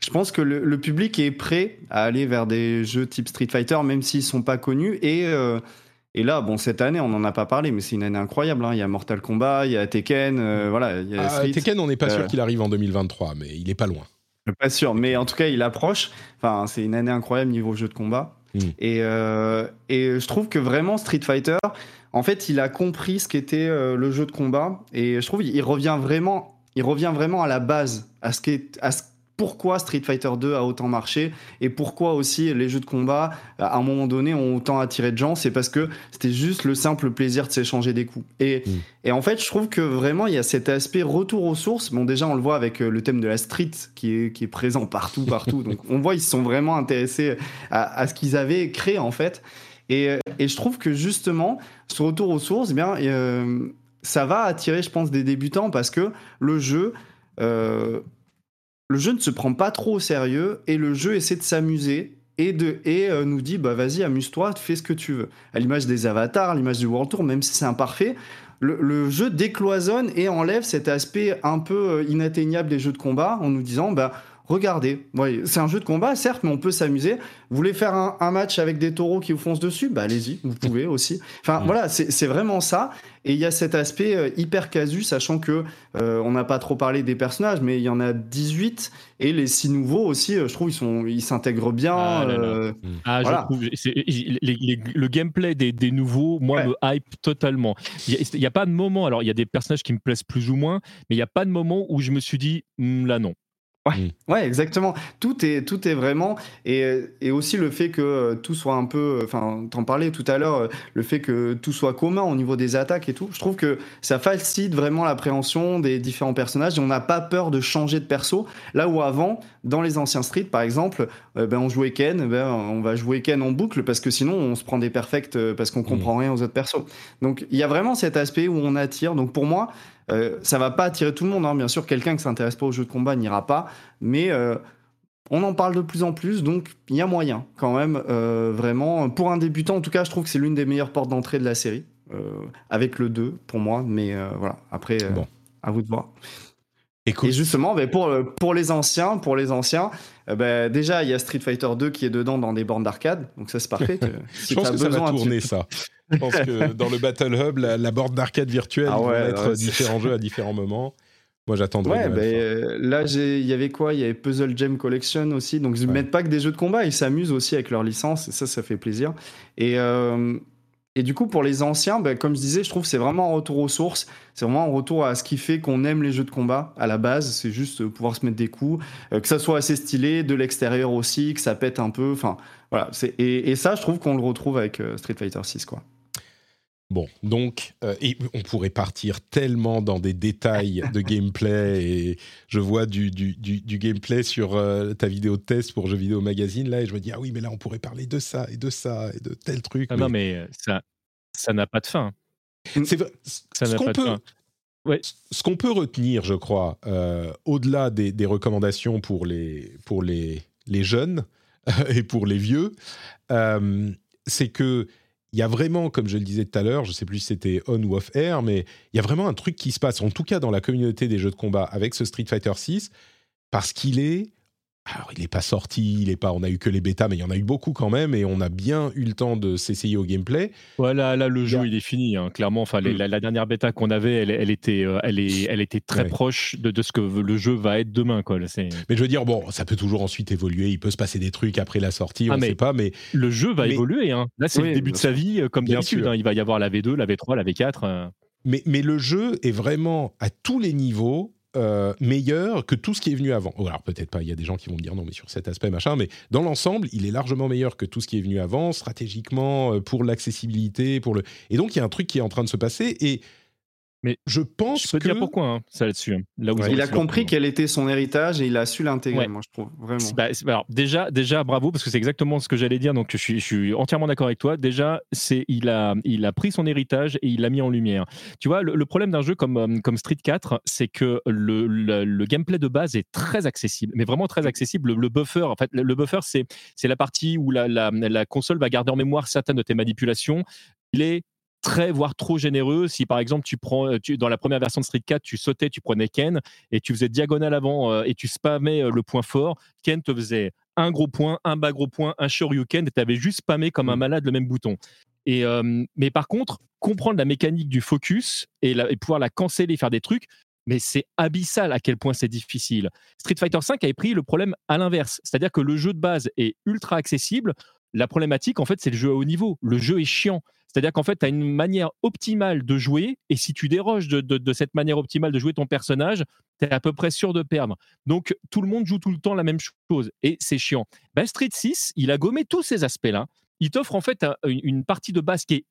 je pense que le, public est prêt à aller vers des jeux type Street Fighter, même s'ils sont pas connus. Et euh, et là, bon, cette année, on n'en a pas parlé, mais c'est une année incroyable. Hein. Il y a Mortal Kombat, il y a Tekken, voilà. Il y a ah, Tekken, on n'est pas sûr qu'il arrive en 2023, mais il est pas loin. Pas sûr, mais en tout cas, il approche. Enfin, c'est une année incroyable niveau jeu de combat. Hmm. Et, euh, et je trouve que vraiment Street Fighter, en fait, il a compris ce qu'était euh, le jeu de combat. Et je trouve qu'il revient vraiment, il revient vraiment à la base, à ce qu'est, à ce pourquoi Street Fighter 2 a autant marché et pourquoi aussi les jeux de combat à un moment donné ont autant attiré de gens, c'est parce que c'était juste le simple plaisir de s'échanger des coups. Et, mm. et, en fait, je trouve que vraiment il y a cet aspect retour aux sources. Bon, déjà on le voit avec euh, le thème de la street qui est, qui est présent partout, partout. Donc on voit ils se sont vraiment intéressés à, ce qu'ils avaient créé en fait. Et, et, je trouve que justement ce retour aux sources, eh bien euh, ça va attirer, je pense, des débutants parce que le jeu euh, le jeu ne se prend pas trop au sérieux et le jeu essaie de s'amuser et, de, euh, nous dit bah vas-y amuse-toi, fais ce que tu veux. À l'image des avatars, à l'image du World Tour, même si c'est imparfait, le, jeu décloisonne et enlève cet aspect un peu euh, inatteignable des jeux de combat en nous disant bah regardez, c'est un jeu de combat, certes, mais on peut s'amuser. Vous voulez faire un, match avec des taureaux qui vous foncent dessus? Bah allez-y, vous pouvez aussi. Enfin mm. voilà, c'est vraiment ça. Et il y a cet aspect euh, hyper casu, sachant que euh, on n'a pas trop parlé des personnages, mais il y en a 18 et les six nouveaux aussi. Euh, je trouve ils sont, ils s'intègrent bien. Ah, ah je trouve, le gameplay des, nouveaux, moi, me hype totalement. Il n'y a, pas de moment. Alors il y a des personnages qui me plaisent plus ou moins, mais il n'y a pas de moment où je me suis dit hmm, là non. Ouais, exactement. Tout est, tout est vraiment. Et, et aussi le fait que euh, tout soit un peu. Enfin, t'en parlais tout à l'heure, euh, le fait que tout soit commun au niveau des attaques et tout. Je trouve que ça facilite vraiment l'appréhension des différents personnages et on n'a pas peur de changer de perso. Là où avant, dans les anciens Street, par exemple, euh, ben, on jouait Ken, ben, on va jouer Ken en boucle parce que sinon on se prend des perfects parce qu'on comprend mm. rien aux autres persos. Donc il y a vraiment cet aspect où on attire. Donc pour moi, euh, ça va pas attirer tout le monde, hein. bien sûr. Quelqu'un qui s'intéresse pas aux jeux de combat n'ira pas, mais euh, on en parle de plus en plus, donc il y a moyen quand même, euh, vraiment. Pour un débutant, en tout cas, je trouve que c'est l'une des meilleures portes d'entrée de la série, avec le 2 pour moi, mais voilà. Après, bon. à vous de voir. Et justement, ben, pour, pour les anciens, pour les anciens, ben, déjà il y a Street Fighter 2 qui est dedans dans des bornes d'arcade, donc ça c'est parfait. je pense que ça va tourner ça. Je pense que dans le Battle Hub, la, borne d'arcade virtuelle ah va être différents jeux à différents moments. Moi, j'attendrai. Ouais, ben, euh, là, il y avait quoi? Il y avait Puzzle Gem Collection aussi. Donc, ils ne mettent pas que des jeux de combat, ils s'amusent aussi avec leur licence. Et ça, ça fait plaisir. Et, euh, et du coup, pour les anciens, ben, comme je disais, je trouve c'est vraiment un retour aux sources. C'est vraiment un retour à ce qui fait qu'on aime les jeux de combat à la base. C'est juste pouvoir se mettre des coups, euh, que ça soit assez stylé, de l'extérieur aussi, que ça pète un peu. Enfin, voilà. Et, ça, je trouve qu'on le retrouve avec Street Fighter 6, quoi. Bon, donc, euh, et on pourrait partir tellement dans des détails de gameplay, et je vois du, du, du, gameplay sur euh, ta vidéo de test pour Jeux Vidéo Magazine, là, et je me dis, ah oui, mais là, on pourrait parler de ça, et de ça, et de tel truc. Ah Non, mais euh, ça ça n'a pas de fin. C'est Ça n'a pas de fin. Ouais. Ce qu'on peut retenir, je crois, au-delà des, des, recommandations pour les, pour les, les jeunes et pour les vieux, c'est que il y a vraiment, comme je le disais tout à l'heure, je ne sais plus si c'était on ou off air, mais il y a vraiment un truc qui se passe, en tout cas dans la communauté des jeux de combat avec ce Street Fighter 6, parce qu'il est alors, il n'est pas sorti, il est pas. On a eu que les bêtas, mais il y en a eu beaucoup quand même, et on a bien eu le temps de s'essayer au gameplay. Voilà, là, le jeu, il est fini, hein, clairement. Enfin, mm. la, dernière bêta qu'on avait, elle, était, euh, elle, est, elle était très proche de, ce que le jeu va être demain, quoi. Mais je veux dire, bon, ça peut toujours ensuite évoluer. Il peut se passer des trucs après la sortie, ah, on ne sait pas, mais le jeu va évoluer. Hein. Là, c'est le début de sa vie, euh, comme d'habitude. Hein. Il va y avoir la V2, la V3, la V4. mais, mais le jeu est vraiment à tous les niveaux euh, meilleur que tout ce qui est venu avant. Oh, alors peut-être pas, il y a des gens qui vont me dire non, mais sur cet aspect machin, mais dans l'ensemble, il est largement meilleur que tout ce qui est venu avant, stratégiquement, euh, pour l'accessibilité, pour le. Et donc il y a un truc qui est en train de se passer et mais je pense je peux que... dire pourquoi hein, ça là-dessus. Hein. Là où ouais. Il a compris quel était son héritage et il a su l'intégrer. Ouais. Moi, je trouve vraiment. Bah, alors déjà, déjà, bravo parce que c'est exactement ce que j'allais dire. Donc je suis, je suis entièrement d'accord avec toi. Déjà, c'est il a, il a pris son héritage et il l'a mis en lumière. Tu vois, le, le problème d'un jeu comme comme Street 4, c'est que le, le, le, gameplay de base est très accessible, mais vraiment très accessible. Le, buffer, en fait, le buffer, c'est c'est la partie où la, la, la console va garder en mémoire certaines de tes manipulations. Il est très voire trop généreux. Si par exemple tu prends tu, dans la première version de Street 4, tu sautais, tu prenais Ken et tu faisais diagonale avant euh, et tu spammais euh, le point fort, Ken te faisait un gros point, un bas gros point, un shoryuken et tu avais juste spammé comme un malade le même bouton. Et euh, mais par contre, comprendre la mécanique du focus et, la, et pouvoir la canceller, faire des trucs, mais c'est abyssal à quel point c'est difficile. Street Fighter V avait pris le problème à l'inverse, c'est-à-dire que le jeu de base est ultra accessible. La problématique, en fait, c'est le jeu à haut niveau. Le jeu est chiant. C'est-à-dire qu'en fait, tu as une manière optimale de jouer, et si tu déroges de, cette manière optimale de jouer ton personnage, tu es à peu près sûr de perdre. Donc, tout le monde joue tout le temps la même chose, et c'est chiant. Ben, Street 6, il a gommé tous ces aspects-là. Il t'offre en fait une partie de base qui est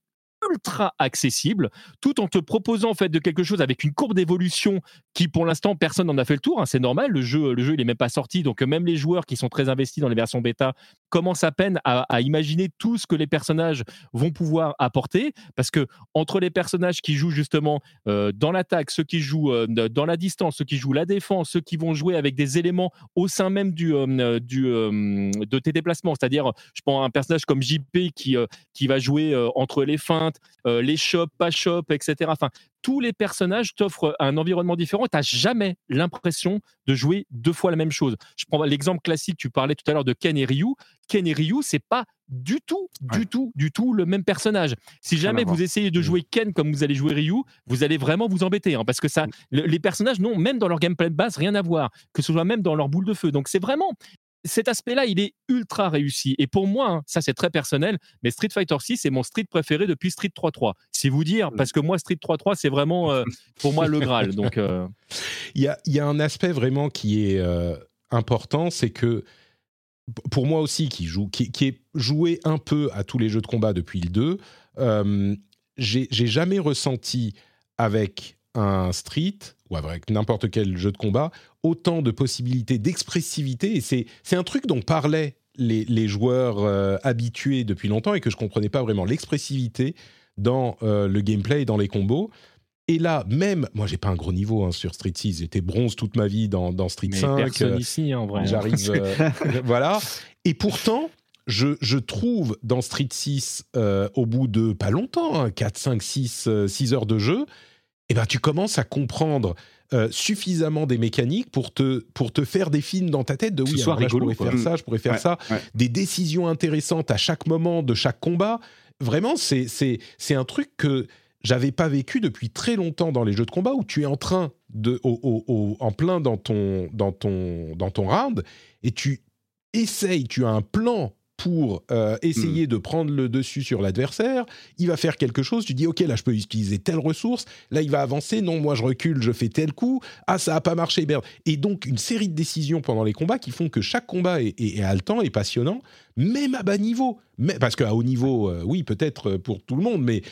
ultra accessible, tout en te proposant en fait de quelque chose avec une courbe d'évolution qui, pour l'instant, personne n'en a fait le tour. Hein, c'est normal. Le jeu, le jeu, il est même pas sorti, donc même les joueurs qui sont très investis dans les versions bêta commencent à peine à, imaginer tout ce que les personnages vont pouvoir apporter, parce que entre les personnages qui jouent justement euh, dans l'attaque, ceux qui jouent euh, dans la distance, ceux qui jouent la défense, ceux qui vont jouer avec des éléments au sein même du, euh, du de tes déplacements, c'est-à-dire, je prends un personnage comme JP qui qui va jouer entre les feintes euh, les shops, pas shop, etc. Enfin, tous les personnages t'offrent un environnement différent. Tu n'as jamais l'impression de jouer deux fois la même chose. Je prends l'exemple classique, tu parlais tout à l'heure de Ken et Ryu. Ken et Ryu, c'est pas du tout, du tout, du tout le même personnage. Si jamais vous essayez de jouer Ken comme vous allez jouer Ryu, vous allez vraiment vous embêter, hein, parce que ça, le, les personnages n'ont même dans leur gameplay de base rien à voir, que ce soit même dans leur boule de feu. Donc c'est vraiment, cet aspect-là, il est ultra réussi. Et pour moi, hein, ça c'est très personnel, mais Street Fighter 6 c'est mon street préféré depuis Street 3.3. C'est vous dire, parce que moi Street 3.3 c'est vraiment euh, pour moi le Graal. Donc euh... il, y a, il y, a, un aspect vraiment qui est euh, important, c'est que pour moi aussi qui joue, qui, qui, est joué un peu à tous les jeux de combat depuis le 2, euh, j'ai jamais ressenti avec un Street ou avec n'importe quel jeu de combat, autant de possibilités d'expressivité. Et c'est un truc dont parlaient les, les joueurs euh, habitués depuis longtemps et que je ne comprenais pas vraiment. L'expressivité dans euh, le gameplay et dans les combos. Et là, même, moi, j'ai pas un gros niveau hein, sur Street 6. J'étais bronze toute ma vie dans, dans Street Mais 5. Personne euh, ici, en vrai. J'arrive, euh, voilà. Et pourtant, je, je, trouve dans Street 6, euh, au bout de pas longtemps, hein, 4, 5, 6, 6 heures de jeu, eh ben, tu commences à comprendre euh, suffisamment des mécaniques pour te, pour te faire des films dans ta tête de oui, alors là, rigolo, je pourrais faire ça, je pourrais faire ouais, ça, ouais. des décisions intéressantes à chaque moment de chaque combat. Vraiment, c'est, c'est, c'est un truc que j'avais pas vécu depuis très longtemps dans les jeux de combat où tu es en train de, au, au, au, en plein dans ton, dans, ton, dans ton round et tu essayes, tu as un plan pour euh, essayer mmh. de prendre le dessus sur l'adversaire. Il va faire quelque chose, tu dis ok là je peux utiliser telle ressource, là il va avancer, non moi je recule, je fais tel coup, ah ça a pas marché, merde. Et donc une série de décisions pendant les combats qui font que chaque combat est, est, est haletant et passionnant, même à bas niveau. Mais, parce qu'à haut niveau, euh, oui peut-être pour tout le monde, mais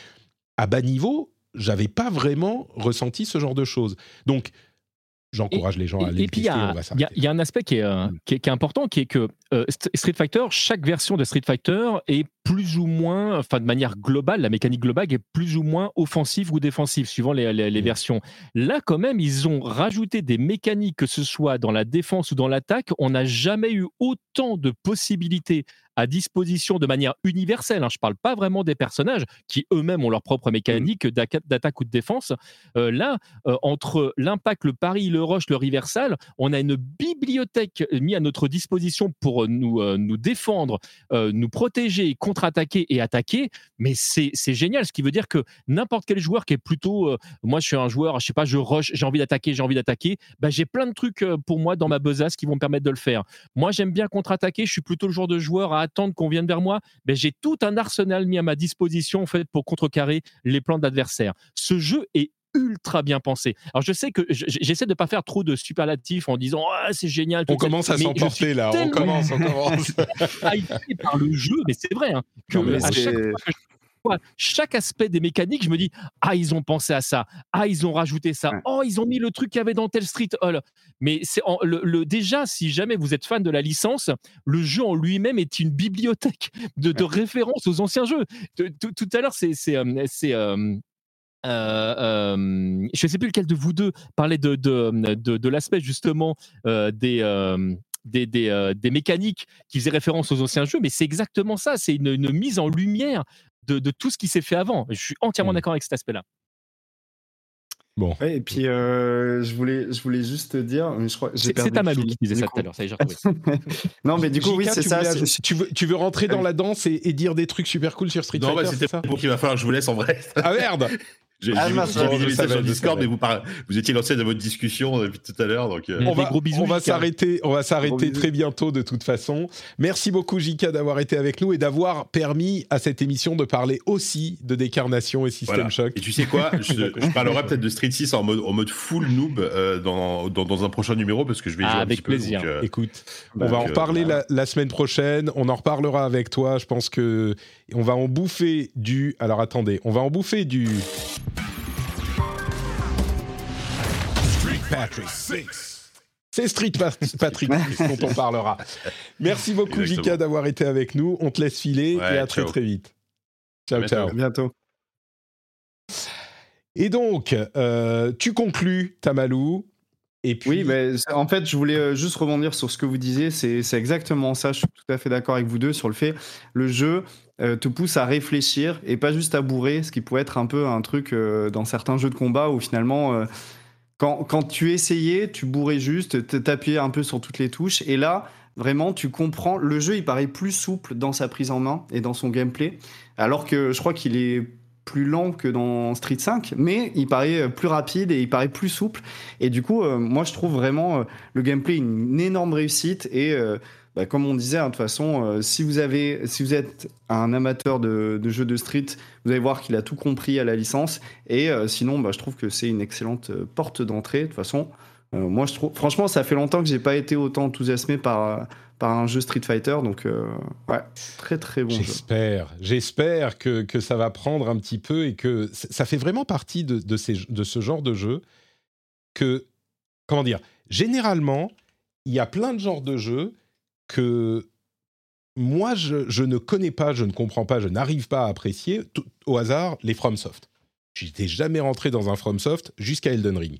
à bas niveau, j'avais pas vraiment ressenti ce genre de choses. Donc j'encourage les gens à aller et puis il y, y, a un aspect qui est, euh, qui est, qui est important qui est que euh, Street Fighter chaque version de Street Fighter est plus ou moins enfin de manière globale la mécanique globale est plus ou moins offensive ou défensive suivant les, les, les mmh. versions là quand même ils ont rajouté des mécaniques que ce soit dans la défense ou dans l'attaque on n'a jamais eu autant de possibilités à disposition de manière universelle. Hein. Je ne parle pas vraiment des personnages qui eux-mêmes ont leur propre mécanique d'attaque ou de défense. Euh, là, euh, entre l'impact, le pari, le rush, le reversal, on a une bibliothèque mise à notre disposition pour nous, euh, nous défendre, euh, nous protéger, contre-attaquer et attaquer, mais c'est génial. Ce qui veut dire que n'importe quel joueur qui est plutôt, euh, moi je suis un joueur, je sais pas, je rush, j'ai envie d'attaquer, j'ai envie d'attaquer, bah, j'ai plein de trucs euh, pour moi dans ma besace qui vont me permettre de le faire. Moi j'aime bien contre-attaquer, je suis plutôt le genre de joueur à attendre qu'on vienne vers moi, ben, j'ai tout un arsenal mis à ma disposition en fait pour contrecarrer les plans d'adversaire. Ce jeu est ultra bien pensé. Alors je sais que j'essaie de pas faire trop de superlatifs en disant ah, c'est génial. On commence à s'emporter là, on commence, on commence. par le jeu, mais c'est vrai hein, que à chaque fois que je chaque aspect des mécaniques, je me dis ah ils ont pensé à ça, ah ils ont rajouté ça, oh ils ont mis le truc qu'il y avait dans tel Street Hall. Mais c'est le, déjà si jamais vous êtes fan de la licence, le jeu en lui-même est une bibliothèque de, de références aux anciens jeux. Tout à l'heure c'est c'est euh, euh, je ne sais plus lequel de vous deux parlait de, de, de, l'aspect justement euh, des, des, des, des, mécaniques qui faisaient référence aux anciens jeux, mais c'est exactement ça, c'est une, mise en lumière de, de, tout ce qui s'est fait avant. Je suis entièrement mmh. d'accord avec cet aspect-là. Bon. et puis euh, je voulais, je voulais juste te dire, c'est Tamalou qui disait ça tout à l'heure. Ça y est, non, mais du coup, oui, c'est ça. tu veux, tu veux rentrer dans la danse et, et, dire des trucs super cool sur Street Fighter Non, bah, c'était pour qu'il va falloir que je vous laisse en vrai. Ah merde J'ai ah, vu des messages sur Discord, mais vous, vous étiez lancé dans votre discussion depuis tout à l'heure. Donc, euh. on, va, on va s'arrêter, on va s'arrêter très bientôt de toute façon. Merci beaucoup, Jika, d'avoir été avec nous et d'avoir permis à cette émission de parler aussi de décarnation et System Shock. Et tu sais quoi je, parlerai peut-être de Street 6 en mode, en mode full noob euh, dans, dans, un prochain numéro parce que je vais ah, jouer un avec petit plaisir. Peu, euh, Écoute, on va en reparler la, la, semaine prochaine. On en reparlera avec toi. Je pense que on va en bouffer du. Alors attendez, on va en bouffer du. Patrick 6. C'est Street Patrick dont on parlera. Merci beaucoup, Jika, d'avoir été avec nous. On te laisse filer et à très très vite. Ciao, ciao. À bientôt. Et donc, euh, tu conclus, Tamalou. Et puis... Oui, mais en fait, je voulais euh, juste rebondir sur ce que vous disiez. C'est exactement ça. Je suis tout à fait d'accord avec vous deux sur le fait le jeu euh, te pousse à réfléchir et pas juste à bourrer, ce qui pourrait être un peu un truc dans certains jeux de combat où finalement quand, tu essayais, tu bourrais juste, t'appuyais un peu sur toutes les touches. Et là, vraiment, tu comprends. Le jeu, il paraît plus souple dans sa prise en main et dans son gameplay. Alors que je crois qu'il est plus lent que dans Street 5, mais il paraît plus rapide et il paraît plus souple. Et du coup, euh, moi, je trouve vraiment euh, le gameplay une, énorme réussite. Et euh, bah, comme on disait, hein, de toute façon, euh, si, vous êtes un amateur de, jeux de street, vous allez voir qu'il a tout compris à la licence. Et euh, sinon, bah, je trouve que c'est une excellente euh, porte d'entrée. De toute façon, moi, franchement, ça fait longtemps que j'ai pas été autant enthousiasmé par, un jeu Street Fighter. Donc, ouais, très très bon J'espère, j'espère que, ça va prendre un petit peu et que ça fait vraiment partie de, de ce genre de jeu que, comment dire, généralement, il y a plein de genres de jeux que moi, je, ne connais pas, je ne comprends pas, je n'arrive pas à apprécier au hasard les FromSoft. Je n'étais jamais rentré dans un FromSoft jusqu'à Elden Ring.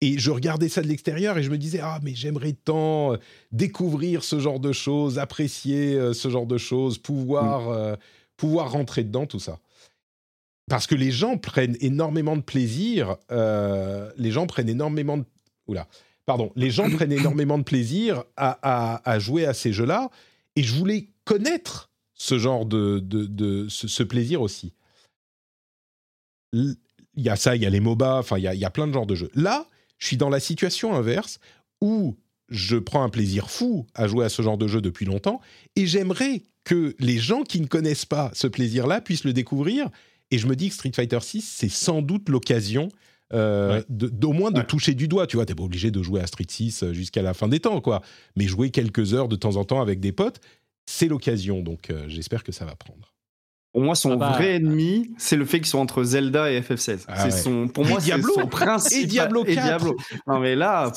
Et je regardais ça de l'extérieur et je me disais ah mais j'aimerais tant euh, découvrir ce genre de choses, apprécier euh, ce genre de choses, pouvoir mm. euh, pouvoir rentrer dedans tout ça. Parce que les gens prennent énormément de plaisir, les gens prennent énormément de oula, pardon, les gens prennent énormément de plaisir à, jouer à ces jeux-là, et je voulais connaître ce genre de, ce, plaisir aussi. Il y a ça, il y a les MOBA, enfin il y a, y a plein de genres de jeux. Là, je suis dans la situation inverse où je prends un plaisir fou à jouer à ce genre de jeu depuis longtemps, et j'aimerais que les gens qui ne connaissent pas ce plaisir-là puissent le découvrir. Et je me dis que Street Fighter 6, c'est sans doute l'occasion euh, d'au moins de toucher du doigt. Tu vois, t'es pas obligé de jouer à Street 6 euh, jusqu'à la fin des temps, quoi. Mais jouer quelques heures de temps en temps avec des potes, c'est l'occasion. Donc, euh, j'espère que ça va prendre. Pour moi, son ah bah, vrai ennemi, c'est le fait qu'ils soient entre Zelda et FF16. Ah c'est son, pour moi, c'est son principe. Et Diablo 4. Et Diablo. Non, mais là,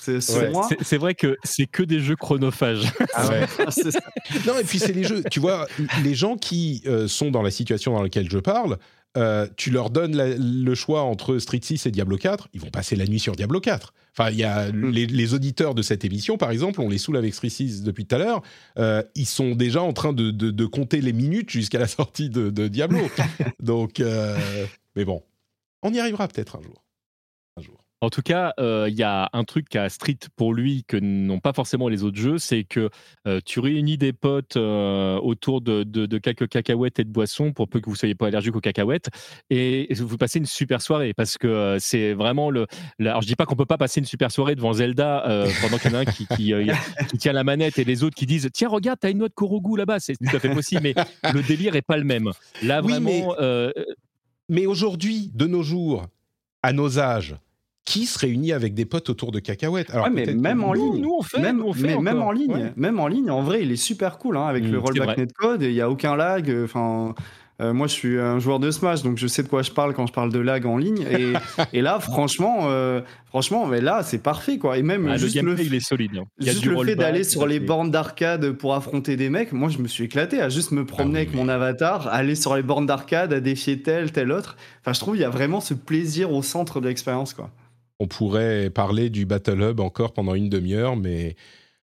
c'est vrai que c'est que des jeux chronophages. Ah non, et puis c'est les jeux. Tu vois, les gens qui sont dans la situation dans laquelle je parle, euh, tu leur donnes le choix entre Street 6 et Diablo 4, ils vont passer la nuit sur Diablo 4. Enfin, il y a mm. les, auditeurs de cette émission, par exemple, on les saoule avec Street 6 depuis tout à l'heure, euh, ils sont déjà en train de, compter les minutes jusqu'à la sortie de, Diablo. Donc, euh, mais bon, on y arrivera peut-être un jour. En tout cas, euh, il y a un truc à Street pour lui que n'ont pas forcément les autres jeux, c'est que euh, tu réunis des potes euh, autour de, de, quelques cacahuètes et de boissons, pour peu que vous soyez pas allergique aux cacahuètes, et vous passez une super soirée, parce que c'est vraiment le... Alors je dis pas qu'on peut pas passer une super soirée devant Zelda pendant qu'il y en a un qui, qui, tient la manette et les autres qui disent tiens regarde t'as une noix de Korogu là-bas, c'est tout à fait possible, mais le délire est pas le même. Là vraiment. mais aujourd'hui, de nos jours, à nos âges, qui se réunit avec des potes autour de cacahuètes. Alors, mais même en ligne, nous, on fait, même, mais même en ligne, même en ligne, en vrai, il est super cool hein, avec le mmh, rollback netcode. Il y a aucun lag. Enfin. Euh, moi, je suis un joueur de Smash, donc je sais de quoi je parle quand je parle de lag en ligne. Et, et là, franchement, euh, franchement, mais là, c'est parfait, quoi. Et même ah, juste le, il est solide. Hein. Il juste le fait d'aller sur les bornes d'arcade pour affronter des mecs, moi, je me suis éclaté à juste me promener ah avec mon avatar, aller sur les bornes d'arcade, à défier tel, tel autre. Enfin, je trouve il y a vraiment ce plaisir au centre de l'expérience, quoi. On pourrait parler du Battle Hub encore pendant une demi-heure, mais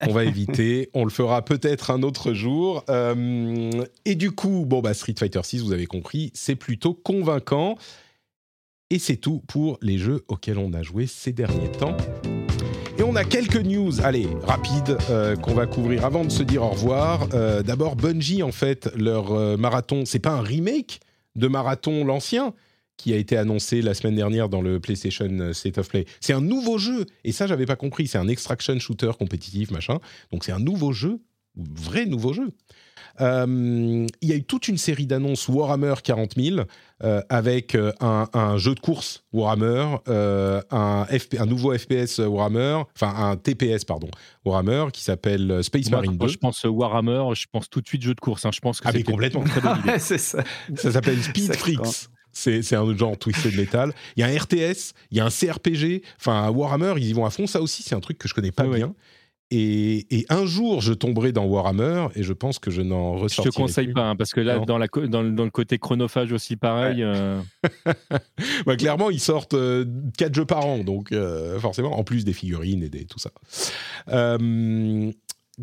on va éviter. On le fera peut-être un autre jour. Euh, et du coup, bon, bah, Street Fighter 6, vous avez compris, c'est plutôt convaincant. Et c'est tout pour les jeux auxquels on a joué ces derniers temps. Et on a quelques news, allez, rapides, euh, qu'on va couvrir avant de se dire au revoir. Euh, d'abord, Bungie, en fait, leur marathon, c'est pas un remake de marathon l'ancien, qui a été annoncé la semaine dernière dans le PlayStation euh, State of Play. C'est un nouveau jeu, et ça j'avais pas compris, c'est un extraction shooter compétitif, machin. Donc c'est un nouveau jeu, vrai nouveau jeu. Euh, il y a eu toute une série d'annonces Warhammer 40 000 euh, avec un, jeu de course Warhammer, un, un, nouveau FPS Warhammer, enfin un TPS pardon Warhammer qui s'appelle Space Marine 2. je pense Warhammer, je pense tout de suite jeu de course. Hein. Je pense que ah complètement. c'est ça. Ça s'appelle Speed Freaks. C'est un genre Twisted Metal. Il y a un RTS, il y a un CRPG. Enfin, Warhammer, ils y vont à fond. Ça aussi, c'est un truc que je connais pas bien. Et, un jour, je tomberai dans Warhammer et je pense que je n'en ressortirai Je te conseille pas, hein, parce que là, dans, la, dans, le côté chronophage aussi, pareil. Euh. Bah, clairement, ils sortent 4 euh, jeux par an, donc euh, forcément, en plus des figurines et des, tout ça.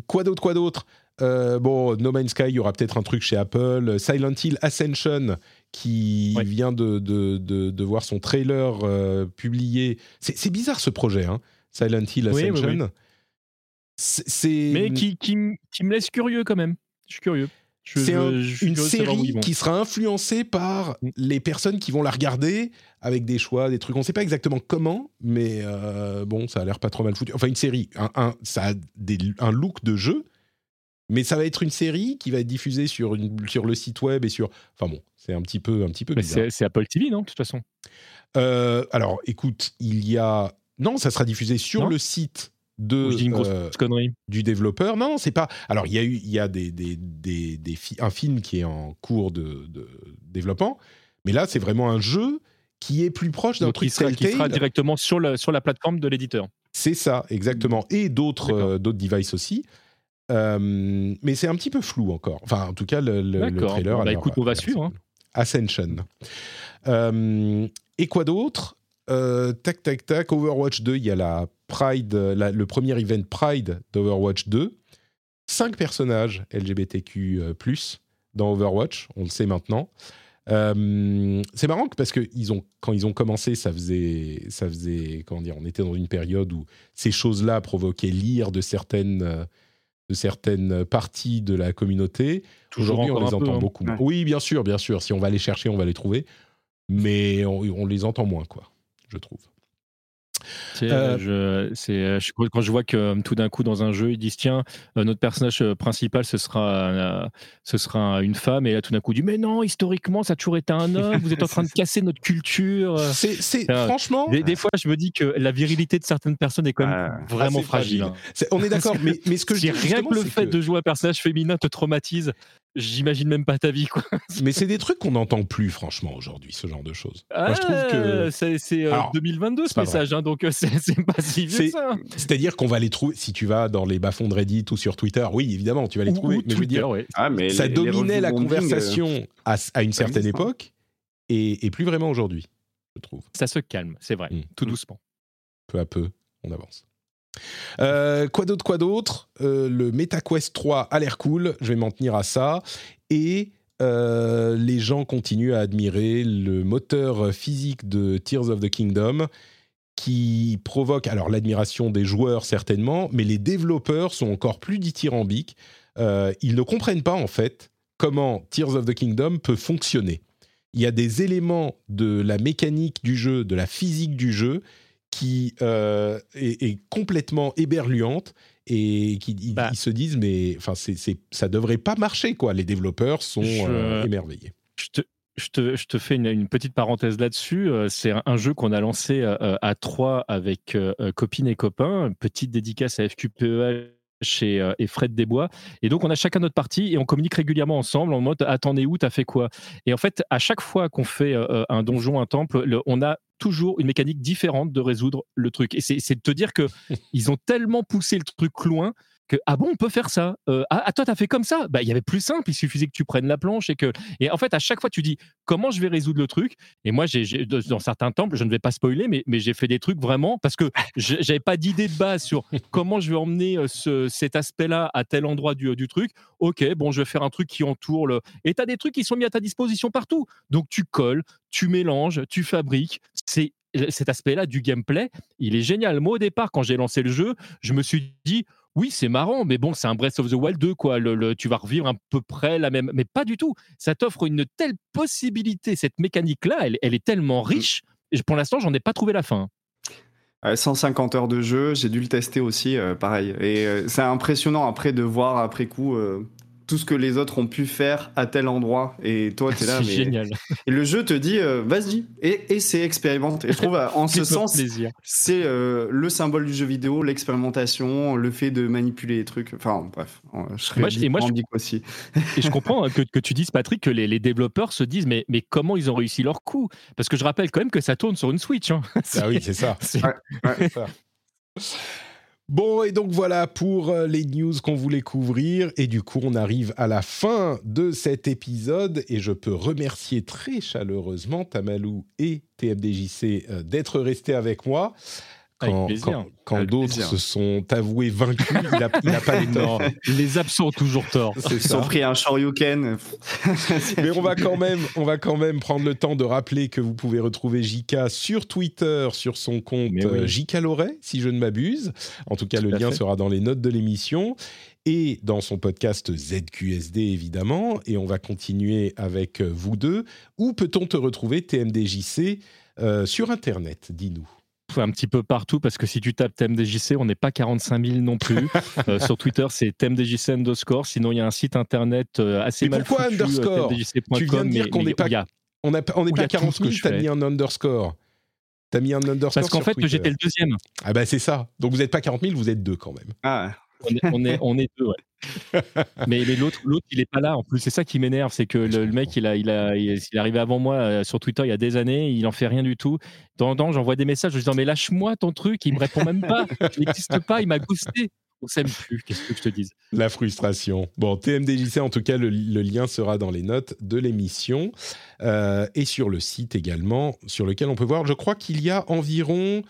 quoi d'autre, quoi d'autre? Bon, No Man's Sky, il y aura peut-être un truc chez Apple. Silent Hill Ascension, qui vient de, de, de, voir son trailer euh, publié. C'est bizarre ce projet, hein, Silent Hill Ascension. c'est Mais qui, qui, qui, me laisse curieux quand même. Je suis curieux. C'est une série qui sera influencée par mm. les personnes qui vont la regarder avec des choix, des trucs. On ne sait pas exactement comment, mais euh, bon, ça a l'air pas trop mal foutu. Enfin, une série, un, un ça a des, un look de jeu, mais ça va être une série qui va être diffusée sur, une, sur le site web et sur. Enfin bon, c'est un petit peu, un petit peu bizarre. C'est Apple TV, non, de toute façon? Euh, Alors, écoute, il y a. Non, ça sera diffusé sur le site de euh, connerie. du développeur. Non, c'est pas. Alors, il y a eu, il y a des, des, des, des un film qui est en cours de, de développement, mais là, c'est vraiment un jeu qui est plus proche d'un truc qui sera, qui sera directement sur, le, sur la plateforme de l'éditeur. C'est ça, exactement. Et d'autres euh, d'autres devices aussi. Euh, mais c'est un petit peu flou encore. Enfin, en tout cas, le, le, trailer. Bah, écoute, on va suivre. Hein. Ascension. Euh, et quoi d'autre? Euh, Tac, tac, tac. Overwatch 2, il y a la Pride, le premier event Pride d'Overwatch 2. Cinq personnages LGBTQ dans Overwatch, on le sait maintenant. c'est marrant parce que ils ont, quand ils ont commencé, ça faisait, ça faisait, comment dire, on était dans une période où ces choses-là provoquaient l'ire de certaines de certaines parties de la communauté. Aujourd'hui, on les entend hein. beaucoup moins. Oui, bien sûr, bien sûr. Si on va les chercher, on va les trouver. Mais on, on les entend moins, quoi, je trouve. Euh, je, euh, quand je vois que euh, tout d'un coup dans un jeu ils disent tiens notre personnage principal ce sera ce sera une femme et là tout d'un coup dit mais non historiquement ça a toujours été un homme vous êtes en train de casser notre culture. C'est franchement des, fois je me dis que la virilité de certaines personnes est quand même vraiment fragile, hein. on est d'accord mais, mais ce que je dis rien que le fait de jouer un personnage féminin te traumatise j'imagine même pas ta vie quoi. Mais c'est des trucs qu'on n'entend plus franchement aujourd'hui, ce genre de choses. Moi, je trouve que c'est 2022 ce message, hein, donc euh, c'est pas si vieux ça. C'est-à-dire qu'on va les trouver si tu vas dans les bas-fonds de Reddit ou sur Twitter. Oui, évidemment, tu vas les trouver. mais je veux dire, ah, mais ça dominait la conversation euh, à, une certaine époque et, plus vraiment aujourd'hui, je trouve. Ça se calme, c'est vrai, mm. tout doucement. Peu à peu, on avance. Euh, quoi d'autre, quoi d'autre? Euh, Le MetaQuest 3 a l'air cool, je vais m'en tenir à ça. Et euh, les gens continuent à admirer le moteur physique de Tears of the Kingdom, qui provoque alors l'admiration des joueurs certainement, mais les développeurs sont encore plus dithyrambiques. Ils ne comprennent pas en fait comment Tears of the Kingdom peut fonctionner. Il y a des éléments de la mécanique du jeu, de la physique du jeu, qui euh, est, complètement éberluante et qui bah. ils, se disent mais enfin c'est, ça devrait pas marcher quoi. Les développeurs sont euh, émerveillés. Je te, je te, je te, fais une, petite parenthèse là-dessus. Euh, c'est un, jeu qu'on a lancé à trois avec copines et copains. petite dédicace à FQPEH chez euh, et Fred Desbois. Et donc, on a chacun notre partie et on communique régulièrement ensemble en mode Attendez où, t'as fait quoi? Et en fait, à chaque fois qu'on fait euh, euh, un donjon, un temple, on a toujours une mécanique différente de résoudre le truc. Et c'est de te dire que ils ont tellement poussé le truc loin ah bon on peut faire ça euh, ah, ah, toi t'as fait comme ça? Bah il y avait plus simple il suffisait que tu prennes la planche et que et en fait à chaque fois tu dis comment je vais résoudre le truc? Et moi j'ai dans certains temples je ne vais pas spoiler mais mais j'ai fait des trucs vraiment parce que j'avais pas d'idée de base sur comment je vais emmener euh, ce, cet aspect là à tel endroit du, du truc. Ok bon je vais faire un truc qui entoure le et t'as des trucs qui sont mis à ta disposition partout. Donc tu colles tu mélanges tu fabriques. C'est cet aspect-là du gameplay, il est génial. Moi, au départ, quand j'ai lancé le jeu, je me suis dit, oui, c'est marrant, mais bon, c'est un Breath of the Wild 2, quoi. Le, tu vas revivre à peu près la même. Mais pas du tout. Ça t'offre une telle possibilité. Cette mécanique-là, elle, elle, est tellement mmh. riche. Et pour l'instant, j'en ai pas trouvé la fin. 150 heures de jeu, j'ai dû le tester aussi, euh, pareil. Et euh, c'est impressionnant après de voir après coup euh, tout ce que les autres ont pu faire à tel endroit. Et toi, tu es là. c'est génial. Et le jeu te dit, euh, vas-y, et, et c'est expérimenté. Et je trouve, en ce sens, c'est euh, le symbole du jeu vidéo, l'expérimentation, le fait de manipuler les trucs. Enfin, bref, je serais moi, et moi, je, aussi. et je comprends hein, que, que, tu dises, Patrick, que les, les, développeurs se disent, mais, mais comment ils ont réussi leur coup? Parce que je rappelle quand même que ça tourne sur une Switch. Hein. Ah oui, c'est ça. C'est ça. Bon, et donc voilà pour euh, les news qu'on voulait couvrir. Et du coup, on arrive à la fin de cet épisode. Et je peux remercier très chaleureusement Tamalou et TMDJC euh, d'être restés avec moi quand, d'autres se sont avoués vaincus, il n'a pas les torts. Les absents ont toujours tort. Ils ont pris un shoryuken. Mais on va, quand même, on va quand même prendre le temps de rappeler que vous pouvez retrouver Jika sur Twitter, sur son compte euh, Jika Loret, si je ne m'abuse. En tout cas, le lien sera dans les notes de l'émission et dans son podcast ZQSD évidemment. Et on va continuer avec euh, vous deux. Où peut-on te retrouver, TMDJC, euh, sur Internet? Dis-nous un petit peu partout parce que si tu tapes TMDJC, on n'est pas 45 000 non plus. Euh, sur Twitter, c'est TMDJC underscore. Sinon, il y a un site internet euh, assez mais mal pourquoi foutu, euh, underscore? Tu viens de dire qu'on n'est pas, on n'est pas 40 000, t'as mis un underscore. T'as mis un underscore Parce qu'en fait, j'étais le deuxième. Ah bah c'est ça. Donc vous n'êtes pas 40 000, vous êtes deux quand même. Ah on est, on est, deux, ouais. mais, l'autre, l'autre, il est pas là. En plus, c'est ça qui m'énerve, c'est que le, mec, il a, il a, il est arrivé avant moi euh, sur Twitter il y a des années, il en fait rien du tout. En temps, j'envoie des messages, je dis mais lâche-moi ton truc, il me répond même pas, il n'existe pas, il m'a ghosté. On s'aime plus, qu'est-ce que je te dise La frustration. Bon, TMDJC, en tout cas, le, lien sera dans les notes de l'émission euh, et sur le site également, sur lequel on peut voir. Je crois qu'il y a environ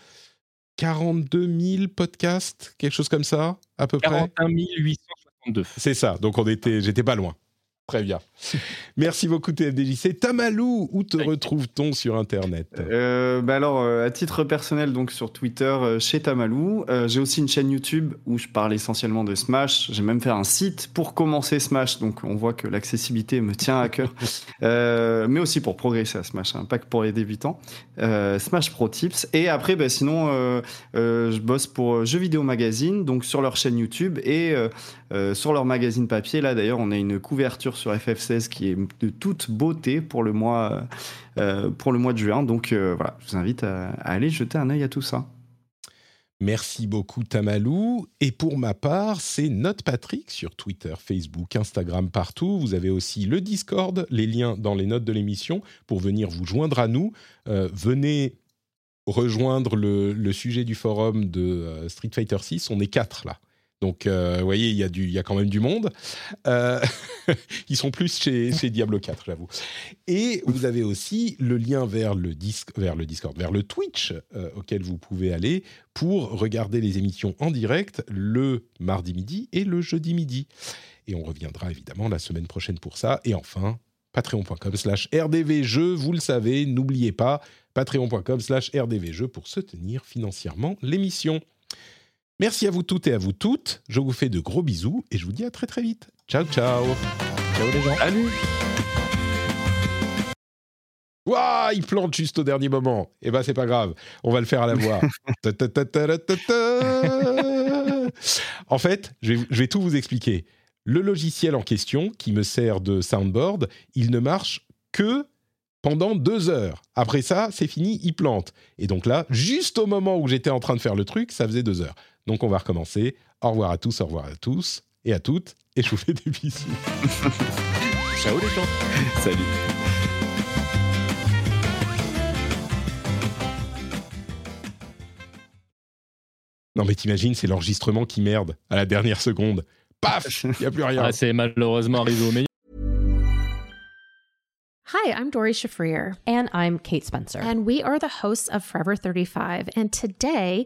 42 000 podcasts, quelque chose comme ça, à peu près. 41 862. C'est ça, donc on était, j'étais pas loin. Très bien. Merci beaucoup TFDJC. Tamalou, où te retrouve-t-on sur Internet? Euh, bah Alors, euh, à titre personnel, donc sur Twitter, euh, chez Tamalou. J'ai aussi une chaîne YouTube où je parle essentiellement de Smash. J'ai même fait un site pour commencer Smash, donc on voit que l'accessibilité me tient à cœur. mais aussi pour progresser à Smash, hein, pas que pour les débutants. Smash Pro Tips. Et après, bah, sinon, je bosse pour Jeux Vidéo Magazine, donc sur leur chaîne YouTube et sur leur magazine papier. Là, d'ailleurs, on a une couverture sur FF16 qui est de toute beauté pour le mois, euh, pour le mois de juin. Donc euh, voilà, je vous invite à, aller jeter un œil à tout ça. Merci beaucoup Tamalou. Et pour ma part, c'est Note Patrick sur Twitter, Facebook, Instagram, partout. Vous avez aussi le Discord, les liens dans les notes de l'émission pour venir vous joindre à nous. Euh, venez rejoindre le, le, sujet du forum de Street Fighter 6. On est quatre là. Donc, euh, vous voyez, il y, a quand même du monde. Euh, ils sont plus chez, Diablo 4, j'avoue. Et vous avez aussi le lien vers le, vers le Discord, vers le Twitch, euh, auquel vous pouvez aller pour regarder les émissions en direct le mardi midi et le jeudi midi. Et on reviendra évidemment la semaine prochaine pour ça. Et enfin, patreon.com slash rdvjeux, vous le savez, n'oubliez pas, patreon.com slash rdvjeux pour soutenir financièrement l'émission. Merci à vous toutes et à vous toutes, je vous fais de gros bisous et je vous dis à très très vite. Ciao ciao Ciao les gens Salut Ouah, il plante juste au dernier moment. Eh ben, c'est pas grave. On va le faire à la voix. En fait, je vais, je vais tout vous expliquer. Le logiciel en question, qui me sert de soundboard, il ne marche que pendant deux heures. Après ça, c'est fini, il plante. Et donc là, juste au moment où j'étais en train de faire le truc, ça faisait deux heures. Donc on va recommencer. Au revoir à tous, au revoir à tous et à toutes. Et je vous fais des bisous. Ciao les gens Salut Non mais t'imagines, c'est l'enregistrement qui merde à la dernière seconde. Paf, il n'y a plus rien. ah, C'est malheureusement arrivé au meilleur. Hi, I'm Dory Shafrir, And I'm Kate Spencer. and we are the hosts of Forever 35. And today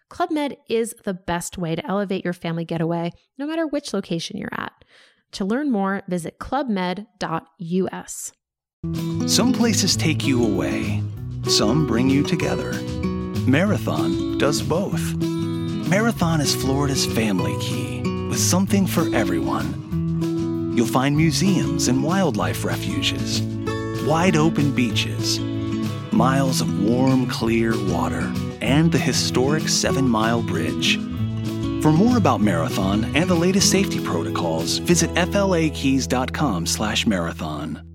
Club Med is the best way to elevate your family getaway, no matter which location you're at. To learn more, visit clubmed.us. Some places take you away, some bring you together. Marathon does both. Marathon is Florida's family key, with something for everyone. You'll find museums and wildlife refuges, wide open beaches, miles of warm, clear water, and the historic Seven Mile Bridge. For more about Marathon and the latest safety protocols, visit flakeys.com/marathon.